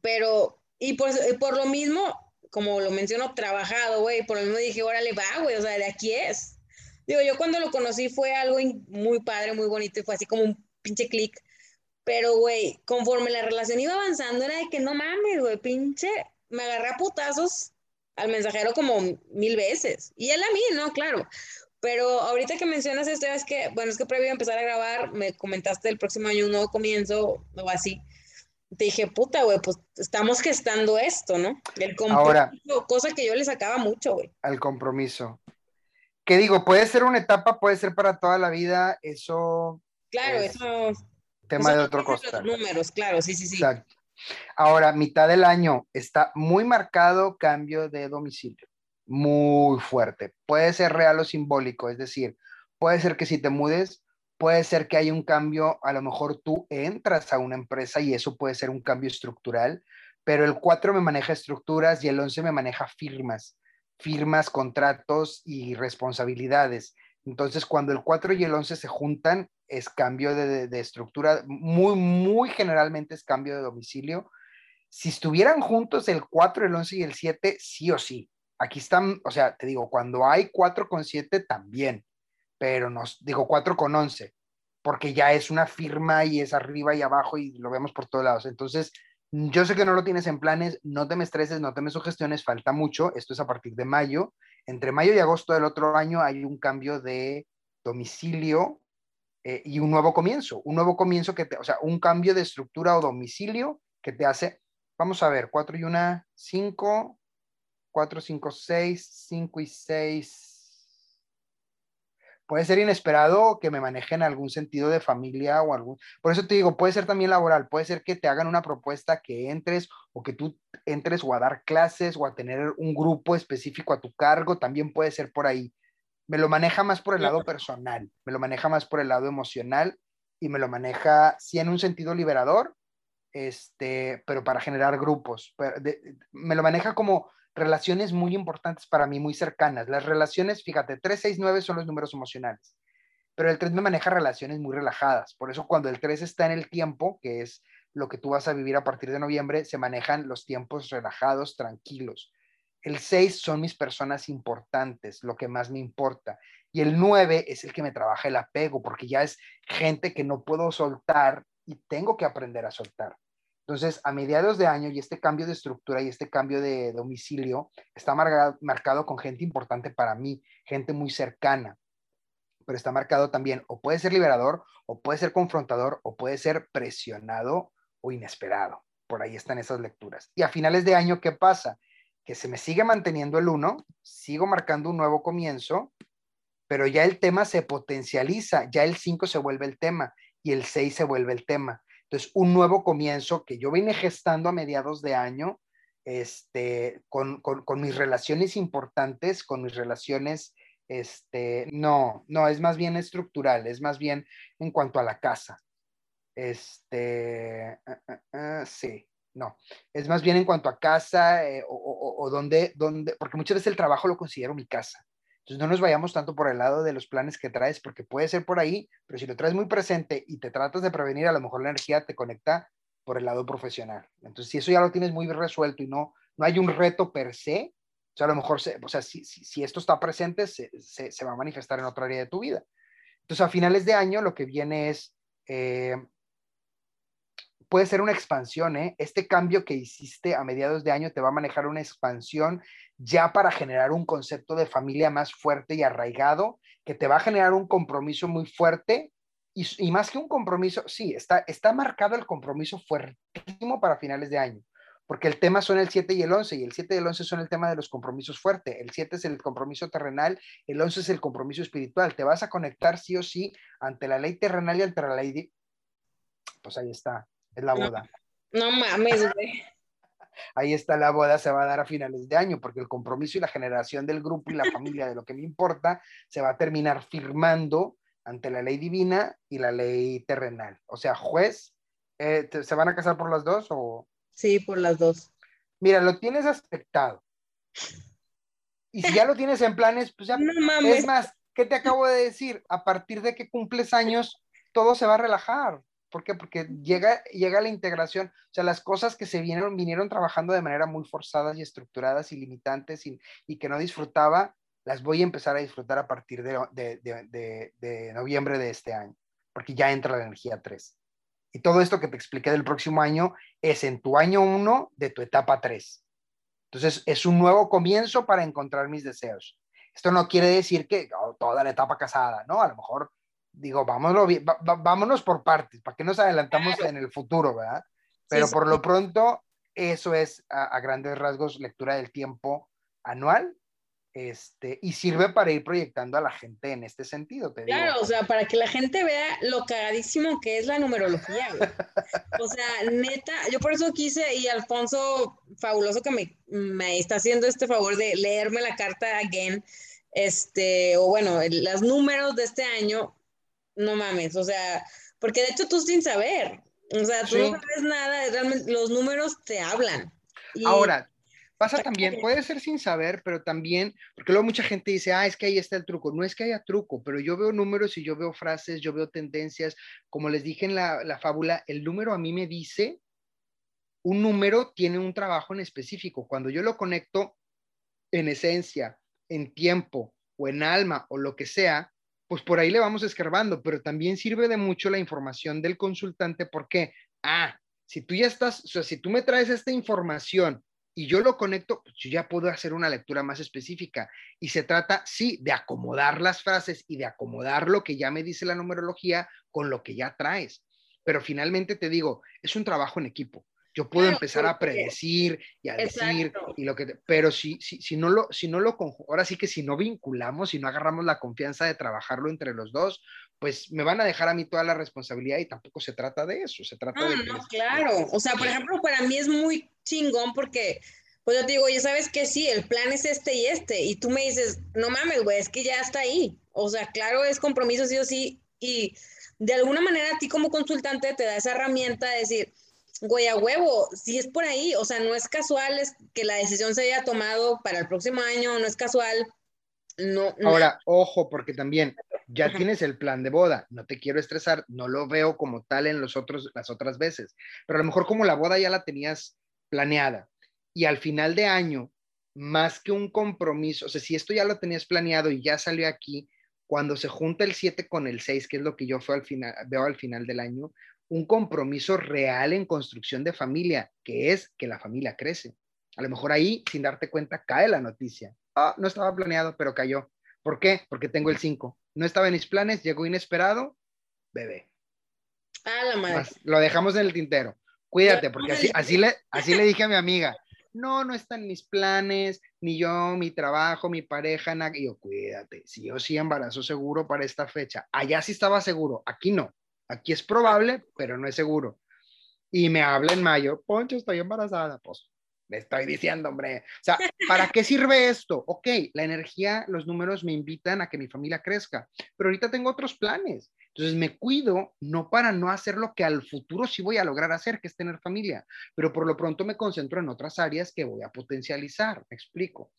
Pero, y por, por lo mismo, como lo menciono, trabajado, güey, por lo mismo dije, órale, va, güey, o sea, de aquí es. Digo, yo cuando lo conocí fue algo muy padre, muy bonito y fue así como un pinche clic. Pero, güey, conforme la relación iba avanzando, era de que no mames, güey, pinche, me agarré a putazos al mensajero como mil veces. Y él a mí, ¿no? Claro. Pero ahorita que mencionas esto, es que, bueno, es que previo a empezar a grabar, me comentaste el próximo año un nuevo comienzo o así. Te dije, puta, güey, pues estamos gestando esto, ¿no? El compromiso, Ahora, cosa que yo le sacaba mucho, güey. Al compromiso que digo, puede ser una etapa, puede ser para toda la vida, eso. Claro, eso. Tema de otro costal. números, claro, sí, sí, sí. Exacto. Ahora, mitad del año está muy marcado cambio de domicilio, muy fuerte. Puede ser real o simbólico, es decir, puede ser que si te mudes, puede ser que haya un cambio, a lo mejor tú entras a una empresa y eso puede ser un cambio estructural, pero el 4 me maneja estructuras y el 11 me maneja firmas firmas, contratos y responsabilidades. Entonces, cuando el 4 y el 11 se juntan, es cambio de, estructura, muy, muy generalmente es cambio de domicilio. Si estuvieran juntos el 4, el 11 y el 7, sí o sí. Aquí están, o sea, te digo, cuando hay 4 con 7 también, pero nos digo 4 con 11, porque ya es una firma y es arriba y abajo y lo vemos por todos lados. Entonces, yo sé que no lo tienes en planes, no te me estreses, no te me sugestiones, falta mucho, esto es a partir de mayo. Entre mayo y agosto del otro año hay un cambio de domicilio eh, y un nuevo comienzo, un nuevo comienzo que te, o sea, un cambio de estructura o domicilio que te hace, vamos a ver, 4 y 1, 5, 4, 5, 6, 5 y 6, puede ser inesperado que me manejen algún sentido de familia o algún... Por eso te digo, puede ser también laboral, puede ser que te hagan una propuesta que entres o que tú entres o a dar clases o a tener un grupo específico a tu cargo, también puede ser por ahí. Me lo maneja más por el lado personal, me lo maneja más por el lado emocional y me lo maneja, sí, en un sentido liberador, este, pero para generar grupos. me lo maneja como relaciones muy importantes para mí, muy cercanas. Las relaciones, fíjate, 3, 6, 9 son los números emocionales, pero el 3 me maneja relaciones muy relajadas. Por eso cuando el 3 está en el tiempo, que es lo que tú vas a vivir a partir de noviembre, se manejan los tiempos relajados, tranquilos. El 6 son mis personas importantes, lo que más me importa. Y el 9 es el que me trabaja el apego, porque ya es gente que no puedo soltar y tengo que aprender a soltar. Entonces, a mediados de año y este cambio de estructura y este cambio de domicilio está marcado, con gente importante para mí, gente muy cercana, pero está marcado también o puede ser liberador, o puede ser confrontador, o puede ser presionado o inesperado. Por ahí están esas lecturas. Y a finales de año, ¿qué pasa? Que se me sigue manteniendo el 1, sigo marcando un nuevo comienzo, pero ya el tema se potencializa, ya el 5 se vuelve el tema y el 6 se vuelve el tema. Entonces, un nuevo comienzo que yo vine gestando a mediados de año, este, con, mis relaciones importantes, con mis relaciones, este, no, no, es más bien estructural, es más bien en cuanto a la casa. Este, ah, ah, ah, sí, no, es más bien en cuanto a casa eh, o, o, o donde, donde, porque muchas veces el trabajo lo considero mi casa. Entonces no nos vayamos tanto por el lado de los planes que traes, porque puede ser por ahí, pero si lo traes muy presente y te tratas de prevenir, a lo mejor la energía te conecta por el lado profesional. Entonces, si eso ya lo tienes muy resuelto y no, no hay un reto per se, o sea, a lo mejor, se, o sea, si, si, esto está presente, se, se, va a manifestar en otra área de tu vida. Entonces, a finales de año, lo que viene es, eh, puede ser una expansión, ¿eh? Este cambio que hiciste a mediados de año te va a manejar una expansión ya para generar un concepto de familia más fuerte y arraigado, que te va a generar un compromiso muy fuerte y, más que un compromiso, sí, está, está marcado el compromiso fuertísimo para finales de año, porque el tema son el 7 y el 11, y el 7 y el 11 son el tema de los compromisos fuertes. El 7 es el compromiso terrenal, el 11 es el compromiso espiritual. Te vas a conectar sí o sí ante la ley terrenal y ante la ley. Pues ahí está, es la boda. No, mames, güey. Ahí está la boda, se va a dar a finales de año, porque el compromiso y la generación del grupo y la familia de lo que me importa se va a terminar firmando ante la ley divina y la ley terrenal. O sea, juez, eh, ¿se van a casar por las dos o...? Sí, por las dos. Mira, lo tienes aspectado. Y si ya lo tienes en planes, pues ya... No mames. Es más, ¿qué te acabo de decir? A partir de que cumples años, todo se va a relajar. ¿Por qué? Porque llega, llega la integración, o sea, las cosas que se vinieron, vinieron trabajando de manera muy forzadas y estructuradas y limitantes y, y que no disfrutaba, las voy a empezar a disfrutar a partir de, noviembre de este año, porque ya entra la energía 3. Y todo esto que te expliqué del próximo año es en tu año 1 de tu etapa 3. Entonces, es un nuevo comienzo para encontrar mis deseos. Esto no quiere decir que oh, toda la etapa casada, ¿no? A lo mejor digo, vámonos, vámonos por partes, para que nos adelantamos en el futuro, ¿verdad? Pero por lo pronto, eso es a, grandes rasgos lectura del tiempo anual este, y sirve para ir proyectando a la gente en este sentido. Te claro, o sea, para que la gente vea lo cagadísimo que es la numerología. o sea, neta, yo por eso quise, y Alfonso, fabuloso que me, me, está haciendo este favor de leerme la carta again, este, o bueno, los números de este año, no mames, o sea, porque de hecho tú sin saber, o sea, tú no sabes nada, realmente los números te hablan. Ahora, Pasa también, puede ser sin saber, pero también, porque luego mucha gente dice, ah, es que ahí está el truco. No es que haya truco, pero yo veo números y yo veo frases, yo veo tendencias. Como les dije en la, la fábula, el número a mí me dice, un número tiene un trabajo en específico. Cuando yo lo conecto en esencia, en tiempo o en alma o lo que sea, pues por ahí le vamos escarbando, pero también sirve de mucho la información del consultante porque, ah, si tú ya estás, o sea, si tú me traes esta información y yo lo conecto, pues yo ya puedo hacer una lectura más específica. Y se trata, sí, de acomodar las frases y de acomodar lo que ya me dice la numerología con lo que ya traes. Pero finalmente te digo, es un trabajo en equipo. Yo puedo empezar a predecir y a decir, y lo que, pero si, si, si no lo, si no lo, ahora sí que si no vinculamos, si no agarramos la confianza de trabajarlo entre los dos, pues me van a dejar a mí toda la responsabilidad y tampoco se trata de eso, se trata de... No, claro, o sea, por ejemplo, para mí es muy chingón porque, pues yo te digo, ya sabes que sí, el plan es este y este, y tú me dices, no mames, güey, es que ya está ahí, o sea, claro, es compromiso sí o sí, y de alguna manera a ti como consultante te da esa herramienta de decir, güey, a huevo, si es por ahí, o sea, no es casual es que la decisión se haya tomado para el próximo año, no es casual, no. Ahora, ojo, porque también ya tienes el plan de boda, no te quiero estresar, no lo veo como tal en los otros, las otras veces, pero a lo mejor como la boda ya la tenías planeada y al final de año, más que un compromiso, o sea, si esto ya lo tenías planeado y ya salió aquí, cuando se junta el 7 con el 6, que es lo que yo al final, veo al final del año, un compromiso real en construcción de familia, que es que la familia crece. A lo mejor ahí, sin darte cuenta, cae la noticia. Ah, no estaba planeado, pero cayó. ¿Por qué? Porque tengo el 5. No estaba en mis planes, llegó inesperado, bebé. Ah, la madre. Lo dejamos en el tintero. Cuídate, porque así, así, le, así le dije a mi amiga, no, no están mis planes, ni yo, mi trabajo, mi pareja, nada. Y yo, cuídate, si yo sí embarazo seguro para esta fecha. Allá sí estaba seguro, aquí no. Aquí es probable, pero no es seguro. Y me habla en mayo, Poncho, estoy embarazada. Pues le estoy diciendo, hombre. O sea, ¿para qué sirve esto? Ok, la energía, los números me invitan a que mi familia crezca, pero ahorita tengo otros planes. Entonces me cuido no para no hacer lo que al futuro sí voy a lograr hacer, que es tener familia, pero por lo pronto me concentro en otras áreas que voy a potencializar. ¿Me explico?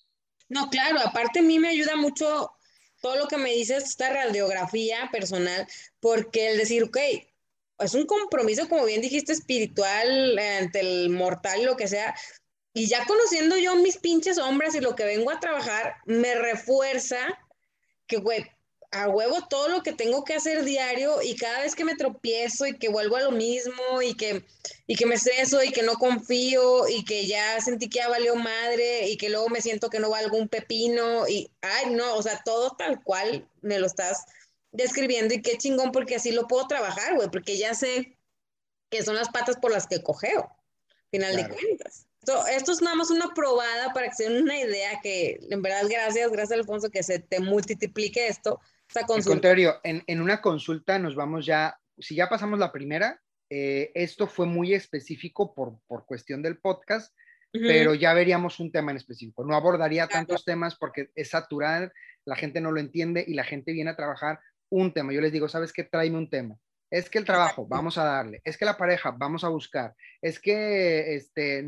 No, claro, aparte a mí me ayuda mucho todo lo que me dices, esta radiografía personal, porque el decir, ok, es un compromiso, como bien dijiste, espiritual ante el mortal lo que sea, y ya conociendo yo mis pinches sombras y lo que vengo a trabajar, me refuerza que, güey, a huevo todo lo que tengo que hacer diario y cada vez que me tropiezo y que vuelvo a lo mismo y que, y que me estreso y que no confío y que ya sentí que ya valió madre y que luego me siento que no valgo un pepino y, ay, no, o sea, todo tal cual me lo estás describiendo y qué chingón porque así lo puedo trabajar, güey, porque ya sé que son las patas por las que cogeo, final de cuentas. Esto, es nada más una probada para que se den una idea que, en verdad, gracias, gracias Alfonso, que se te multiplique esto. Al contrario, en, en, una consulta nos vamos ya, si ya pasamos la primera, eh, esto fue muy específico por, por cuestión del podcast, pero ya veríamos un tema en específico. No abordaría tantos temas porque es saturar, la gente no lo entiende y la gente viene a trabajar un tema. Yo les digo, ¿sabes qué? Tráeme un tema. Es que el trabajo, vamos a darle. Es que la pareja, vamos a buscar. Es que este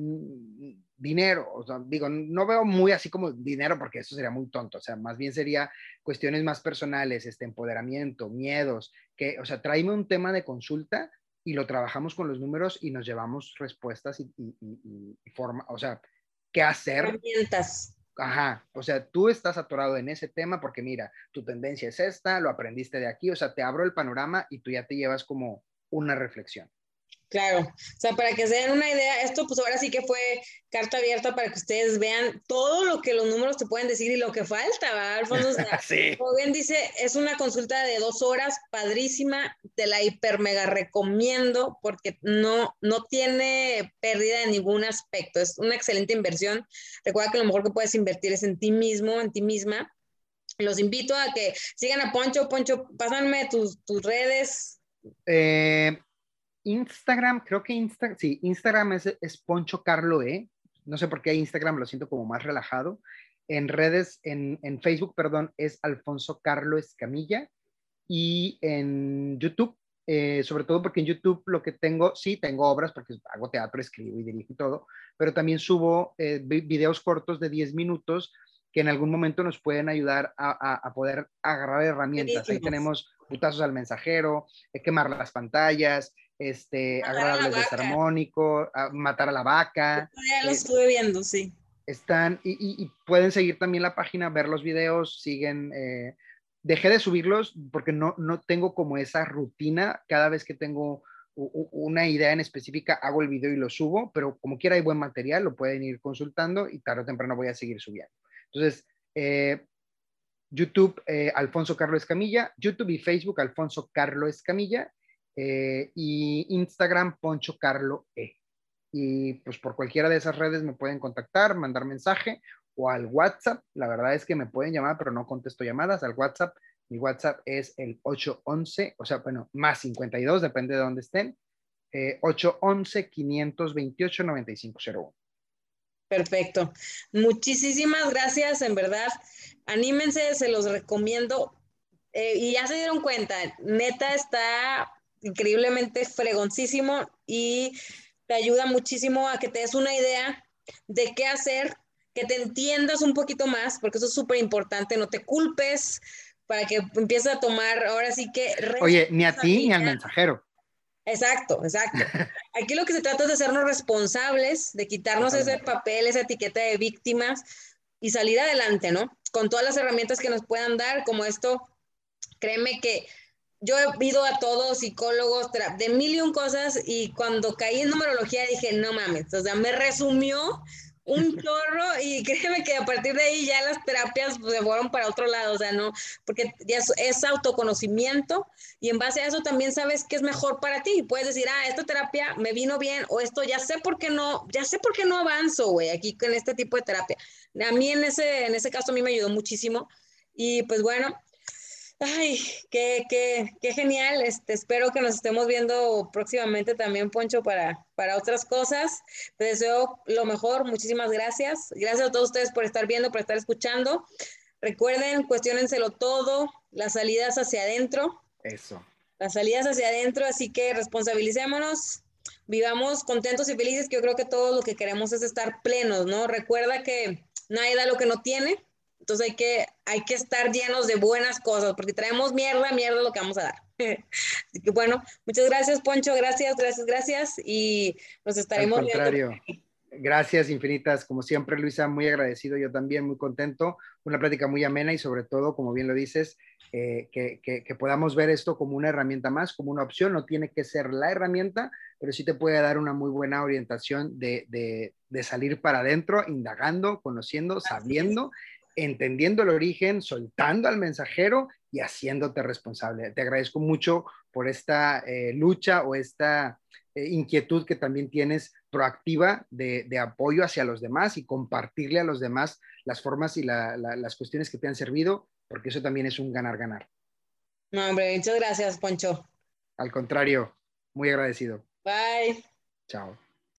dinero, o sea, digo, no veo muy así como dinero porque eso sería muy tonto, o sea, más bien sería cuestiones más personales, este empoderamiento, miedos, que, o sea, tráeme un tema de consulta y lo trabajamos con los números y nos llevamos respuestas y, y forma, o sea, qué hacer. Herramientas. Ajá, o sea, tú estás atorado en ese tema porque mira, tu tendencia es esta, lo aprendiste de aquí, o sea, te abro el panorama y tú ya te llevas como una reflexión. Claro, o sea, para que se den una idea, esto pues ahora sí que fue carta abierta para que ustedes vean todo lo que los números te pueden decir y lo que falta, ¿verdad, Alfonso? sí. Como bien dice, es una consulta de dos horas, padrísima, te la hiper mega recomiendo porque no, no tiene pérdida en ningún aspecto, es una excelente inversión. Recuerda que lo mejor que puedes invertir es en ti mismo, en ti misma. Los invito a que sigan a Poncho. Poncho, pásanme tus, tus redes. Eh, Instagram, creo que Insta, sí, Instagram es, es Poncho Carlo E. No sé por qué Instagram lo siento como más relajado. En redes, en, en Facebook, perdón, es Alfonso Carlo Escamilla. Y en YouTube, eh, sobre todo porque en YouTube lo que tengo, sí, tengo obras porque hago teatro, escribo y dirijo y todo, pero también subo eh, videos cortos de 10 minutos que en algún momento nos pueden ayudar a, a, poder agarrar herramientas. Ahí tenemos putazos al mensajero, eh, quemar las pantallas, este, agradables desarmónico, matar a la vaca. Ya lo estuve viendo, sí. Están, y, pueden seguir también la página, ver los videos, siguen. Eh, dejé de subirlos porque no, no tengo como esa rutina. Cada vez que tengo una idea en específica, hago el video y lo subo, pero como quiera hay buen material, lo pueden ir consultando y tarde o temprano voy a seguir subiendo. Entonces, eh, YouTube, eh, Alfonso Carlos Escamilla, YouTube y Facebook, Alfonso Carlos Escamilla, eh, y Instagram Poncho Carlo E. Y pues por cualquiera de esas redes me pueden contactar, mandar mensaje o al WhatsApp. La verdad es que me pueden llamar, pero no contesto llamadas. Al WhatsApp, mi WhatsApp es el 811, o sea, bueno, más 52, depende de dónde estén. 811-528-9501. Eh, Perfecto. Muchísimas gracias, en verdad. Anímense, se los recomiendo. Eh, y ya se dieron cuenta, neta está increíblemente fregoncísimo y te ayuda muchísimo a que te des una idea de qué hacer, que te entiendas un poquito más, porque eso es súper importante, no te culpes para que empieces a tomar ahora sí que... Oye, ni a ti ni al mensajero. Exacto, exacto. Aquí lo que se trata es de hacernos responsables, de quitarnos ese papel, esa etiqueta de víctimas y salir adelante, ¿no? Con todas las herramientas que nos puedan dar, como esto, créeme que yo he ido a todos psicólogos de mil y un cosas y cuando caí en numerología dije, no mames, o sea, me resumió un chorro y créeme que a partir de ahí ya las terapias pues, se fueron para otro lado, o sea, no, porque ya es, autoconocimiento y en base a eso también sabes qué es mejor para ti. Puedes decir, ah, esta terapia me vino bien o esto ya sé por qué no, ya sé por qué no avanzo, güey, aquí con este tipo de terapia. A mí en ese, en ese caso a mí me ayudó muchísimo y pues bueno, Ay, qué, qué, qué genial. Este, espero que nos estemos viendo próximamente también, Poncho, para, para otras cosas. Te deseo lo mejor. Muchísimas gracias. Gracias a todos ustedes por estar viendo, por estar escuchando. Recuerden, cuestionenselo todo, las salidas hacia adentro. Eso. Las salidas hacia adentro, así que responsabilicémonos, vivamos contentos y felices, que yo creo que todo lo que queremos es estar plenos, ¿no? Recuerda que nadie da lo que no tiene entonces hay que, hay que estar llenos de buenas cosas, porque traemos mierda, mierda lo que vamos a dar. Así que bueno, muchas gracias, Poncho, gracias, gracias, gracias, y nos estaremos Al contrario. Gracias infinitas, como siempre, Luisa, muy agradecido, yo también muy contento, una plática muy amena y sobre todo, como bien lo dices, eh, que, que, podamos ver esto como una herramienta más, como una opción, no tiene que ser la herramienta, pero sí te puede dar una muy buena orientación de, de, de salir para adentro, indagando, conociendo, sabiendo, entendiendo el origen, soltando al mensajero y haciéndote responsable. Te agradezco mucho por esta eh, lucha o esta eh, inquietud que también tienes proactiva de, de, apoyo hacia los demás y compartirle a los demás las formas y las cuestiones que te han servido porque eso también es un ganar-ganar. No, hombre, muchas gracias, Poncho. Al contrario, muy agradecido. Bye. Chao.